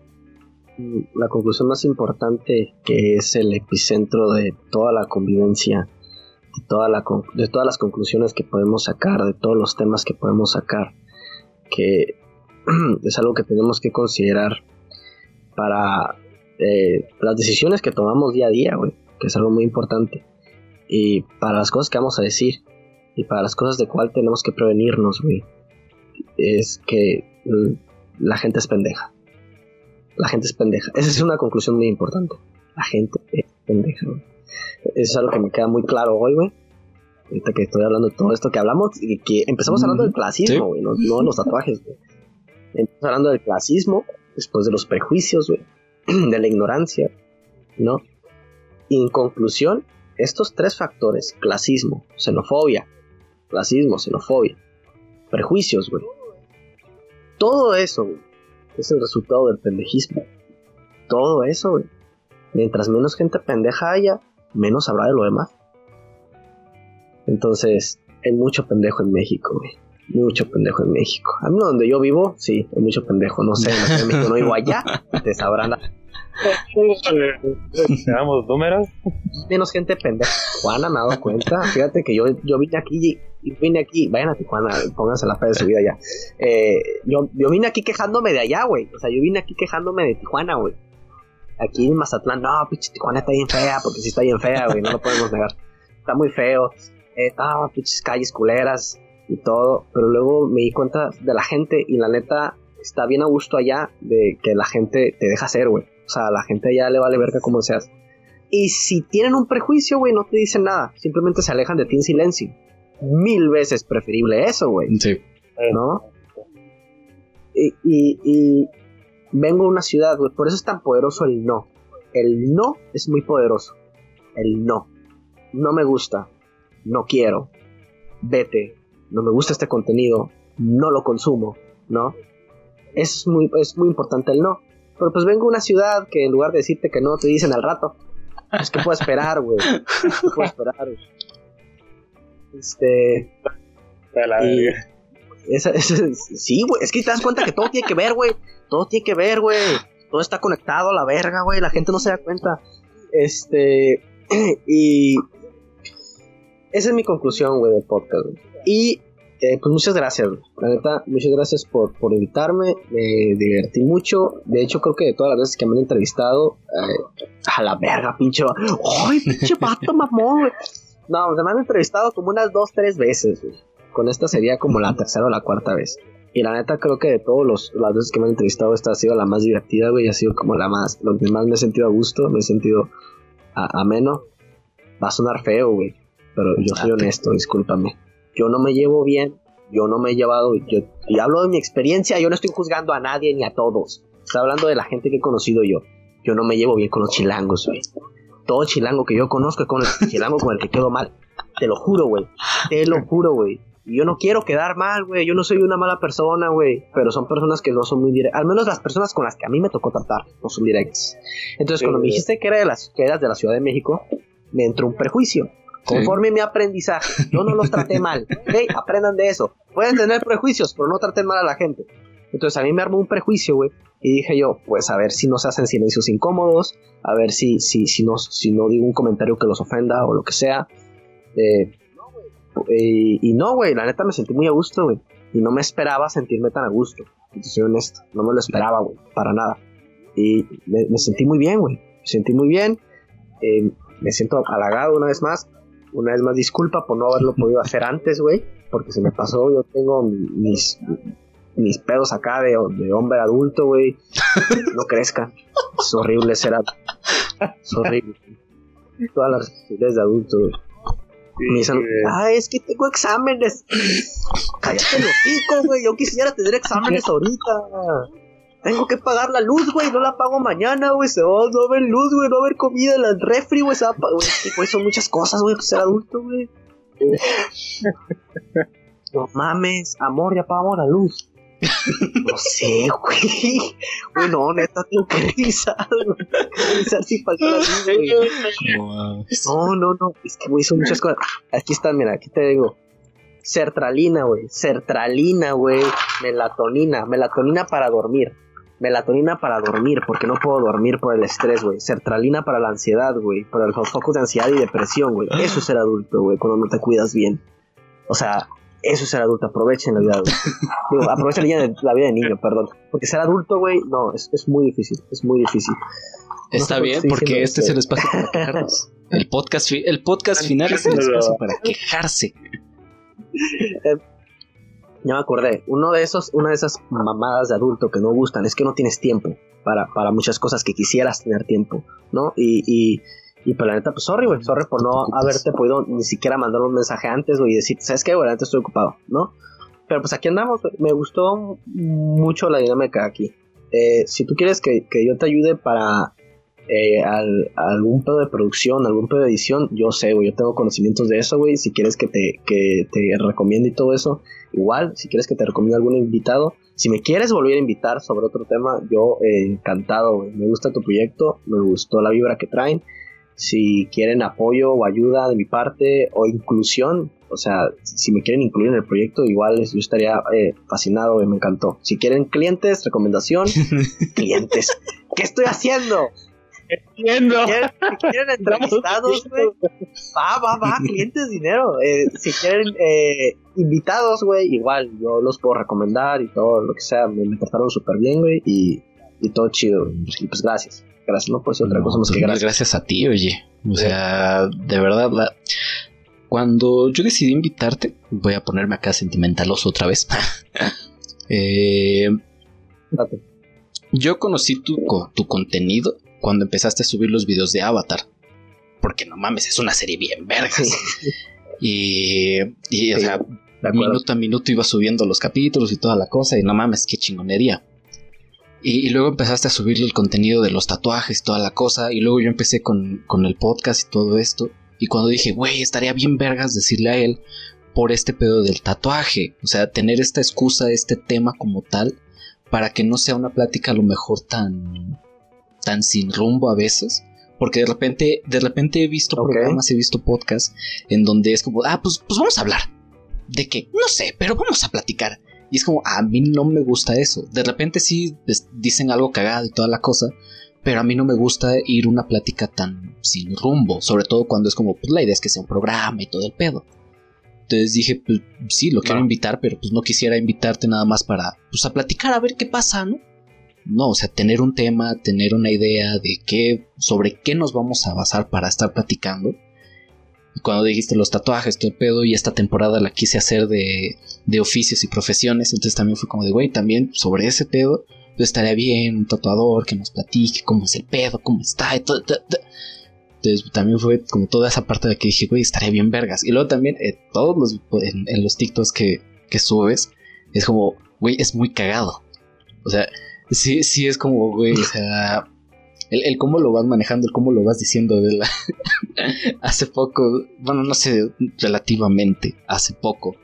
la conclusión más importante que es el epicentro de toda la convivencia, de, toda la, de todas las conclusiones que podemos sacar, de todos los temas que podemos sacar, que es algo que tenemos que considerar para eh, las decisiones que tomamos día a día, güey, que es algo muy importante. Y para las cosas que vamos a decir, y para las cosas de cuál tenemos que prevenirnos, güey, es que la gente es pendeja. La gente es pendeja. Esa es una conclusión muy importante. La gente es pendeja, güey. Eso es algo que me queda muy claro hoy, güey. Ahorita que estoy hablando de todo esto que hablamos, y que empezamos hablando del clasismo, güey, no, no de los tatuajes, güey. Empezamos hablando del clasismo, después de los prejuicios, güey, de la ignorancia, ¿no? Y en conclusión, estos tres factores, clasismo, xenofobia racismo, xenofobia, prejuicios, güey. Todo eso, güey, es el resultado del pendejismo. Todo eso, güey. Mientras menos gente pendeja haya, menos habrá de lo demás. Entonces, hay mucho pendejo en México, güey. Mucho pendejo en México. A mí donde yo vivo, sí, hay mucho pendejo. No sé, en México no vivo allá, te sabrán la- Veamos números. menos gente pendeja. Tijuana me he dado cuenta. Fíjate que yo, yo vine aquí y vine aquí. Vayan a Tijuana, pónganse la fe de su vida ya. Eh, yo, yo vine aquí quejándome de allá, güey. O sea, yo vine aquí quejándome de Tijuana, güey. Aquí en Mazatlán, no, pinche Tijuana está bien fea, porque sí está bien fea, güey, no lo podemos negar. Está muy feo. Eh, ah, pinches calles culeras y todo. Pero luego me di cuenta de la gente y la neta está bien a gusto allá de que la gente te deja ser, güey. O sea, a la gente allá le vale verga como seas. Y si tienen un prejuicio, güey, no te dicen nada. Simplemente se alejan de ti en silencio. Mil veces preferible eso, güey. Sí. ¿No? Y, y- y vengo a una ciudad, güey. Por eso es tan poderoso el no. El no es muy poderoso. El no. No me gusta. No quiero. Vete. No me gusta este contenido. No lo consumo. ¿No? Es muy, es muy importante el no. Pero pues vengo a una ciudad que en lugar de decirte que no, te dicen al rato. Es que puedo esperar, güey. ¿Qué puedo esperar, güey? Este. La Y- esa- esa- sí, güey. Es que te das cuenta que todo tiene que ver, güey. Todo tiene que ver, güey. Todo está conectado a la verga, güey. La gente no se da cuenta. Este. Y. Esa es mi conclusión, güey, del podcast, güey. Y. eh, pues muchas gracias. La neta, muchas gracias por, por invitarme. Me divertí mucho. De hecho, creo que de todas las veces que me han entrevistado. eh, a la verga, pinche. ¡Ay, pinche vato, mamón! No, me han entrevistado como unas dos, tres veces, güey con esta sería como la tercera o la cuarta vez. Y la neta creo que de todas las veces que me han entrevistado esta ha sido la más divertida, güey, ha sido como la más, lo que más me he sentido a gusto, me he sentido a- ameno. Va a sonar feo, güey, pero yo soy honesto, discúlpame. Yo no me llevo bien, yo no me he llevado, yo, y hablo de mi experiencia, yo no estoy juzgando a nadie ni a todos. Estoy hablando de la gente que he conocido yo. Yo no me llevo bien con los chilangos, güey. Todo chilango que yo conozco es con el chilango con el que quedo mal. Te lo juro, güey. Te lo juro, güey. Y yo no quiero quedar mal, güey. Yo no soy una mala persona, güey. Pero son personas que no son muy directas. Al menos las personas con las que a mí me tocó tratar no son directas. Entonces, Sí, cuando me dijiste que, era de las, que eras de la Ciudad de México, me entró un prejuicio. Conforme mi aprendizaje, yo no los traté mal. ¿ok? Aprendan de eso. Pueden tener prejuicios, pero no traten mal a la gente. Entonces a mí me armó un prejuicio, güey. Y dije yo, pues a ver si no se hacen silencios incómodos, a ver si, si, si, no, si no digo un comentario que los ofenda o lo que sea. Eh, eh, y no, güey, la neta me sentí muy a gusto, güey. Y no me esperaba sentirme tan a gusto. Soy honesto, no me lo esperaba, güey, para nada. Y me, me sentí muy bien, güey. Me sentí muy bien. Eh, me siento halagado una vez más. Una vez más, disculpa por no haberlo podido hacer antes, güey. Porque se me pasó, yo tengo mi- mis, mis pedos acá de, de hombre adulto, güey. No crezcan. Es horrible ser adulto. Es horrible. Todas las responsabilidades de adulto, güey. Me dicen, ah, es que tengo exámenes. Cállate los hocico, güey. Yo quisiera tener exámenes ahorita. Tengo que pagar la luz, güey. No la pago mañana, güey. No va a haber luz, güey. No va a haber comida en el refri, güey. Son muchas cosas, güey, pues ser adulto, güey. No mames, amor, ya pagamos la luz. No sé, güey. Güey, no, neta, tengo que revisar, güey. Si pagué la luz, güey. No, no, no. Es que, güey, son muchas cosas. Ah, Aquí está, mira, aquí te digo. Sertralina, güey. Sertralina, güey. Melatonina. Melatonina para dormir. Melatonina para dormir, porque no puedo dormir por el estrés, güey. Sertralina para la ansiedad, güey. Para los focos de ansiedad y depresión, güey. Eso es ser adulto, güey, cuando no te cuidas bien. O sea, eso es ser adulto. Aprovechen la vida, güey. Aprovechen la vida de, la vida de niño, perdón. Porque ser adulto, güey, no, es, es muy difícil. Es muy difícil. Está bien, porque este es el espacio para quejarnos. El podcast, el podcast final es el espacio para quejarse. Ya me acordé, uno de esos, una de esas mamadas de adulto que no gustan es que no tienes tiempo para, para muchas cosas que quisieras tener tiempo, ¿no? Y, y, y pues la neta, pues sorry, güey, sorry por no haberte podido ni siquiera mandar un mensaje antes, güey, y decir, ¿sabes qué, güey? Neta estoy ocupado, ¿no? Pero pues aquí andamos, güey. me gustó mucho la dinámica aquí. Eh, si tú quieres que, que yo te ayude para eh, al, algún pedo de producción, algún pedo de edición, yo sé, güey, yo tengo conocimientos de eso, güey. Si quieres que te, que te recomiende y todo eso, igual, si quieres que te recomiende algún invitado, si me quieres volver a invitar sobre otro tema, yo eh, encantado, güey. Me gusta tu proyecto, me gustó la vibra que traen. Si quieren apoyo o ayuda de mi parte o inclusión, o sea, si me quieren incluir en el proyecto, igual yo estaría eh, fascinado, y me encantó. Si quieren clientes, recomendación, clientes. ¿Qué estoy haciendo? Entiendo. ¿Quieren, si quieren entrevistados, güey. Va, va, va, clientes, dinero. Eh, si quieren eh, invitados, güey, igual yo los puedo recomendar y todo lo que sea. Me, me trataron súper bien, güey, y, y todo chido. Y pues gracias. Gracias, no puede ser otra cosa más que gracias. gracias a ti, oye. O sea, de verdad, la- cuando yo decidí invitarte, voy a ponerme acá sentimentaloso otra vez. Eh, Date. yo conocí tu, co- tu contenido cuando empezaste a subir los videos de Avatar. Porque no mames, es una serie bien vergas. Y, y, o sea, minuto a minuto iba subiendo los capítulos y toda la cosa. Y no mames, qué chingonería. Y, y luego empezaste a subirle el contenido de los tatuajes y toda la cosa. Y luego yo empecé con, con el podcast y todo esto. Y cuando dije, güey, estaría bien vergas decirle a él por este pedo del tatuaje. O sea, tener esta excusa, este tema como tal, para que no sea una plática a lo mejor tan, tan sin rumbo a veces. Porque de repente, de repente he visto programas, he visto podcasts en donde es como, ah, pues, pues vamos a hablar. ¿De qué? No sé, pero vamos a platicar. Y es como, a mí no me gusta eso. De repente sí dicen algo cagado y toda la cosa, pero a mí no me gusta ir una plática tan sin rumbo, sobre todo cuando es como, pues la idea es que sea un programa y todo el pedo. Entonces dije, pues sí, lo quiero invitar, pero pues no quisiera invitarte nada más para, pues a platicar a ver qué pasa, ¿no? No, o sea, tener un tema, tener una idea de qué, sobre qué nos vamos a basar para estar platicando. Cuando dijiste los tatuajes, todo el pedo, y esta temporada la quise hacer de, de oficios y profesiones, entonces también fue como de, güey, también sobre ese pedo, pues estaría bien un tatuador que nos platique cómo es el pedo, cómo está, y todo. Entonces también fue como toda esa parte de que dije, güey, estaría bien vergas. Y luego también, eh, todos los, en, en los TikToks que, que subes, es como, güey, es muy cagado. O sea, sí, sí es como, güey, o sea, el, el cómo lo vas manejando, el cómo lo vas diciendo de la... hace poco, bueno, no sé, relativamente, hace poco,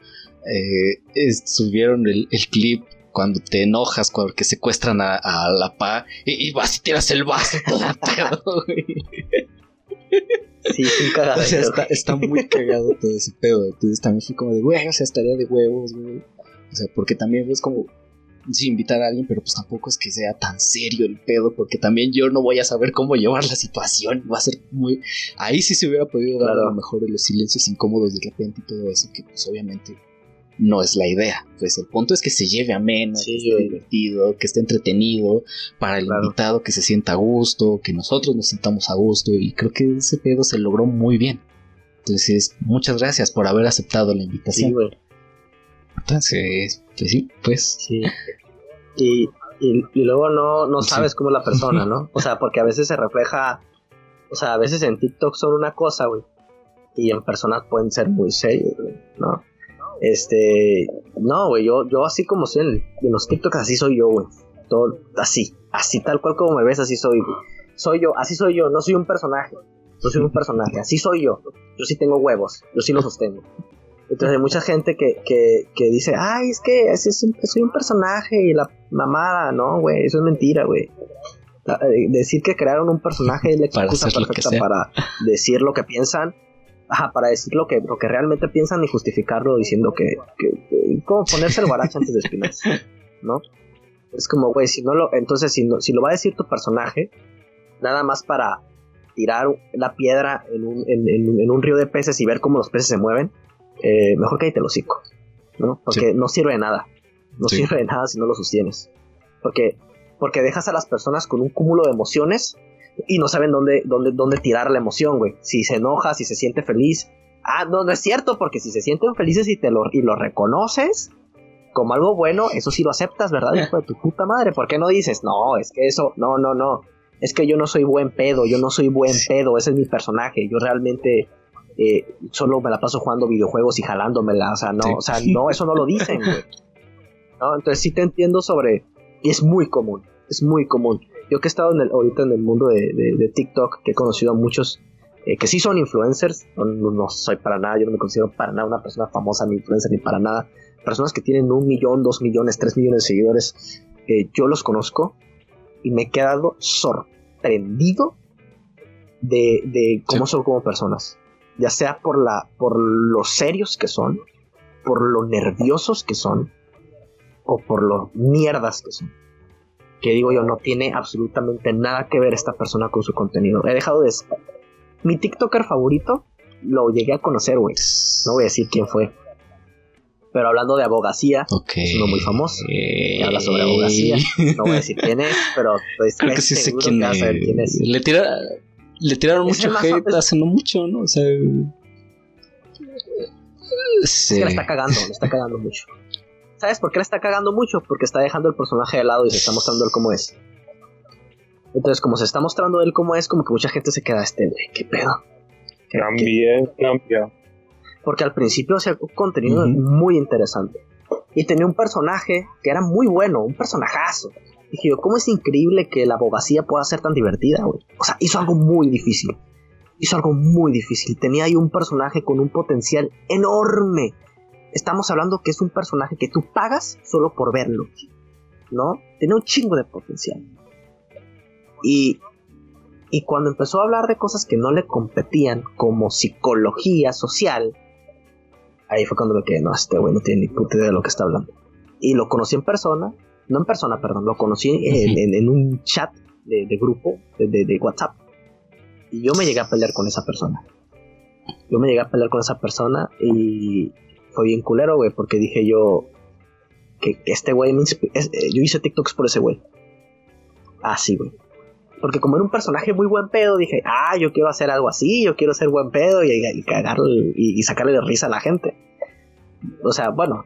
eh, es- subieron el, el clip cuando te enojas porque secuestran a, a la pa y, y vas y tiras el vaso todo pedo, güey. Sí, es un cagadero. O sea, está, está muy cagado todo ese pedo. Entonces también fue como de, güey, o sea, estaría de huevos, güey. O sea, porque también es como, sí, invitar a alguien, pero pues tampoco es que sea tan serio el pedo, porque también yo no voy a saber cómo llevar la situación. Va a ser muy. Ahí sí se hubiera podido dar Claro. a lo mejor de los silencios incómodos de repente y todo eso, que pues obviamente no es la idea. Pues el punto es que se lleve ameno, Sí, que esté divertido, que esté entretenido, para el Claro. invitado que se sienta a gusto, que nosotros nos sintamos a gusto, y creo que ese pedo se logró muy bien. Entonces, muchas gracias por haber aceptado la Sí, invitación. güey. Entonces, pues sí, pues Sí. Y, y, y luego no, no Sí. sabes cómo es la persona, ¿no? O sea, porque a veces se refleja. O sea, a veces en TikTok son una cosa, güey. Y en personas pueden ser muy serios, güey, ¿no? Este. No, güey, yo, yo así como soy en, en los TikToks, así soy yo, güey. Todo así. Así tal cual como me ves, así soy, güey. Soy yo, así soy yo, no soy un personaje. No soy un personaje, así soy yo. Yo sí tengo huevos, yo sí los sostengo. Entonces hay mucha gente que, que, que dice, ay, es que es un- soy un personaje y la mamada, no, güey, eso es mentira, güey. La- eh, Decir que crearon un personaje es la excusa perfecta para decir lo que piensan, ajá, para decir lo que, lo que realmente piensan y justificarlo diciendo que, que, que- como ponerse el guarache antes de espinarse, ¿no? Es como, güey, si no lo, entonces si, no, si lo va a decir tu personaje, nada más para tirar la piedra en un, en, en- en un río de peces y ver cómo los peces se mueven, eh, mejor cállate el hocico, ¿no? Porque no sirve de nada. No Sí. sirve de nada si no lo sostienes. Porque, porque dejas a las personas con un cúmulo de emociones y no saben dónde, dónde, dónde tirar la emoción, güey. Si se enoja, si se siente feliz. Ah, no, no es cierto, porque si se sienten felices y, te lo, y lo reconoces como algo bueno, eso sí lo aceptas, ¿verdad? Hijo de tu puta madre. ¿Por qué no dices, no, es que eso, no, no, no. Es que yo no soy buen pedo, yo no soy buen pedo, ese es mi personaje. Yo realmente eh, solo me la paso jugando videojuegos y jalándomela. O sea, no, Sí. o sea, no, eso no lo dicen, güey. ¿No? Entonces sí te entiendo sobre. Y es muy común, es muy común. yo que he estado en el, ahorita en el mundo de, de- de TikTok, que he conocido a muchos eh, que sí son influencers, no, soy para nada, yo no me considero para nada una persona famosa ni influencer ni para nada, personas que tienen un millón, dos millones, tres millones de seguidores, eh, yo los conozco y me he quedado sorprendido de, de cómo son como personas, ya sea por, la, por lo serios que son, por lo nerviosos que son, o por lo mierdas que son. Que digo yo, no tiene absolutamente nada que ver esta persona con su contenido. He dejado de... Mi TikToker favorito lo llegué a conocer, güey. No voy a decir quién fue. Pero hablando de abogacía, es uno muy famoso. que habla sobre abogacía. No voy a decir quién es, pero pues, Creo que sí sé quién que vas a saber es. quién es. Le, tira, le tiraron Es mucho hate hace no mucho, ¿no? O sea. Es Sí. que la está cagando, la está cagando mucho. ¿Sabes por qué la está cagando mucho? Porque está dejando el personaje de lado y se está mostrando él como es. Entonces, como se está mostrando él como es, como que mucha gente se queda este, güey, qué pedo. ¿Qué- qué- Cambié, cambió. Porque al principio hacía un contenido muy interesante. Y tenía un personaje que era muy bueno, un personajazo. Dije yo, ¿cómo es increíble que la abogacía pueda ser tan divertida, güey? O sea, hizo algo muy difícil. Hizo algo muy difícil. Tenía ahí un personaje con un potencial enorme. Estamos hablando que es un personaje que tú pagas solo por verlo. ¿No? Tenía un chingo de potencial. Y, y cuando empezó a hablar de cosas que no le competían, como psicología social, ahí fue cuando me quedé, no, este güey no tiene ni puta idea de lo que está hablando. Y lo conocí en persona, no en persona, perdón, lo conocí en, Ujú. en- en un chat de, de grupo, de, de- de WhatsApp. Y yo me llegué a pelear con esa persona. Yo me llegué a pelear con esa persona y fue bien culero, güey, porque dije yo que este güey me es- eh, yo hice TikToks por ese güey. Así, güey. Porque como era un personaje muy buen pedo, dije, ah, yo quiero hacer algo así, yo quiero ser buen pedo y, y cagarle y, y sacarle de risa a la gente. O sea, bueno,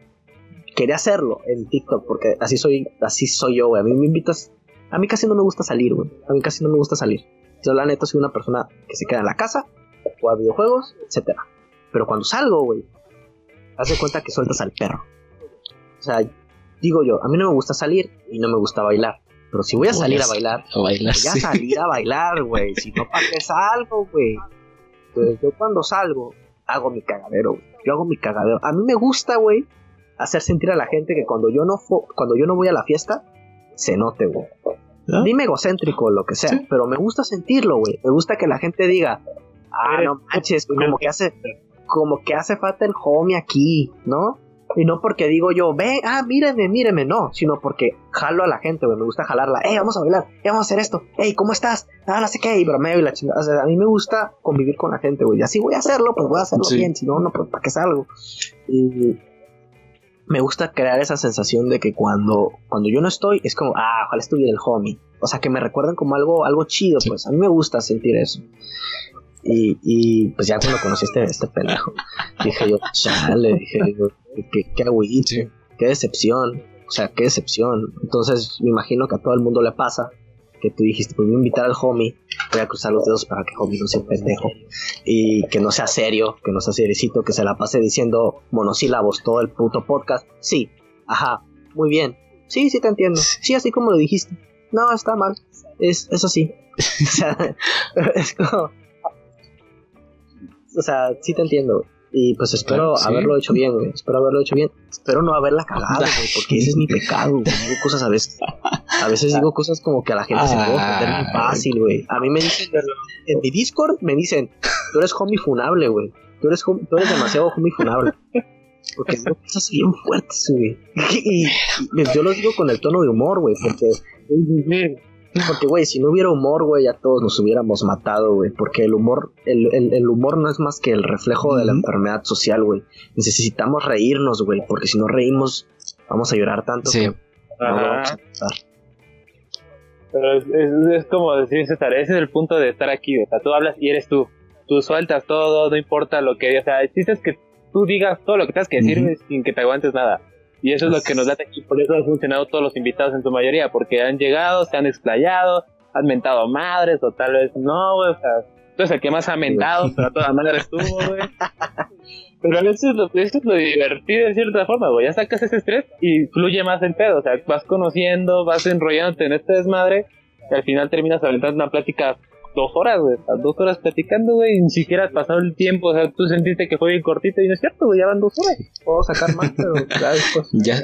quería hacerlo en TikTok porque así soy, así soy yo, güey. A mí me invitas, a mí casi no me gusta salir, güey. A mí casi no me gusta salir. Yo la neta soy una persona que se queda en la casa, juega videojuegos, etcétera. Pero cuando salgo, güey, haz de cuenta que sueltas al perro. O sea, digo yo, a mí no me gusta salir y no me gusta bailar. Pero si voy a salir a bailar, A bailar, Voy a salir a bailar, güey. Si no, ¿para qué salgo, güey? Entonces, yo cuando salgo, hago mi cagadero, güey. Yo hago mi cagadero. A mí me gusta, güey, hacer sentir a la gente que cuando yo no, cuando yo no voy a la fiesta, se note, güey. ¿Ah? Dime egocéntrico, lo que sea, Sí. pero me gusta sentirlo, güey. Me gusta que la gente diga, ah, no manches, como que hace, como que hace falta el homie aquí, ¿no? Y no porque digo yo, ve, ah, míreme, míreme, no, sino porque jalo a la gente, güey, me gusta jalarla, eh, vamos a bailar, eh, vamos a hacer esto, hey, ¿cómo estás? Ah, no sé qué, y bromeo y la chingada, o sea, a mí me gusta convivir con la gente, güey, y así voy a hacerlo, pues voy a hacerlo Sí. bien, si no, no, pues, ¿para qué salgo? Y me gusta crear esa sensación de que cuando, cuando yo no estoy, es como, ah, ojalá estuviera el homie, o sea, que me recuerden como algo, algo chido, Sí. pues, a mí me gusta sentir eso. Y, y pues ya cuando conocí este, este pendejo, dije yo, chale, dije yo, qué, qué agüita, Sí. qué decepción, o sea, qué decepción. Entonces me imagino que a todo el mundo le pasa que tú dijiste, pues voy a invitar al homie, voy a cruzar los dedos para que homie no sea un pendejo y que no sea serio, que no sea seriecito, que se la pase diciendo monosílabos todo el puto podcast. Sí, ajá, muy bien. Sí, sí te entiendo. Sí, así como lo dijiste. No, está mal. Es, es así. o sea, es como... O sea, sí te entiendo. Y pues espero sí. haberlo hecho bien, güey. Espero haberlo hecho bien. Espero no haberla cagado, güey, porque ese es mi pecado, güey. Digo cosas a veces. A veces digo cosas como que a la gente se puede ofender muy fácil, güey. A mí me dicen, en mi Discord me dicen, tú eres homie funable, güey. Tú eres, hom- tú eres demasiado homie funable. Porque digo cosas bien fuertes, güey. Y, y yo lo digo con el tono de humor, güey, porque porque, güey, si no hubiera humor, güey, ya todos nos hubiéramos matado, güey. Porque el humor, el, el, el humor no es más que el reflejo de la enfermedad social, güey. Necesitamos reírnos, güey, porque si no reímos, vamos a llorar tanto Sí. que no vamos a. Pero es, es- es como decir, César, ese es el punto de estar aquí. O sea, tú hablas y eres tú. Tú sueltas todo, no importa lo que. O sea, el chiste es que tú digas todo lo que tengas que decir sin que te aguantes nada. Y eso es lo que nos late aquí. Por eso han funcionado todos los invitados en su mayoría. Porque han llegado, se han explayado, han mentado madres, o tal vez no, güey. O sea, tú eres el que más ha mentado, pero a toda madre estuvo, güey. Pero eso es, lo, eso es lo divertido de cierta forma, güey. Ya sacas ese estrés y fluye más el pedo. O sea, vas conociendo, vas enrollándote en este desmadre Y al final terminas aventando una plática dos horas, güey. Dos horas platicando, güey. y Ni siquiera has pasado el tiempo. O sea, tú sentiste que fue bien cortito y no es cierto, güey. Ya van dos horas. Puedo sacar más, pero ya después. Ya,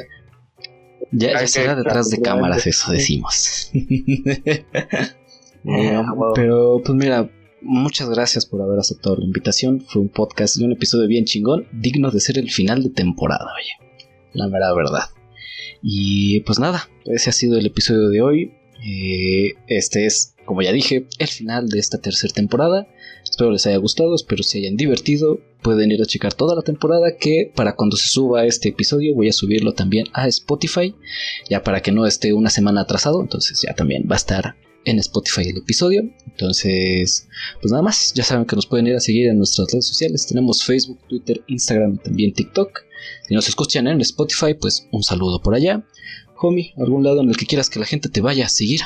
ya, será detrás de cámaras, eso decimos. Eh, pero pues mira, muchas gracias por haber aceptado la invitación. Fue un podcast y un episodio bien chingón, digno de ser el final de temporada, oye. La mera verdad. Y pues nada, ese ha sido el episodio de hoy. Eh, este es, como ya dije, el final de esta tercera temporada. Espero les haya gustado, espero se hayan divertido. Pueden ir a checar toda la temporada que para cuando se suba este episodio voy a subirlo también a Spotify. Ya para que no esté una semana atrasado, entonces ya también va a estar en Spotify el episodio. Entonces, pues nada más, ya saben que nos pueden ir a seguir en nuestras redes sociales. Tenemos Facebook, Twitter, Instagram y también TikTok. Si nos escuchan en Spotify, pues un saludo por allá. Homie, algún lado en el que quieras que la gente te vaya a seguir.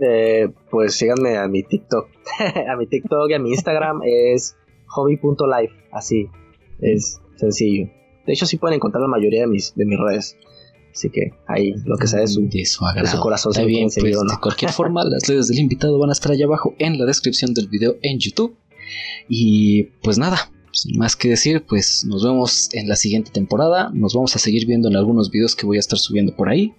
Eh, pues síganme a mi TikTok. a mi TikTok y a mi Instagram es hobby.life. Así. Es sencillo. De hecho, sí pueden encontrar la mayoría de mis, de mis redes. Así que ahí, lo que sea de su, de su agrado. de su corazón, Está bien, pues, no. de cualquier forma, las redes del invitado van a estar allá abajo en la descripción del video en YouTube. Y pues nada, sin más que decir, pues nos vemos en la siguiente temporada. Nos vamos a seguir viendo en algunos videos que voy a estar subiendo por ahí.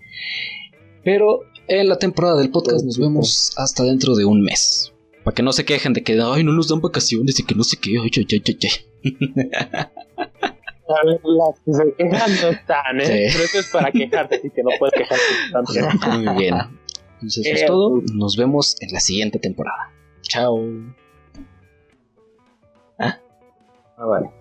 Pero en la temporada del podcast nos vemos hasta dentro de un mes. Para que no se quejen de que ay, no nos dan vacaciones y que no sé qué. Ay, ay, ay, ay, las que se quejan no están, ¿eh? Sí. Pero eso es para quejarte, así que no puedes quejarte tanto. Muy bien. Entonces eso es todo. Nos vemos en la siguiente temporada. Chao. Ah, vale.